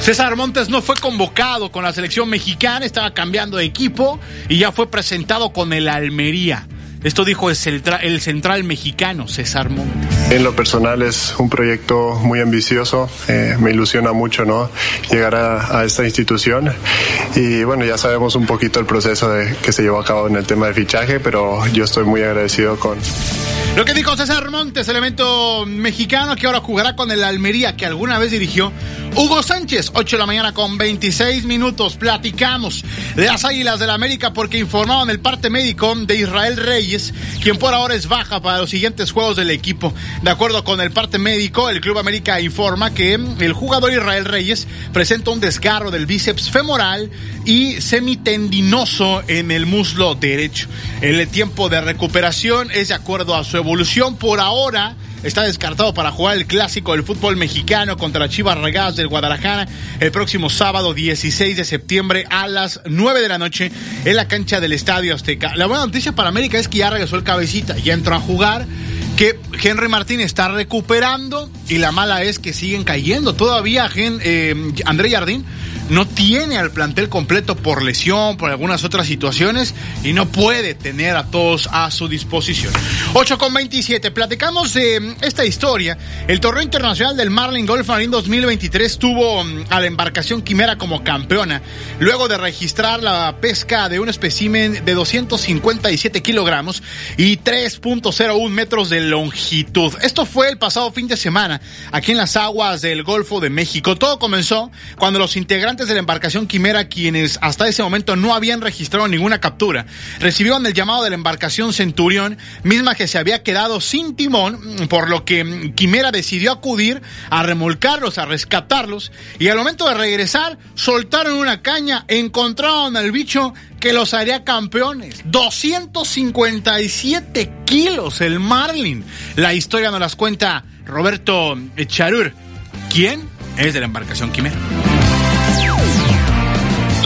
César Montes no fue convocado con la selección mexicana, estaba cambiando de equipo y ya fue presentado con el Almería. Esto dijo el central, el central mexicano César Montes. En lo personal es un proyecto muy ambicioso, eh, me ilusiona mucho ¿no? llegar a, a, esta institución y bueno, ya sabemos un poquito el proceso de, que se llevó a cabo en el tema de fichaje, pero yo estoy muy agradecido con... Lo que dijo César Montes, elemento mexicano que ahora jugará con el Almería que alguna vez dirigió Hugo Sánchez, 8 de la mañana con 26 minutos. Platicamos de las Águilas del la América porque informaban el parte médico de Israel Reyes, quien por ahora es baja para los siguientes juegos del equipo. De acuerdo con el parte médico, el Club América informa que el jugador Israel Reyes presenta un desgarro del bíceps femoral y semitendinoso en el muslo derecho. El tiempo de recuperación es de acuerdo a su evolución. Por ahora, está descartado para jugar el clásico del fútbol mexicano contra Chivas Regadas del Guadalajara el próximo sábado 16 de septiembre a las 9 de la noche en la cancha del Estadio Azteca. La buena noticia para América es que ya regresó el cabecita, ya entró a jugar que Henry Martín está recuperando y la mala es que siguen cayendo. Todavía eh, André Jardín no tiene al plantel completo por lesión, por algunas otras situaciones y no puede tener a todos a su disposición. 8 con 27. Platicamos de mm, esta historia. El torneo internacional del Marlin Golf Marine 2023 tuvo mm, a la embarcación Quimera como campeona, luego de registrar la pesca de un espécimen de 257 kilogramos y 3.01 metros de longitud. Esto fue el pasado fin de semana aquí en las aguas del Golfo de México. Todo comenzó cuando los integrantes de la embarcación Quimera, quienes hasta ese momento no habían registrado ninguna captura, recibieron el llamado de la embarcación Centurión, misma que se había quedado sin timón, por lo que Quimera decidió acudir a remolcarlos, a rescatarlos, y al momento de regresar, soltaron una caña, encontraron al bicho que los haría campeones. 257 kilos el Marlin. La historia nos las cuenta Roberto Charur. ¿Quién es de la embarcación Quimera?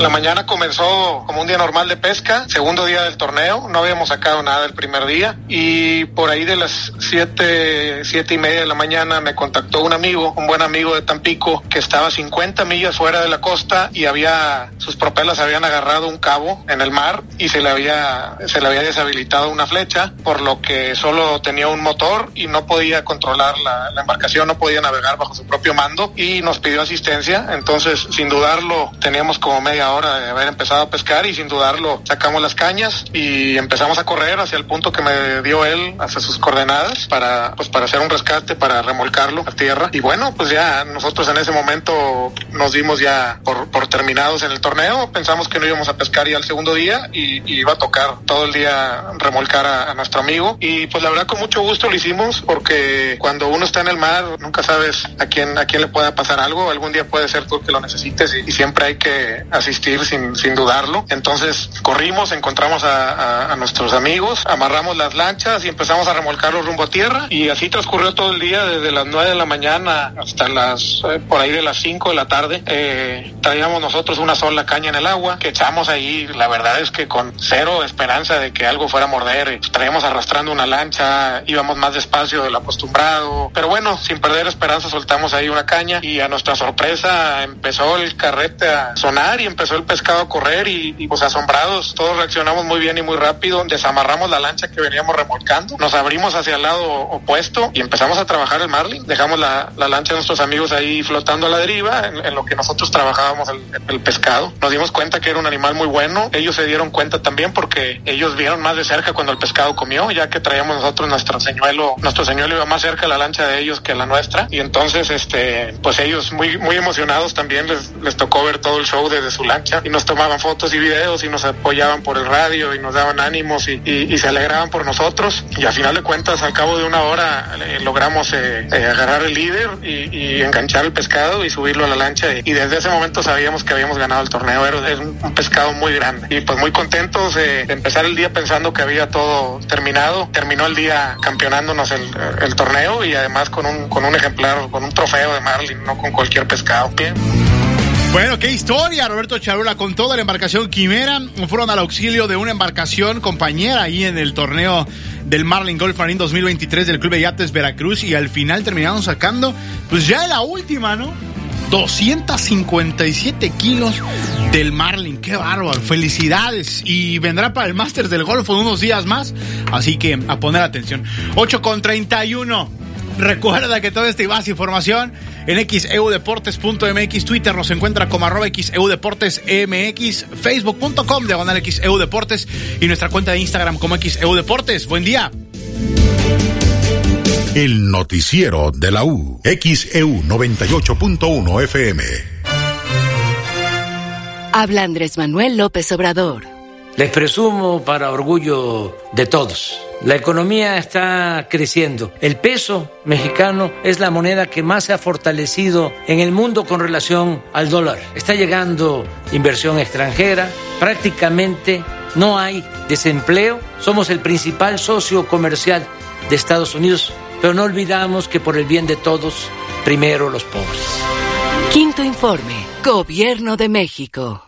La mañana comenzó como un día normal de pesca, segundo día del torneo, no habíamos sacado nada el primer día y por ahí de las siete, siete y media de la mañana me contactó un amigo, un buen amigo de Tampico, que estaba 50 millas fuera de la costa y había, sus propelas habían agarrado un cabo en el mar y se le había, se le había deshabilitado una flecha, por lo que solo tenía un motor y no podía controlar la, la embarcación, no podía navegar bajo su propio mando y nos pidió asistencia, entonces sin dudarlo teníamos como media hora de haber empezado a pescar y sin dudarlo sacamos las cañas y empezamos a correr hacia el punto que me dio él, hacia sus coordenadas para pues para hacer un rescate, para remolcarlo a tierra. Y bueno pues ya nosotros en ese momento nos dimos ya por, por terminados en el torneo, pensamos que no íbamos a pescar ya el segundo día y, y iba a tocar todo el día remolcar a, a nuestro amigo. Y pues la verdad con mucho gusto lo hicimos porque cuando uno está en el mar nunca sabes a quién a quién le pueda pasar algo, algún día puede ser tú que lo necesites y, y siempre hay que sin, sin dudarlo. Entonces corrimos, encontramos a, a, a, nuestros amigos, amarramos las lanchas y empezamos a remolcarlos rumbo a tierra y así transcurrió todo el día desde las nueve de la mañana hasta las eh, por ahí de las cinco de la tarde. Eh, traíamos nosotros una sola caña en el agua que echamos ahí. La verdad es que con cero esperanza de que algo fuera a morder. Traíamos arrastrando una lancha, íbamos más despacio de lo acostumbrado. Pero bueno, sin perder esperanza soltamos ahí una caña y a nuestra sorpresa empezó el carrete a sonar y empezó el pescado a correr y, y, pues asombrados, todos reaccionamos muy bien y muy rápido, desamarramos la lancha que veníamos remolcando, nos abrimos hacia el lado opuesto y empezamos a trabajar el marlin, dejamos la, la lancha de nuestros amigos ahí flotando a la deriva en, en lo que nosotros trabajábamos el, el, pescado, nos dimos cuenta que era un animal muy bueno, ellos se dieron cuenta también porque ellos vieron más de cerca cuando el pescado comió, ya que traíamos nosotros nuestro señuelo, nuestro señuelo iba más cerca a la lancha de ellos que a la nuestra. Y entonces este pues ellos muy muy emocionados también les, les tocó ver todo el show desde su lancha y nos tomaban fotos y videos y nos apoyaban por el radio y nos daban ánimos y, se alegraban por nosotros. Y a final de cuentas al cabo de una hora eh, logramos eh, eh, agarrar el líder y, enganchar el pescado y subirlo a la lancha. Y, desde ese momento sabíamos que habíamos ganado el torneo. Era un, pescado muy grande. Y pues muy contentos de empezar el día pensando que había todo terminado. Terminó el día campeonándonos el, torneo y además con un, con un ejemplar con un trofeo de marlin no con cualquier pescado bueno, qué historia, Roberto Charula, con toda la embarcación Quimera. Fueron al auxilio de una embarcación compañera ahí en el torneo del Marlin Golf Marine 2023 del Club de Yates Veracruz y al final terminaron sacando, pues ya la última, ¿no? 257 kilos del Marlin, qué bárbaro, felicidades y vendrá para el Masters del Golfo en unos días más, así que a poner atención. 8 con 31. Recuerda que toda esta y más información en xeudeportes.mx, Twitter nos encuentra como arroba xeudeportesmx, facebook.com diagonal xeudeportes y nuestra cuenta de Instagram como xeudeportes. Buen día. El noticiero de la U, XEU 98.1 FM. Habla Andrés Manuel López Obrador. Les presumo para orgullo de todos. La economía está creciendo. El peso mexicano es la moneda que más se ha fortalecido en el mundo con relación al dólar. Está llegando inversión extranjera. Prácticamente no hay desempleo. Somos el principal socio comercial de Estados Unidos. Pero no olvidamos que por el bien de todos, primero los pobres. Quinto informe. Gobierno de México.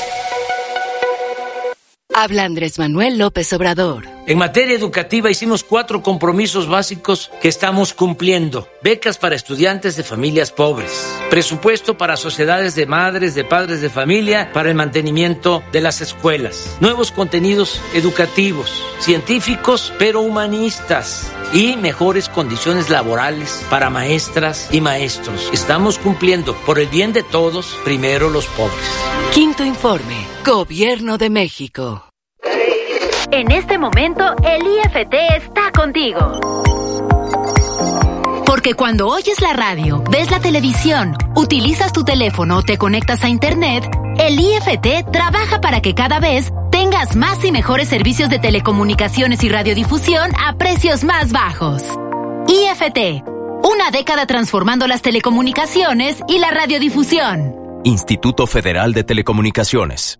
Habla Andrés Manuel López Obrador. En materia educativa hicimos cuatro compromisos básicos que estamos cumpliendo. Becas para estudiantes de familias pobres. Presupuesto para sociedades de madres, de padres de familia, para el mantenimiento de las escuelas. Nuevos contenidos educativos, científicos, pero humanistas. Y mejores condiciones laborales para maestras y maestros. Estamos cumpliendo por el bien de todos, primero los pobres. Quinto informe. Gobierno de México. En este momento, el IFT está contigo. Porque cuando oyes la radio, ves la televisión, utilizas tu teléfono o te conectas a Internet, el IFT trabaja para que cada vez más y mejores servicios de telecomunicaciones y radiodifusión a precios más bajos. IFT, una década transformando las telecomunicaciones y la radiodifusión. Instituto Federal de Telecomunicaciones.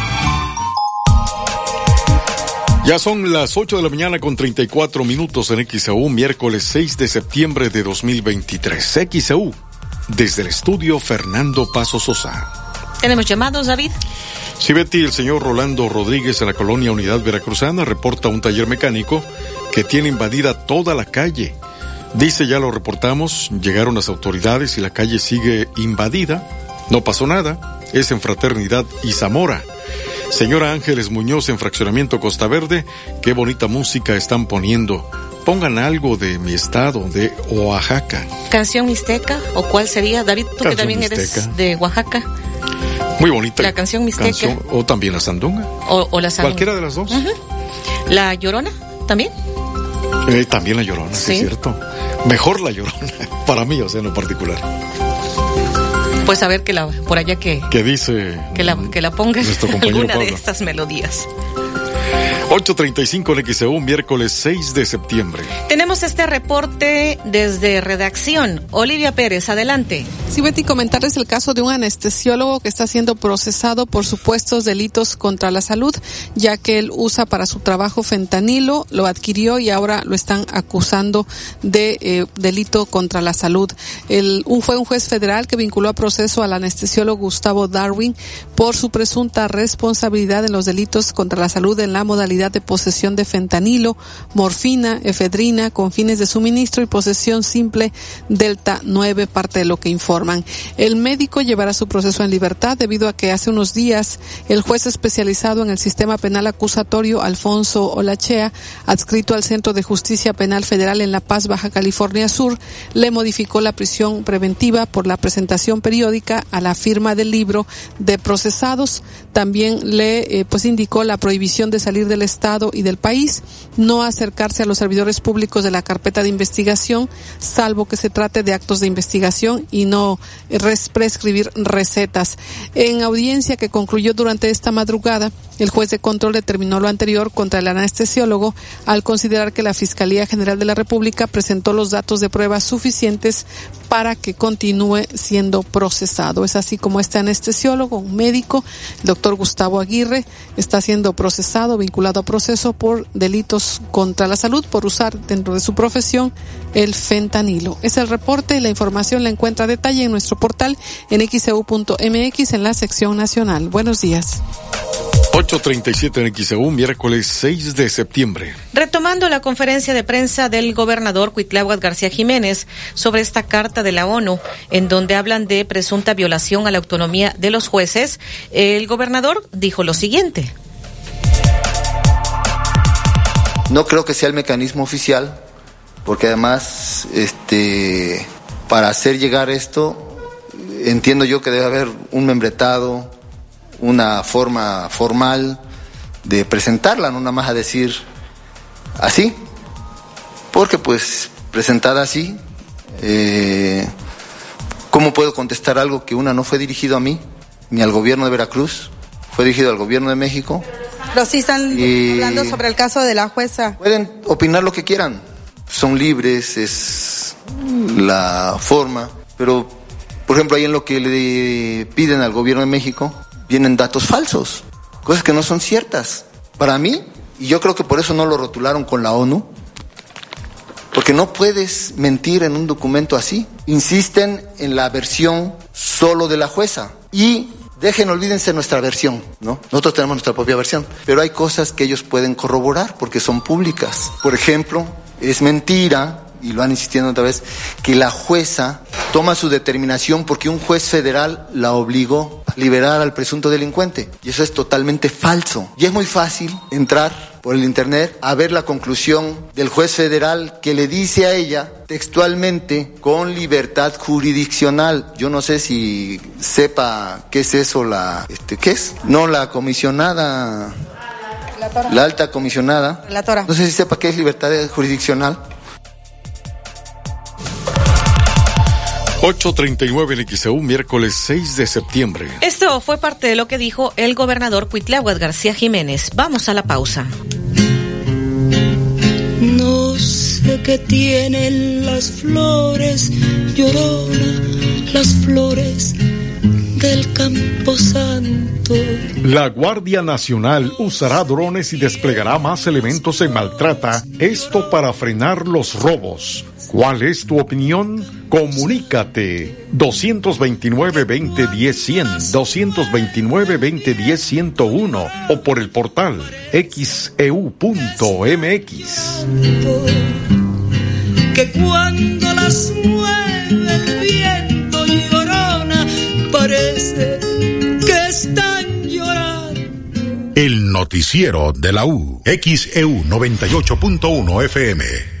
Ya son las 8 de la mañana con 34 minutos en XEU, miércoles 6 de septiembre de 2023. XEU, desde el estudio Fernando Paso Sosa. ¿Tenemos llamados, David? Sí, Betty, el señor Rolando Rodríguez en la colonia Unidad Veracruzana reporta un taller mecánico que tiene invadida toda la calle. Dice, ya lo reportamos, llegaron las autoridades y la calle sigue invadida. No pasó nada, es en Fraternidad y Zamora. Señora Ángeles Muñoz en Fraccionamiento Costa Verde, qué bonita música están poniendo. Pongan algo de mi estado, de Oaxaca. ¿Canción mixteca? ¿O cuál sería? David, tú que también eres de Oaxaca. Muy bonita. La canción mixteca. o también la sandunga. O, la sandunga. Cualquiera de las dos. ¿La llorona también? Eh, también la llorona, sí. es cierto. Mejor la llorona, para mí, o sea, en lo particular. Pues a ver que la, por allá que... Que dice... Que la, que la ponga alguna de estas melodías. 8.35 en XEU, miércoles 6 de septiembre. Tenemos este reporte desde redacción. Olivia Pérez, adelante. Sí, Betty, comentarles el caso de un anestesiólogo que está siendo procesado por supuestos delitos contra la salud, ya que él usa para su trabajo fentanilo, lo adquirió y ahora lo están acusando de eh, delito contra la salud. El, un, fue un juez federal que vinculó a proceso al anestesiólogo Gustavo Darwin por su presunta responsabilidad en los delitos contra la salud en la modalidad de posesión de fentanilo, morfina, efedrina con fines de suministro y posesión simple delta 9, parte de lo que informan. El médico llevará su proceso en libertad debido a que hace unos días el juez especializado en el sistema penal acusatorio Alfonso Olachea, adscrito al Centro de Justicia Penal Federal en La Paz, Baja California Sur, le modificó la prisión preventiva por la presentación periódica a la firma del libro de procesados. También le eh, pues indicó la prohibición de salir del Estado y del país, no acercarse a los servidores públicos de la carpeta de investigación, salvo que se trate de actos de investigación y no prescribir recetas. En audiencia que concluyó durante esta madrugada, el juez de control determinó lo anterior contra el anestesiólogo al considerar que la Fiscalía General de la República presentó los datos de pruebas suficientes para que continúe siendo procesado. Es así como este anestesiólogo, un médico, el doctor Gustavo Aguirre, está siendo procesado, vinculado a proceso por delitos contra la salud por usar dentro de su profesión el fentanilo. Es el reporte la información la encuentra a detalle en nuestro portal en xeu.mx en la sección nacional. Buenos días. 8.37 en XEU, miércoles 6 de septiembre. Retomando la conferencia de prensa del gobernador Cuitláhuac García Jiménez sobre esta carta de la ONU, en donde hablan de presunta violación a la autonomía de los jueces, el gobernador dijo lo siguiente. No creo que sea el mecanismo oficial, porque además, este, para hacer llegar esto, entiendo yo que debe haber un membretado, una forma formal de presentarla, no nada más a decir así, porque pues presentada así, eh, ¿cómo puedo contestar algo que una no fue dirigido a mí, ni al gobierno de Veracruz, fue dirigido al gobierno de México? Pero sí están hablando sobre el caso de la jueza. Pueden opinar lo que quieran, son libres, es la forma, pero por ejemplo ahí en lo que le piden al gobierno de México, vienen datos falsos, cosas que no son ciertas. Para mí, y yo creo que por eso no lo rotularon con la ONU, porque no puedes mentir en un documento así. Insisten en la versión solo de la jueza y dejen, olvídense nuestra versión, ¿no? Nosotros tenemos nuestra propia versión, pero hay cosas que ellos pueden corroborar porque son públicas. Por ejemplo, es mentira y lo han insistiendo otra vez, que la jueza toma su determinación porque un juez federal la obligó a liberar al presunto delincuente. Y eso es totalmente falso. Y es muy fácil entrar por el internet a ver la conclusión del juez federal que le dice a ella textualmente con libertad jurisdiccional. Yo no sé si sepa qué es eso la este qué es? No la comisionada la, alta comisionada. No sé si sepa qué es libertad jurisdiccional. 8.39 en XEU, miércoles 6 de septiembre. Esto fue parte de lo que dijo el gobernador Cuitláhuac García Jiménez. Vamos a la pausa. No sé qué tienen las flores, llorona, las flores del Campo Santo. La Guardia Nacional usará drones y desplegará más elementos en maltrata, esto para frenar los robos. ¿Cuál es tu opinión? Comunícate 229-2010-100, 229-2010-101 o por el portal xeu.mx. Que cuando las mueve el viento llorona, parece que están llorando. El noticiero de la U, XEU 98.1 FM.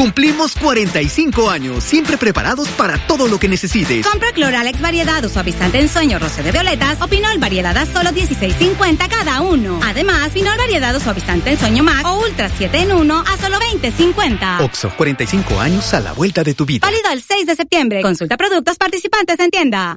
Cumplimos 45 años, siempre preparados para todo lo que necesites. Compra Cloralex variedad o suavizante en sueño roce de violetas o Pinol variedad a solo 16.50 cada uno. Además, Pinol variedad o suavizante en sueño más o Ultra 7 en 1 a solo 20.50. Oxo, 45 años a la vuelta de tu vida. Válido el 6 de septiembre. Consulta productos participantes en tienda.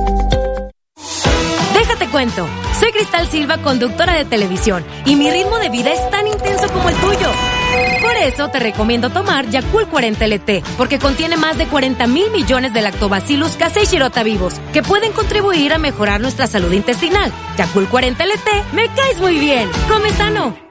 Déjate cuento. Soy Cristal Silva, conductora de televisión, y mi ritmo de vida es tan intenso como el tuyo. Por eso te recomiendo tomar Yakult 40 LT, porque contiene más de 40 mil millones de lactobacillus casei shirota vivos, que pueden contribuir a mejorar nuestra salud intestinal. Yakult 40 LT, me caes muy bien. Come sano.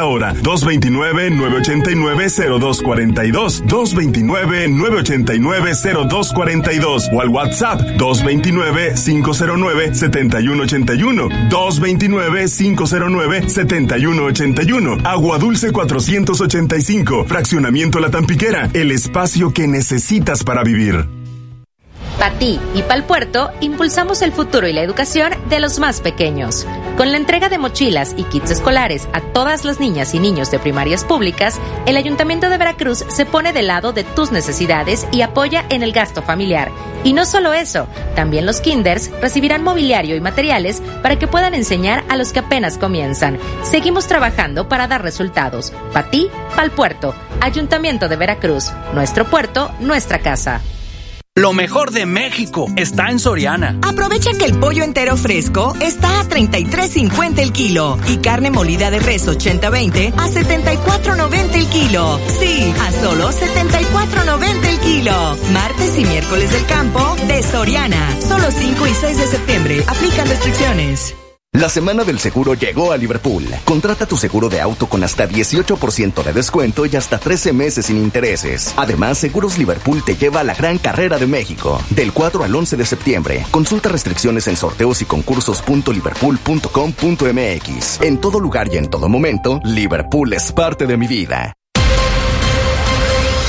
ahora 229-989-0242. 229-989-0242. O al WhatsApp 229-509-7181. 229-509-7181. Agua Dulce 485. Fraccionamiento La Tampiquera. El espacio que necesitas para vivir. Para ti y para el puerto, impulsamos el futuro y la educación de los más pequeños. Con la entrega de mochilas y kits escolares a todas las niñas y niños de primarias públicas, el Ayuntamiento de Veracruz se pone del lado de tus necesidades y apoya en el gasto familiar. Y no solo eso, también los kinders recibirán mobiliario y materiales para que puedan enseñar a los que apenas comienzan. Seguimos trabajando para dar resultados. Para ti, para el puerto. Ayuntamiento de Veracruz. Nuestro puerto, nuestra casa. Lo mejor de México está en Soriana. Aprovecha que el pollo entero fresco está a 33.50 el kilo y carne molida de res 80-20 a 74.90 el kilo. Sí, a solo 74.90 el kilo. Martes y miércoles del campo de Soriana. Solo 5 y 6 de septiembre. Aplican restricciones. La semana del seguro llegó a Liverpool. Contrata tu seguro de auto con hasta 18% de descuento y hasta 13 meses sin intereses. Además, Seguros Liverpool te lleva a la gran carrera de México. Del 4 al 11 de septiembre. Consulta restricciones en sorteos y concursos.liverpool.com.mx. En todo lugar y en todo momento, Liverpool es parte de mi vida.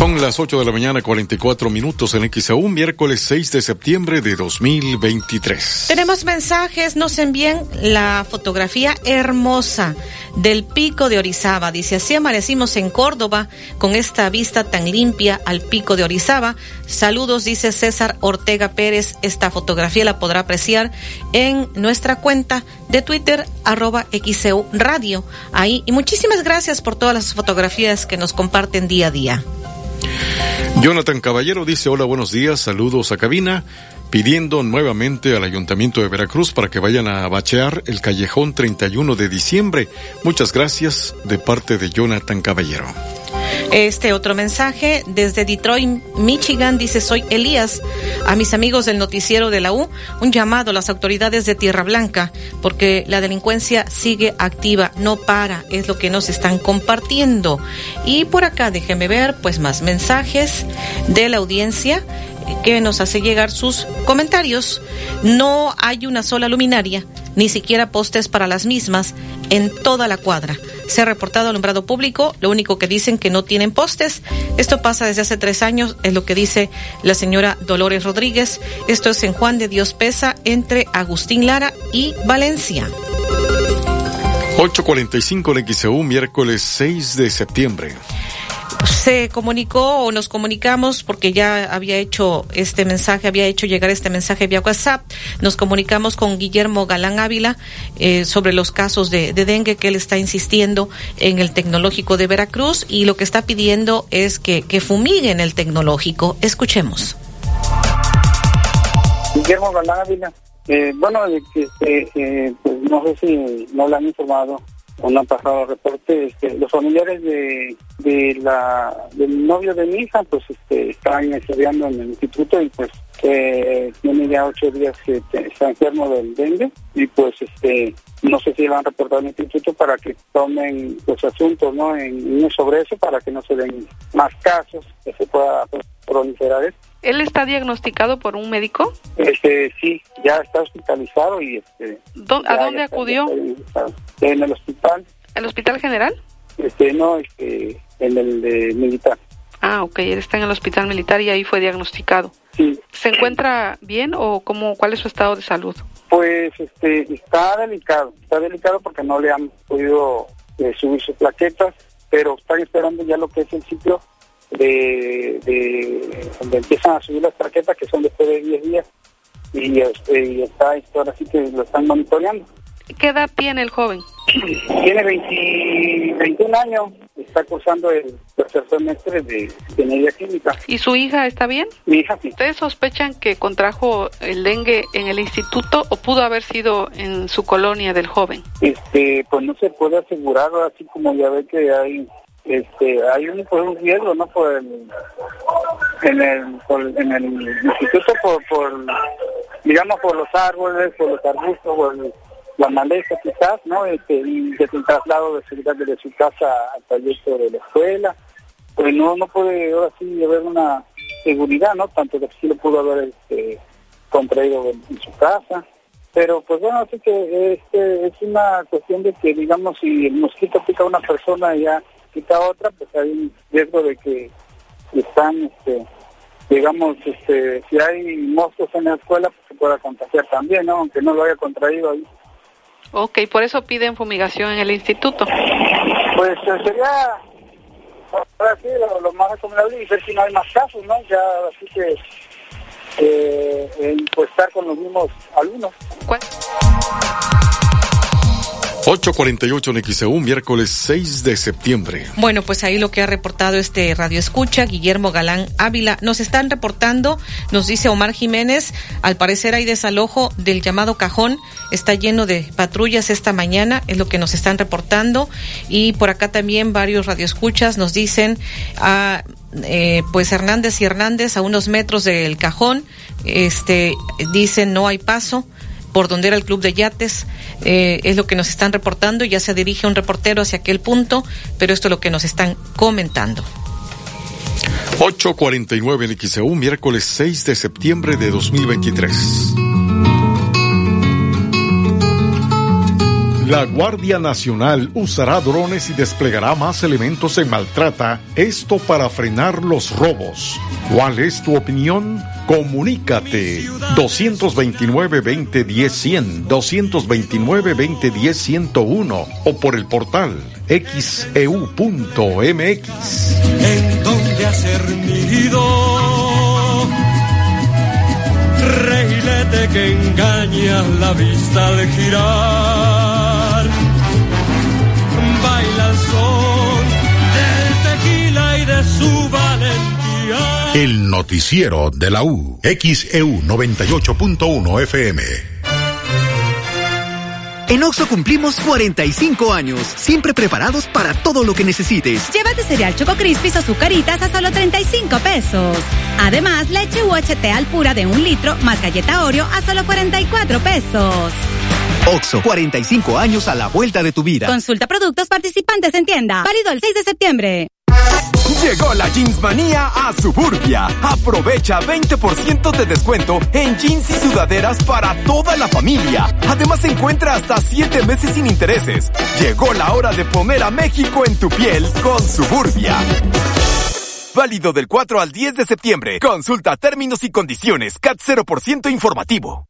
Son las 8 de la mañana, 44 minutos en XAU, miércoles 6 de septiembre de 2023. Tenemos mensajes, nos envían la fotografía hermosa del pico de Orizaba. Dice, así amanecimos en Córdoba con esta vista tan limpia al pico de Orizaba. Saludos, dice César Ortega Pérez. Esta fotografía la podrá apreciar en nuestra cuenta de Twitter, arroba XEU Radio. Ahí, y muchísimas gracias por todas las fotografías que nos comparten día a día. Jonathan Caballero dice hola, buenos días, saludos a cabina, pidiendo nuevamente al Ayuntamiento de Veracruz para que vayan a bachear el callejón 31 de diciembre. Muchas gracias de parte de Jonathan Caballero. Este otro mensaje desde Detroit, Michigan, dice soy Elías. A mis amigos del noticiero de la U, un llamado a las autoridades de Tierra Blanca, porque la delincuencia sigue activa, no para, es lo que nos están compartiendo. Y por acá déjeme ver pues más mensajes de la audiencia que nos hace llegar sus comentarios. No hay una sola luminaria, ni siquiera postes para las mismas en toda la cuadra. Se ha reportado alumbrado público, lo único que dicen que no tienen postes. Esto pasa desde hace tres años, es lo que dice la señora Dolores Rodríguez. Esto es en Juan de Dios Pesa, entre Agustín Lara y Valencia. 8.45 en XEU, miércoles 6 de septiembre se comunicó o nos comunicamos porque ya había hecho este mensaje, había hecho llegar este mensaje vía WhatsApp. Nos comunicamos con Guillermo Galán Ávila eh, sobre los casos de, de, dengue que él está insistiendo en el tecnológico de Veracruz y lo que está pidiendo es que, que fumiguen el tecnológico. Escuchemos. Guillermo Galán Ávila. Eh, bueno, eh, pues no sé si no le han informado no han pasado reporte este, los familiares de, del novio de mi hija pues este están estudiando en el instituto y pues eh, tiene ya ocho días que está enfermo del dengue y pues este no sé si lo han reportado en el instituto para que tomen los asuntos no en, sobre eso para que no se den más casos que se pueda proliferar esto. ¿Él está diagnosticado por un médico? Este, sí, ya está hospitalizado y este. ¿A dónde acudió? En el hospital. ¿El hospital general? Este, no, este, en el de militar. Ah, ok, él está en el hospital militar y ahí fue diagnosticado. Sí. ¿Se encuentra bien o cómo, cuál es su estado de salud? Pues este, está delicado, está delicado porque no le han podido eh, subir sus plaquetas, pero están esperando ya lo que es el ciclo de, de donde empiezan a subir las plaquetas, que son después de 10 días, y, este, y está esto ahora sí que lo están monitoreando. ¿Qué edad tiene el joven? Tiene 20 21 años, está cursando el tercer semestre de ingeniería química. ¿Y su hija está bien? Mi hija sí. ¿Ustedes sospechan que contrajo el dengue en el instituto o pudo haber sido en su colonia del joven? Este, pues no se puede asegurar, así como ya ve que hay este hay un, pues, un riesgo no por el en el por- en el instituto por, por digamos por los árboles por los arbustos por el- la maleza quizás no este y desde el traslado de seguridad desde su casa al trayecto de la escuela. Pues no no puede ahora sí haber una seguridad no tanto que sí lo pudo haber este contraído en, en su casa. Pero pues bueno así que este es una cuestión de que digamos si el mosquito pica a una persona ya pica a otra pues hay un riesgo de que están este digamos este si hay moscos en la escuela pues se pueda contagiar también no aunque no lo haya contraído ahí. Ok, por eso piden fumigación en el instituto. pues eh, sería ahora sí lo, lo más recomendable y ver si no hay más casos no ya así que eh, eh, pues estar con los mismos alumnos 848 en XEU, miércoles 6 de septiembre. Bueno, pues ahí lo que ha reportado este Radio Escucha, Guillermo Galán Ávila. Nos están reportando, nos dice Omar Jiménez, al parecer hay desalojo del llamado cajón, está lleno de patrullas esta mañana, es lo que nos están reportando. Y por acá también varios radioescuchas nos dicen, ah, eh, pues Hernández y Hernández a unos metros del cajón, este, dicen no hay paso por donde era el club de yates, eh, es lo que nos están reportando, ya se dirige un reportero hacia aquel punto, pero esto es lo que nos están comentando. 849 en XEU, miércoles 6 de septiembre de 2023. La Guardia Nacional usará drones y desplegará más elementos en maltrata, esto para frenar los robos. ¿Cuál es tu opinión? Comunícate 229-2010-100, 229-2010-101 o por el portal E xeu.mx. en donde hacer nido. Reilete que engaña la vista al girar. Su valentía. El noticiero de la U. XEU 98.1 FM. En Oxo cumplimos 45 años, siempre preparados para todo lo que necesites. Llévate cereal Choco Crispis o Zucaritas a solo 35 pesos. Además, leche UHT al pura de un litro más galleta Oreo a solo 44 pesos. Oxo, 45 años a la vuelta de tu vida. Consulta productos participantes en tienda. Válido el 6 de septiembre. Llegó la Jeans Manía a Suburbia. Aprovecha 20% de descuento en jeans y sudaderas para toda la familia. Además encuentra hasta 7 meses sin intereses. Llegó la hora de poner a México en tu piel con Suburbia. Válido del 4 al 10 de septiembre. Consulta términos y condiciones. CAT 0% informativo.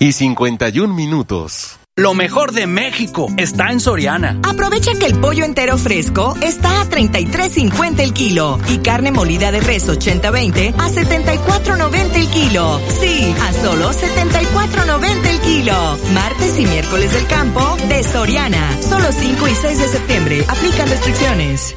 y 51 minutos. Lo mejor de México está en Soriana. Aprovecha que el pollo entero fresco está a 33.50 el kilo y carne molida de res 80-20 a 74.90 el kilo. Sí, a solo 74.90 el kilo. Martes y miércoles del campo de Soriana. Solo 5 y 6 de septiembre. Aplican restricciones.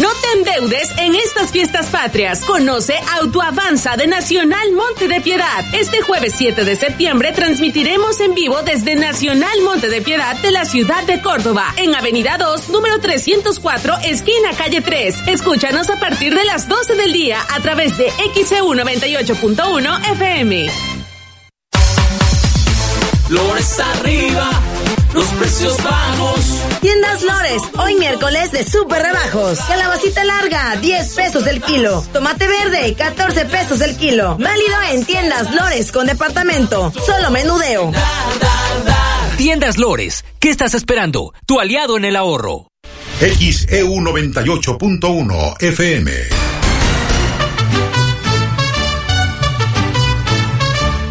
No te endeudes en estas fiestas patrias. Conoce Autoavanza de Nacional Monte de Piedad. Este jueves 7 de septiembre transmitiremos en vivo desde Nacional Monte de Piedad de la ciudad de Córdoba, en Avenida 2, número 304, esquina calle 3. Escúchanos a partir de las 12 del día a través de XEU 98.1 FM. Lores arriba los precios bajos. Tiendas Lores, hoy miércoles de super rebajos. Calabacita larga, 10 pesos el kilo. Tomate verde, 14 pesos el kilo. Válido en Tiendas Lores con departamento. Solo menudeo. Tiendas Lores, ¿qué estás esperando? Tu aliado en el ahorro. XEU 98.1 FM.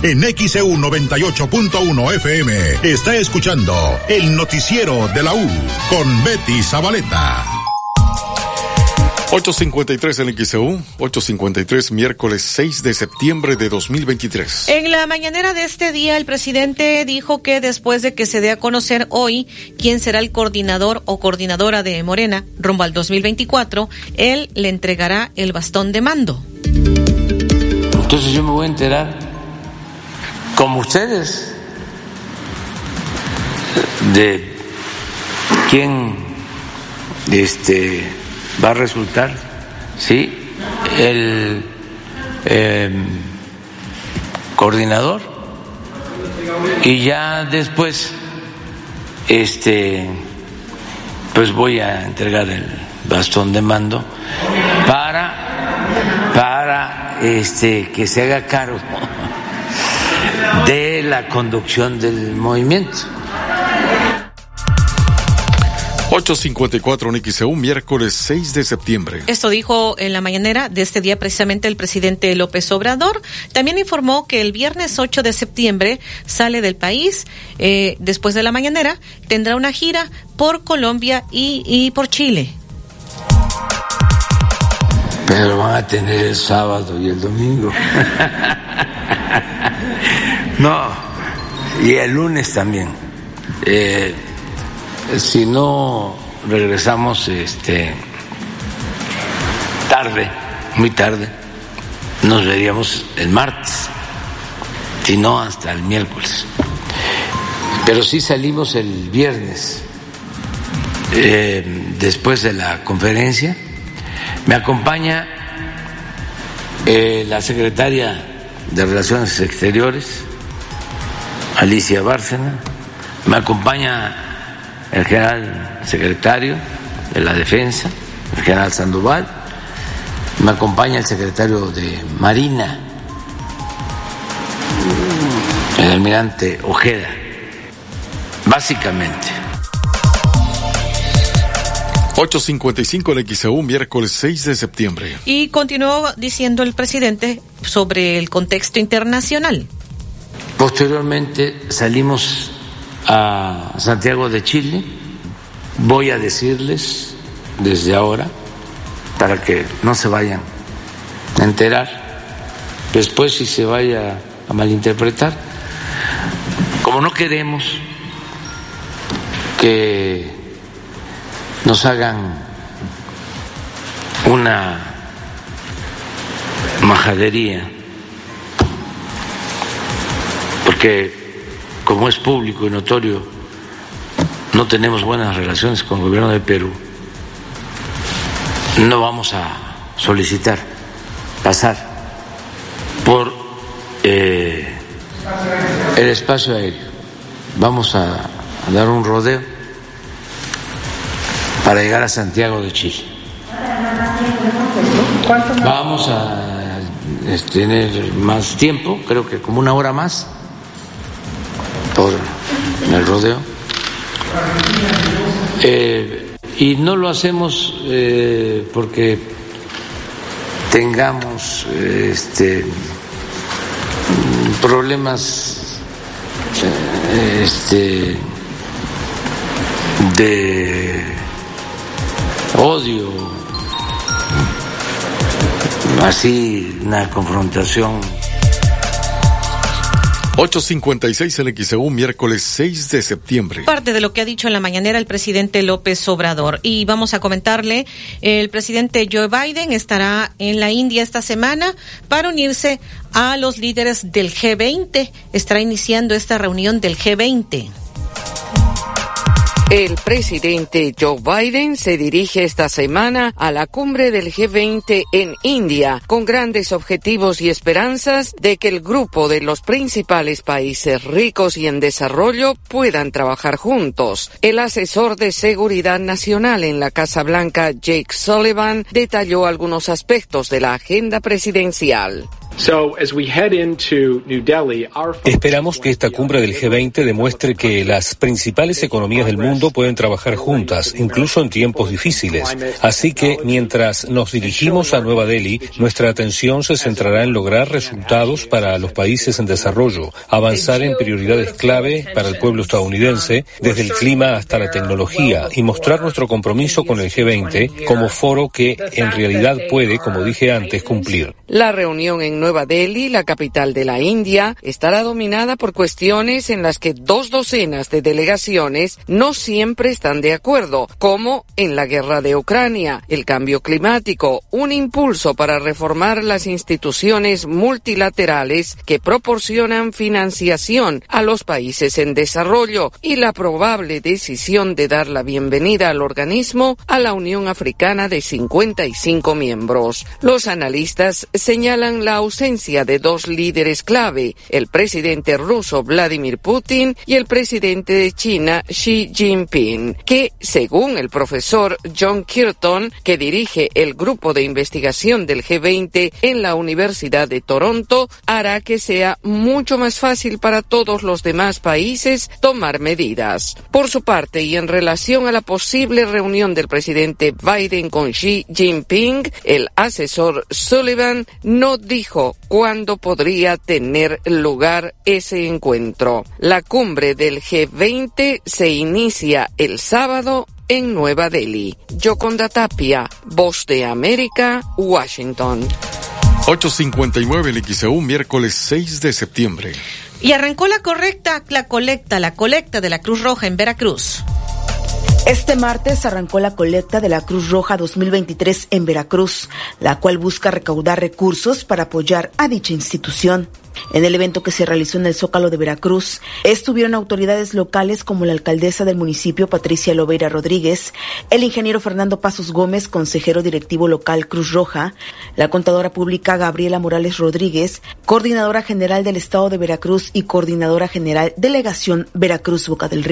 En XEU 98.1 FM está escuchando el noticiero de la U con Betty Zabaleta. 853 en XEU, 853 miércoles 6 de septiembre de 2023. En la mañanera de este día, el presidente dijo que después de que se dé a conocer hoy quién será el coordinador o coordinadora de Morena rumbo al 2024, él le entregará el bastón de mando. Entonces yo me voy a enterar como ustedes, de quién este, va a resultar, ¿sí? El em, coordinador y ya después, este, pues voy a entregar el bastón de mando para, para este, que se haga cargo de la conducción del movimiento. 854 XEU, miércoles 6 de septiembre. Esto dijo en la mañanera de este día precisamente el presidente López Obrador. También informó que el viernes 8 de septiembre sale del país. Eh, después de la mañanera tendrá una gira por Colombia y, y por Chile. Pero van a tener el sábado y el domingo. No, y el lunes también. Eh, si no regresamos este, tarde, muy tarde, nos veríamos el martes, si no hasta el miércoles. Pero sí salimos el viernes, eh, después de la conferencia. Me acompaña eh, la secretaria de Relaciones Exteriores, Alicia Bárcena, me acompaña el general secretario de la Defensa, el general Sandoval, me acompaña el secretario de Marina, el almirante Ojeda, básicamente. 8.55 en XEU, miércoles 6 de septiembre. Y continuó diciendo el presidente sobre el contexto internacional. Posteriormente salimos a Santiago de Chile. Voy a decirles desde ahora, para que no se vayan a enterar, después si se vaya a malinterpretar, como no queremos que nos hagan una majadería que como es público y notorio, no tenemos buenas relaciones con el gobierno de Perú, no vamos a solicitar pasar por eh, el espacio aéreo. Vamos a, a dar un rodeo para llegar a Santiago de Chile. Vamos a tener más tiempo, creo que como una hora más por el rodeo. Eh, y no lo hacemos eh, porque tengamos este, problemas este, de odio, así una confrontación 856 en XEU, miércoles 6 de septiembre. Parte de lo que ha dicho en la mañanera el presidente López Obrador. Y vamos a comentarle, el presidente Joe Biden estará en la India esta semana para unirse a los líderes del G20. Estará iniciando esta reunión del G20. El presidente Joe Biden se dirige esta semana a la cumbre del G20 en India con grandes objetivos y esperanzas de que el grupo de los principales países ricos y en desarrollo puedan trabajar juntos. El asesor de seguridad nacional en la Casa Blanca, Jake Sullivan, detalló algunos aspectos de la agenda presidencial. Esperamos que esta cumbre del G20 demuestre que las principales economías del mundo pueden trabajar juntas, incluso en tiempos difíciles. Así que mientras nos dirigimos a Nueva Delhi, nuestra atención se centrará en lograr resultados para los países en desarrollo, avanzar en prioridades clave para el pueblo estadounidense, desde el clima hasta la tecnología, y mostrar nuestro compromiso con el G20 como foro que en realidad puede, como dije antes, cumplir. La reunión en Nueva Delhi, la capital de la India, estará dominada por cuestiones en las que dos docenas de delegaciones no siempre están de acuerdo, como en la guerra de Ucrania, el cambio climático, un impulso para reformar las instituciones multilaterales que proporcionan financiación a los países en desarrollo y la probable decisión de dar la bienvenida al organismo a la Unión Africana de 55 miembros. Los analistas señalan la ausencia de dos líderes clave, el presidente ruso Vladimir Putin y el presidente de China Xi Jinping, que, según el profesor John Kirton, que dirige el grupo de investigación del G20 en la Universidad de Toronto, hará que sea mucho más fácil para todos los demás países tomar medidas. Por su parte, y en relación a la posible reunión del presidente Biden con Xi Jinping, el asesor Sullivan no dijo cuándo podría tener lugar ese encuentro. La cumbre del G20 se inicia el sábado en Nueva Delhi. Yoconda Tapia, Voz de América, Washington. 859 el XEU, miércoles 6 de septiembre. Y arrancó la correcta, la colecta, la colecta de la Cruz Roja en Veracruz. Este martes arrancó la colecta de la Cruz Roja 2023 en Veracruz, la cual busca recaudar recursos para apoyar a dicha institución. En el evento que se realizó en el Zócalo de Veracruz, estuvieron autoridades locales como la alcaldesa del municipio Patricia Lobeira Rodríguez, el ingeniero Fernando Pasos Gómez, consejero directivo local Cruz Roja, la contadora pública Gabriela Morales Rodríguez, coordinadora general del Estado de Veracruz y coordinadora general Delegación Veracruz Boca del Río.